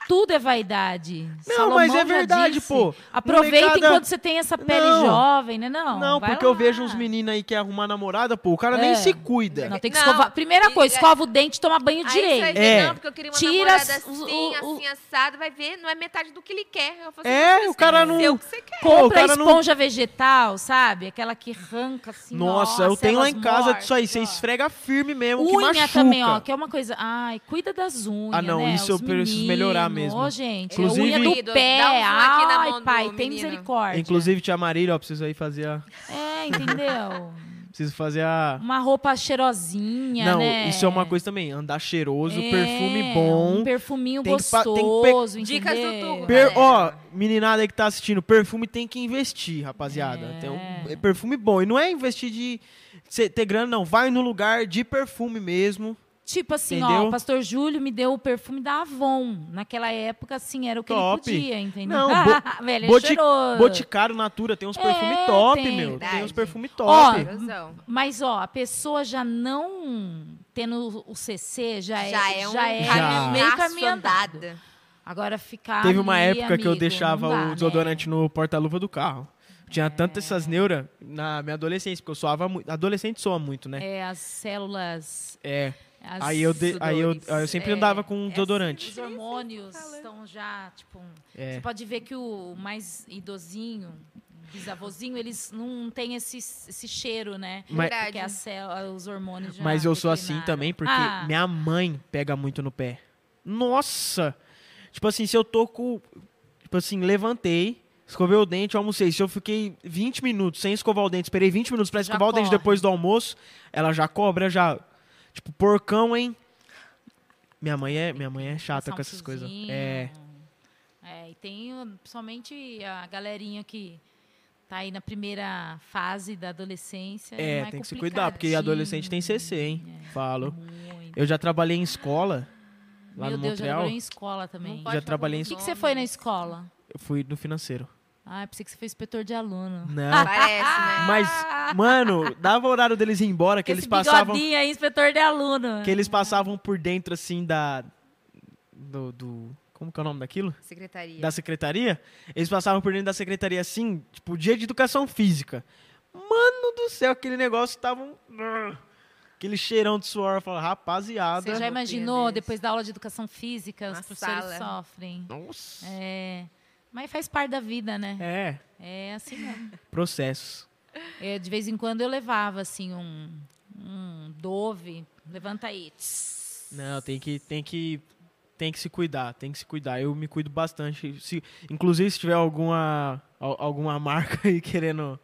Tudo é vaidade. Não, Salomão mas é verdade, disse. pô. Aproveita Molecada- enquanto você tem essa pele Não. jovem, né? Não, Não, vai porque eu lá. vejo uns meninos aí que quer arrumar namorada, pô, o cara É. nem se cuida. Não, tem que Não, escovar. Primeira e- coisa, é- escova o dente, toma banho Aí você vai direito. ver, É. não, porque eu queria uma Tira namorada as- assim, o- o- assim, assado. Vai ver, não é metade do que ele quer. Eu assim, É, o cara é não- que. Pô, Compra não- esponja vegetal, sabe? Aquela que arranca assim. Nossa, eu tenho lá em casa mortas, disso aí. Você esfrega firme mesmo, que Unha machuca. também, ó, que é uma coisa. Ai, cuida das unhas. Ah, não, né? isso eu preciso melhorar meninos. Mesmo. Ô, gente, Inclusive- unha do pé. dá um zoom aqui na Ai, pai, tem menino. misericórdia. Inclusive, tia Marília, ó, preciso aí fazer a... É, entendeu? [laughs] Preciso fazer a. Uma roupa cheirosinha, Não, né? isso é uma coisa também. Andar cheiroso, É, perfume bom. Um perfuminho Tem que pa- tem que gostoso, Dicas do? Tuco. Per-. Ó, meninada aí que tá assistindo, perfume tem que investir, rapaziada. É. Tem um é perfume bom. E não é investir de cê ter grana, não. Vai no lugar de perfume mesmo. Tipo assim, ó, Entendeu? o pastor Júlio me deu o perfume da Avon. Naquela época, assim, era o que Top. ele podia, entendeu? Não, [laughs] bo- Velho, é Boti- cheiroso. Boticário Natura tem uns É, perfume top, tem. meu. Tem uns Verdade. perfume Ó, top. Razão. Mas, ó, a pessoa já não tendo o CC, já, Já é um já é Já. meio caminho andado. Agora ficar Teve uma ali, época que eu amigo, deixava dá, o desodorante no porta-luva do carro. Tinha tanto essas neuras na minha adolescência, porque eu soava muito. Adolescente soa muito, né? né? É, as células... É. as- Aí eu, de- aí eu, aí eu sempre É, andava com Os desodorante. hormônios estão já, tipo... É. Você pode ver que o mais idosinho, bisavôzinho, eles não têm esse, esse cheiro, né? Mas-. Porque a célula, os hormônios já Mas eu sou assim também, porque Ah, minha mãe pega muito no pé. Nossa! Tipo assim, se eu tô com. Tipo assim, levantei, escovei o dente, almocei. Se eu fiquei 20 minutos sem escovar o dente, esperei 20 minutos pra Já escovar o dente corre. depois do almoço, ela já cobra, já. Tipo, porcão, hein? Minha mãe é, minha mãe é chata um com essas coisas. É. É, e tem o- principalmente a galerinha que tá aí na primeira fase da adolescência. É, mais tem que se cuidar, porque adolescente tem CC, hein? É, Falo. Muito. Eu já trabalhei em escola, lá Meu no Deus, já Montreal. trabalhei em escola também. O Já trabalhei em os que, que você foi na escola? Eu fui no financeiro. Ah, eu pensei que você foi inspetor de aluno. Não. [laughs] Parece, né? Mas, mano, dava o horário deles ir embora, que Esse eles passavam. bigodinho aí, inspetor de aluno. Que eles passavam por dentro, assim, da. Do. do- como que é o nome daquilo? Secretaria. Da secretaria. Eles passavam por dentro da secretaria, assim, tipo, dia de educação física. Mano do céu, aquele negócio tava. um- [laughs] Aquele cheirão de suor. Eu falava, rapaziada. Você já imaginou, depois da aula de educação física, os professores sala. sofrem. Nossa. É, mas faz parte da vida, né? É, É assim mesmo. processos. É, de vez em quando eu levava, assim, um, um Dove. Levanta aí. Tss. Não, tem que, tem que, tem que se cuidar, tem que se cuidar. Eu me cuido bastante. Se, inclusive, se tiver alguma, al- alguma marca [laughs] aí querendo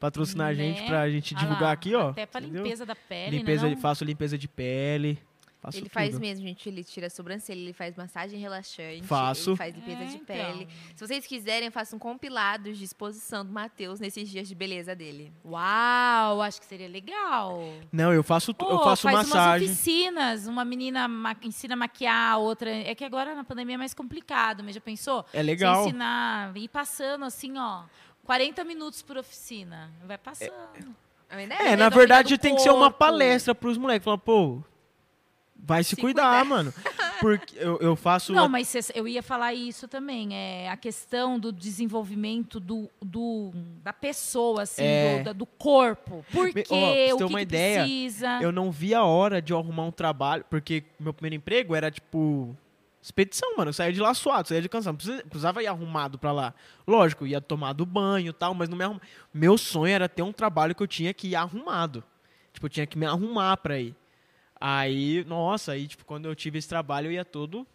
patrocinar a gente Né? pra gente Ah divulgar lá, aqui, ó. Até pra entendeu? limpeza da pele, limpeza, né? faço limpeza de pele. Faço Ele faz tudo. mesmo, gente. Ele tira a sobrancelha, ele faz massagem relaxante. Faço. Ele faz limpeza É, de então. pele. Se vocês quiserem, eu faço um compilado de exposição do Matheus nesses dias de beleza dele. Uau, acho que seria legal. Não, eu faço, tu- eu faço faz massagem. umas oficinas, uma menina ma- ensina a maquiar, a outra... É que agora na pandemia é mais complicado, mas já pensou? É legal. Você ensinar, ir passando assim, ó, 40 minutos por oficina. Vai passando. É? É, Depende na da verdade tem que ser uma corpo. palestra pros moleques. Falar, pô, vai se, Se cuidar, cuidar. mano. Porque eu, eu faço. Não, mas cês- eu ia falar isso também. É a questão do desenvolvimento do, do- da pessoa, assim, É. do, do corpo. Por Me- quê? ó, pra você o que, uma que ideia, precisa? Eu não vi a hora de eu arrumar um trabalho, porque meu primeiro emprego era tipo. Expedição, mano. Eu saía de lá suado, saía de cansado. Precisa- Precisava ir arrumado pra lá. Lógico, ia tomar do banho e tal, mas não me arrumava. Meu sonho era ter um trabalho que eu tinha que ir arrumado. Tipo, eu tinha que me arrumar pra ir. Aí, nossa, aí, tipo, quando eu tive esse trabalho, eu ia todo,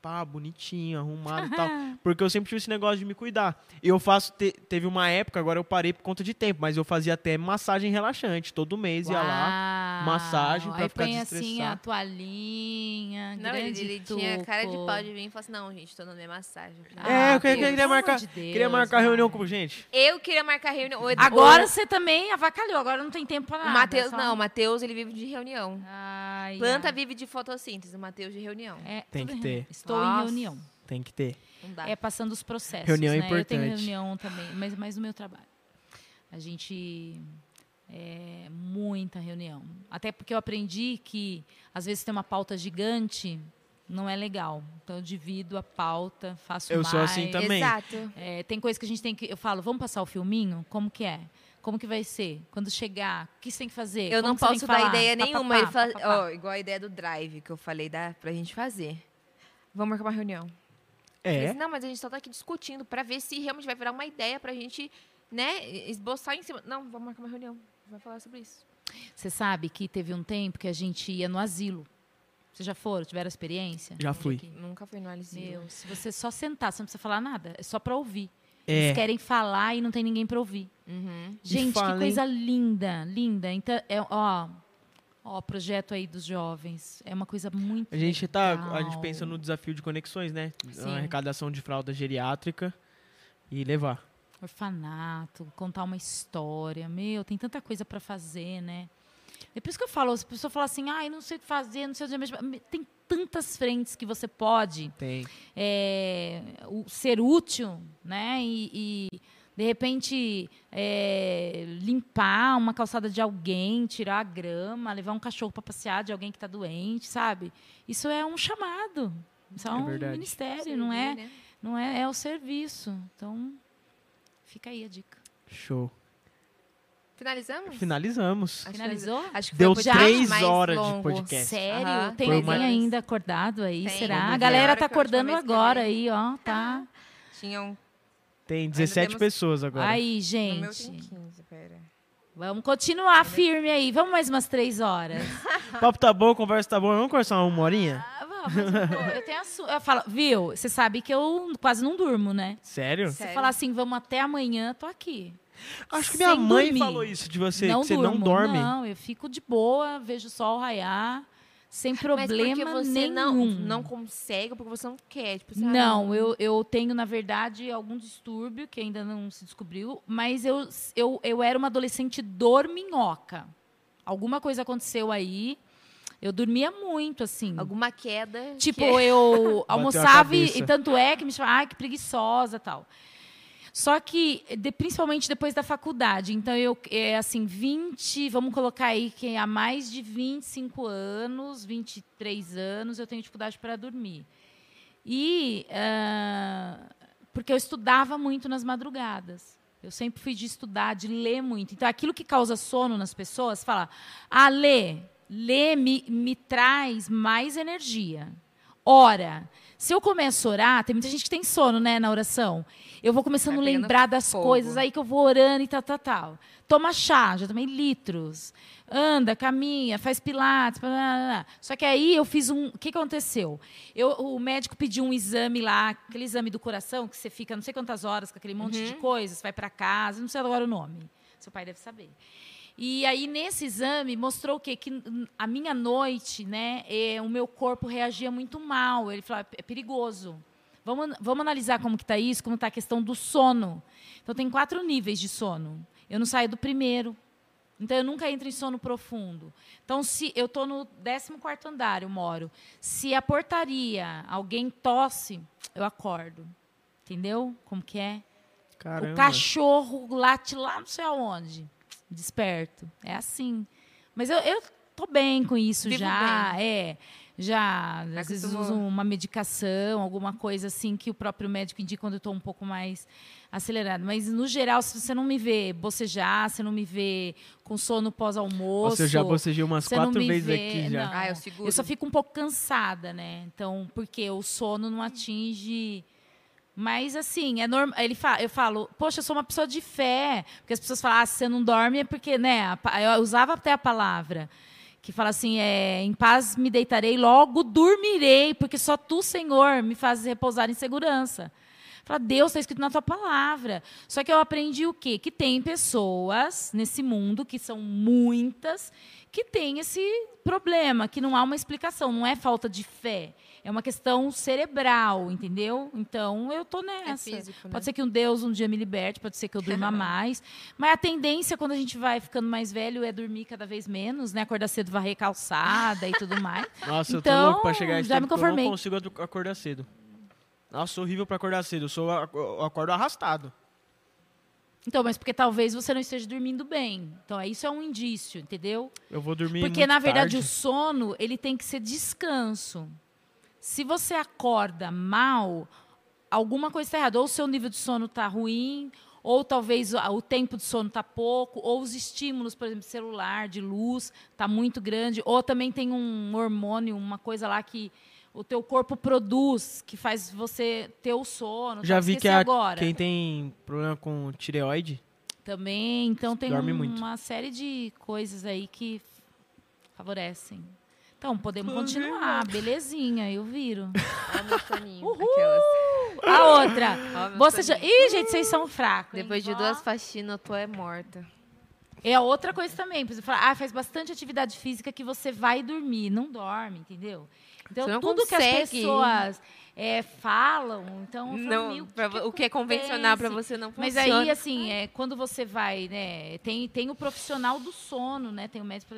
pá, bonitinho, arrumado e tal. [laughs] Porque eu sempre tive esse negócio de me cuidar. E eu faço, te- teve uma época, agora eu parei por conta de tempo, mas eu fazia até massagem relaxante. Todo mês ia lá. Massagem pra Aí ficar põe assim a toalhinha, Não, ele, grande ele tinha cara de pau de vir e falou assim, não, gente, tô na minha massagem. É, eu queria- queria marcar- de Deus, Queria marcar reunião com gente. Eu queria marcar reunião. O Agora o- você também avacalhou, agora não tem tempo pra o nada. Matheus, só- não, o Matheus, ele vive de reunião. Ai, Planta ai. vive de fotossíntese, o Matheus de reunião. É, Tem que ter. Estou em Nossa. reunião. Tem que ter. Não dá. É passando os processos. Reunião é né? Eu tenho importante. reunião também, mas mais no meu trabalho. A gente. É, muita reunião. Até porque eu aprendi que, às vezes, ter uma pauta gigante não é legal. Então, eu divido a pauta, faço Eu mais. sou assim também. Exato. É, tem coisa que a gente tem que. Eu falo, vamos passar o filminho? Como que é? Como que vai ser? Quando chegar, o que você tem que fazer? Eu Como não tem posso dar falar? ideia nenhuma. pá, pá, pá, ó, igual a ideia do drive que eu falei dá pra gente fazer. Vamos marcar uma reunião. Eu É. disse, não, mas a gente só tá aqui discutindo pra ver se realmente vai virar uma ideia pra gente, né, esboçar em cima. Não, vamos marcar uma reunião. Vai falar sobre isso. Você sabe que teve um tempo que a gente ia no asilo. Vocês já foram? Tiveram experiência? Já fui. Nunca foi no Alisio. Meu, se você só sentar, você não precisa falar nada, é só pra ouvir. É. Eles querem falar e não tem ninguém pra ouvir. Uhum. Gente, que falem- coisa linda, linda. Então, é, ó, ó, projeto aí dos jovens. É uma coisa muito A gente tá. A gente legal. pensa no desafio de conexões, né? Sim. A arrecadação de fralda geriátrica e levar. Orfanato, contar uma história. Meu, tem tanta coisa para fazer, né? É por isso que eu falo, se a pessoa fala assim, ai, não sei o que fazer, não sei o que, mas tem tantas frentes que você pode Tem. é, o- ser útil, né? E, e, de repente é, limpar uma calçada de alguém, tirar a grama, levar um cachorro para passear de alguém que está doente, sabe? Isso é um chamado. Isso é, É um verdade. ministério, não é? né? Não é, é o serviço. Então, fica aí a dica. Show. Finalizamos? Finalizamos. Acho Finalizou? Acho que Deu três horas de longo. podcast. Sério? Aham, Tem Foi alguém uma- ainda acordado aí? Tem. Será? A galera tá acordando agora aí, ó. Tá. Tinham. Tem 17 temos- pessoas agora. Aí, No meu tem gente. 15, pera. Vamos continuar firme aí. Vamos mais umas três horas. O [laughs] papo tá bom, a conversa tá boa. Vamos conversar uma horinha? Ah, mas, pô, eu tenho assu- eu falo, viu? Você sabe que eu quase não durmo, né? Sério? Se você Sério? falar assim, vamos até amanhã, tô aqui. Acho que minha Sem mãe dormir. falou isso de você, não que você durmo, não dorme. Não, eu fico de boa, vejo o sol raiar, sem Mas problema porque você nenhum. não, não consegue, porque você não quer. Tipo, sabe? Não, eu, eu tenho, na verdade, algum distúrbio que ainda não se descobriu, mas eu, eu, eu era uma adolescente dorminhoca. Alguma coisa aconteceu aí. Eu dormia muito, assim. Alguma queda. Tipo, que- eu [laughs] a almoçava e, e tanto é que me chamavam, ai, que preguiçosa tal. Só que, de- principalmente depois da faculdade. Então, eu, é assim, 20, vamos colocar aí que há mais de 25 anos, 23 anos, eu tenho dificuldade para dormir. E, ah, porque eu estudava muito nas madrugadas. Eu sempre fui de estudar, de ler muito. Então, aquilo que causa sono nas pessoas, fala, ah, lê, lê me, me traz mais energia. Ora, se eu começo a orar, tem muita gente que tem sono, né, na oração. Eu vou começando a pegando lembrar das fogo. coisas, aí que eu vou orando e tal, tal, tal. Toma chá, já tomei litros. Anda, caminha, faz pilates. blá, blá, blá. Só que aí eu fiz um. O que aconteceu? Eu, o médico pediu um exame lá, aquele exame do coração, que você fica não sei quantas horas com aquele monte de coisas, vai para casa, não sei agora o nome. Seu pai deve saber. E aí, nesse exame, mostrou o quê? Que a minha noite, né, eh, o meu corpo reagia muito mal. Ele falou, é perigoso. Vamos, vamos analisar como que está isso, como está a questão do sono. Então, tem quatro níveis de sono. Eu não saio do primeiro. Então, eu nunca entro em sono profundo. Então, se eu estou no 14º andar, eu moro. Se a portaria, alguém tosse, eu acordo. Entendeu? Como que é? Caramba. O cachorro late lá não sei aonde. Desperto. É assim. Mas eu, eu tô bem com isso Vivo já. É. Já, às vezes Acostumou. uso uma medicação, alguma coisa assim que o próprio médico indica quando eu estou um pouco mais acelerado. Mas, no geral, se você não me vê bocejar, você não me vê com sono pós-almoço. Nossa, eu já bocejei umas você não quatro me vezes vê, aqui já. não. Ah, eu. Eu só fico um pouco cansada, né? Então, porque o sono não atinge. Mas assim, é normal. Ele fala, eu falo, poxa, eu sou uma pessoa de fé. Porque as pessoas falam, ah, se você não dorme é porque, né? Eu usava até a palavra que fala assim, é, em paz me deitarei, logo dormirei, porque só tu, Senhor, me fazes repousar em segurança. Fala, Deus está escrito na tua palavra. Só que eu aprendi o quê? Que tem pessoas nesse mundo, que são muitas, que tem esse problema, que não há uma explicação, não é falta de fé. É uma questão cerebral, entendeu? Então, eu tô nessa. físico, né? Pode ser que um Deus um dia me liberte, pode ser que eu durma [laughs] mais. Mas a tendência, quando a gente vai ficando mais velho, é dormir cada vez menos, né? Acordar cedo, varrer calçada e tudo mais. [laughs] Nossa, eu tô Então, louco pra chegar a esse já tempo me que eu conformei. não consigo ac- acordar cedo. Nossa, sou horrível pra acordar cedo. Eu, sou, eu acordo arrastado. Então, mas porque talvez você não esteja dormindo bem. Então, isso é um indício, entendeu? Eu vou dormir Porque, muito na verdade, tarde. o sono, ele tem que ser descanso. Se você acorda mal, alguma coisa está errada. Ou o seu nível de sono está ruim, ou talvez o, tempo de sono está pouco, ou os estímulos, por exemplo, celular, de luz, está muito grande, ou também tem um hormônio, uma coisa lá que o teu corpo produz, que faz você ter o sono. Já Tá, vi que a- agora. quem tem problema com tireoide, Também, então tem um- uma série de coisas aí que favorecem. Então, podemos continuar, belezinha, eu viro. [laughs] Aquelas. A outra. Ó, Você já... Ih, gente, vocês são fracos. hein? Depois de Ó. duas faxinas, eu tô é morta. É outra coisa também. Exemplo, falar, ah, faz bastante atividade física que você vai dormir. Não dorme, entendeu? Então, Você não tudo que as consegue. pessoas é, falam, então... eu falo, Não, pra vo- o que é convencional pra você não Mas funciona. aí, assim, é, quando você vai, né? Tem, tem o profissional do sono, né? Tem o médico.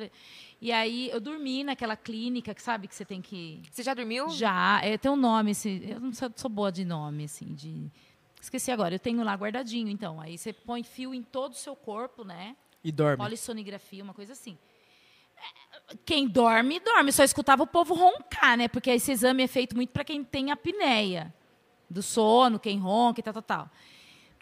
E aí, eu dormi naquela clínica que sabe que você tem que. Você já dormiu? Já, é, tem um nome, esse, eu não sou, sou boa de nome, assim, de. Esqueci agora, eu tenho lá guardadinho, então. Aí você põe fio em todo o seu corpo, né? E dorme. Polissonografia, uma coisa assim. Quem dorme, dorme. Só escutava o povo roncar, né? Porque esse exame é feito muito para quem tem apneia do sono, quem ronca e tal, tal, tal.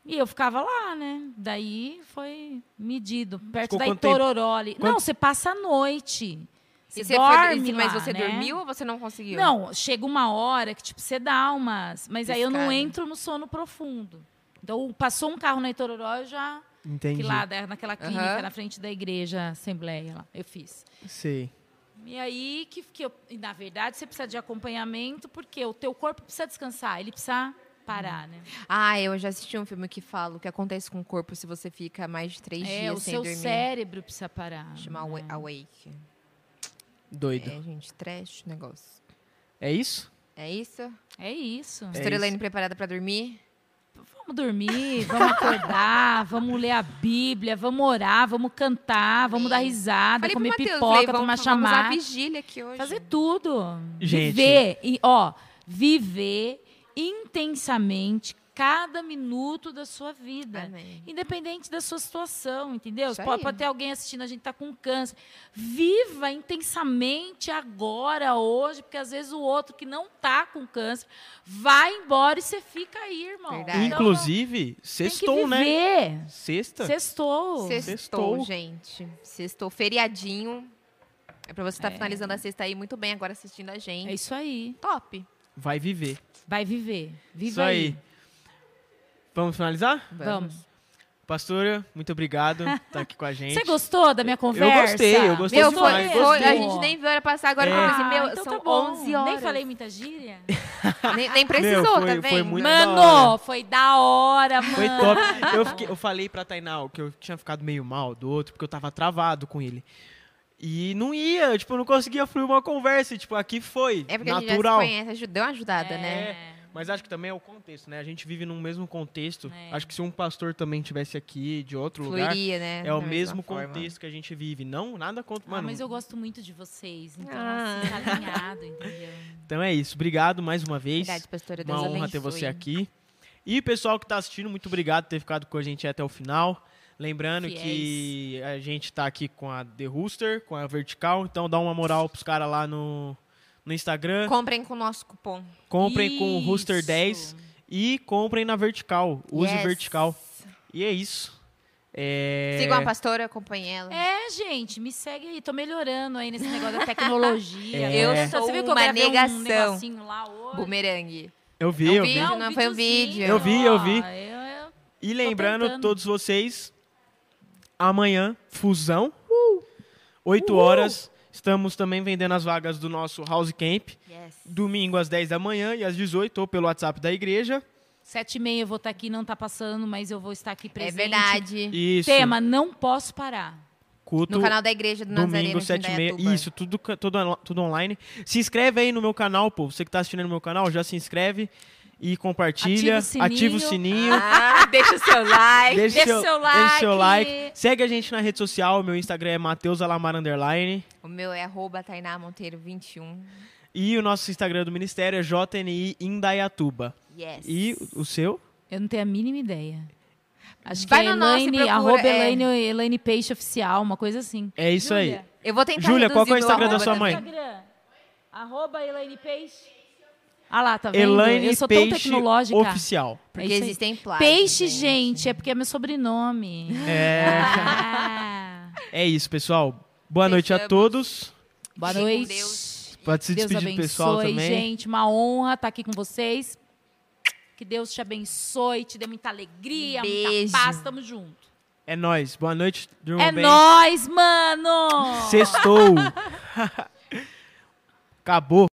E eu ficava lá, né? Daí foi medido, perto Ficou da ali. Quanto- Não, você passa a noite. Você E você dorme foi, mas lá, você né? dormiu ou você não conseguiu? Não, chega uma hora que, tipo, você dá umas... Mas aí eu não entro no sono profundo. Então, passou um carro na Itororó, eu já... Entendi. Que lá, naquela clínica, Aham. na frente da igreja Assembleia lá, eu fiz. Sei. E aí, que, que eu, e, na verdade, você precisa de acompanhamento, porque o teu corpo precisa descansar, ele precisa parar, né? Ah, eu já assisti um filme que fala o que acontece com o corpo se você fica mais de três É, dias o sem seu dormir. cérebro precisa parar. Chama né? Awa- Awake. Doido. É, gente, trash o negócio. É isso? É isso? É isso. É preparada pra dormir? Vamos dormir, vamos acordar, [laughs] vamos ler a Bíblia, vamos orar, vamos cantar, vamos dar risada, Falei comer Matheus, pipoca, tomar vamos, vamos usar vigília aqui hoje. Fazer tudo. Gente. Viver, e, ó, viver intensamente cada minuto da sua vida. Amém. Independente da sua situação, entendeu? Pode, aí. pode ter alguém assistindo, a gente tá com câncer. Viva intensamente agora, hoje, porque às vezes o outro que não tá com câncer vai embora e você fica aí, irmão. Verdade. Então, Inclusive, sextou, né? Sexta? Sextou. Sextou, Sextou. gente. Sextou, feriadinho. É pra você estar É. finalizando a sexta aí muito bem agora assistindo a gente. É isso aí. Top. Vai viver. Vai viver. Viva Isso aí. Vamos finalizar? Vamos. Pastora, muito obrigado por estar aqui com a gente. Você gostou da minha conversa? gostei, eu gostei Meu, demais, foi, gostei. foi, a gente nem viu a hora passar agora. É. eu falei assim, meu, então são tá bom. 11 horas. Nem falei muita gíria. [laughs] Nem, nem precisou, Meu, foi- tá foi vendo? muito- da hora. Mano, foi da hora, mano. Foi top. Eu, fiquei- eu falei pra Tainá que eu tinha ficado meio mal do outro, porque eu tava travado com ele. E não ia, tipo, eu não conseguia fluir uma conversa. e, Tipo, aqui foi. É porque natural. a gente já se conhece, deu uma ajudada, É. né? Mas acho que também é o contexto, né? A gente vive num mesmo contexto. É. Acho que se um pastor também tivesse aqui de outro lugar, Fluiria, né? é o da mesmo mesma forma. contexto que a gente vive. Não, nada contra. Ah, Mano, mas eu gosto muito de vocês, então Ah. assim, tá alinhado, entendeu? então é isso. Obrigado mais uma vez. Verdade, pastora, Deus Uma honra abençoe. ter você aqui. E pessoal que está assistindo, muito obrigado por ter ficado com a gente até o final. Lembrando que a gente está aqui com a The Rooster, com a Vertical, então dá uma moral pros caras lá no, no Instagram. Comprem com o nosso cupom. Comprem com o Isso. Rooster 10 e comprem na Vertical. Use Yes. Vertical. E é isso. É... Sigam a pastora, acompanhem ela. É, gente, me segue aí. Tô melhorando aí nesse negócio da tecnologia. [laughs] É. Eu Você sou viu que eu uma um negação. negocinho lá hoje? Bumerangue. Eu vi, É um eu vi. vídeo, não foi um vídeo. Eu vi, eu vi. ó, eu- eu- E lembrando tentando. todos vocês, amanhã, fusão, 8 horas. Estamos também vendendo as vagas do nosso House Camp. Yes. Domingo às 10 da manhã e às 18 ou pelo WhatsApp da igreja. Sete e meia eu vou estar aqui, não tá passando, mas eu vou estar aqui É presente. verdade. Isso. Tema, não posso parar. culto No canal da Igreja do Nazareno domingo 7 e meia. Isso, tudo, tudo, tudo online. Se inscreve aí no meu canal, pô. Você que tá assistindo no meu canal, já se inscreve e compartilha. Ativa o Ativa o sininho. sininho. Ah, deixa o seu like. Deixa, Deixa seu, seu deixa seu like. Segue a gente na rede social. Meu Instagram é Mateus Alamar Underline. O meu é arroba Tainá Monteiro 21. E o nosso Instagram do Ministério é JNI Indaiatuba. Yes. E o o seu? Eu não tenho a mínima ideia. Acho Vai que é no Elaine, procura, arroba é. Elaine, Elaine Peixe Oficial, uma coisa assim. É isso aí. Júlia, Eu vou tentar Júlia, qual que é o Instagram da sua mãe? Instagram, arroba Elaine Peixe. Ah lá, tá vendo? Elaine eu sou tão Peixe tecnológica. Oficial. É Porque aí. existem plágios. Peixe, gente, é porque é meu sobrenome. É, Ah. [laughs] é isso, pessoal. Boa noite a todos. Boa noite. Deus. Pode se Deus despedir do pessoal também. gente. Uma honra estar aqui com vocês. Que Deus te abençoe, te dê muita alegria, muita Beijo. paz. Tamo junto. É nóis. Boa noite. É bem. nóis, mano! Sextou. [laughs] Acabou.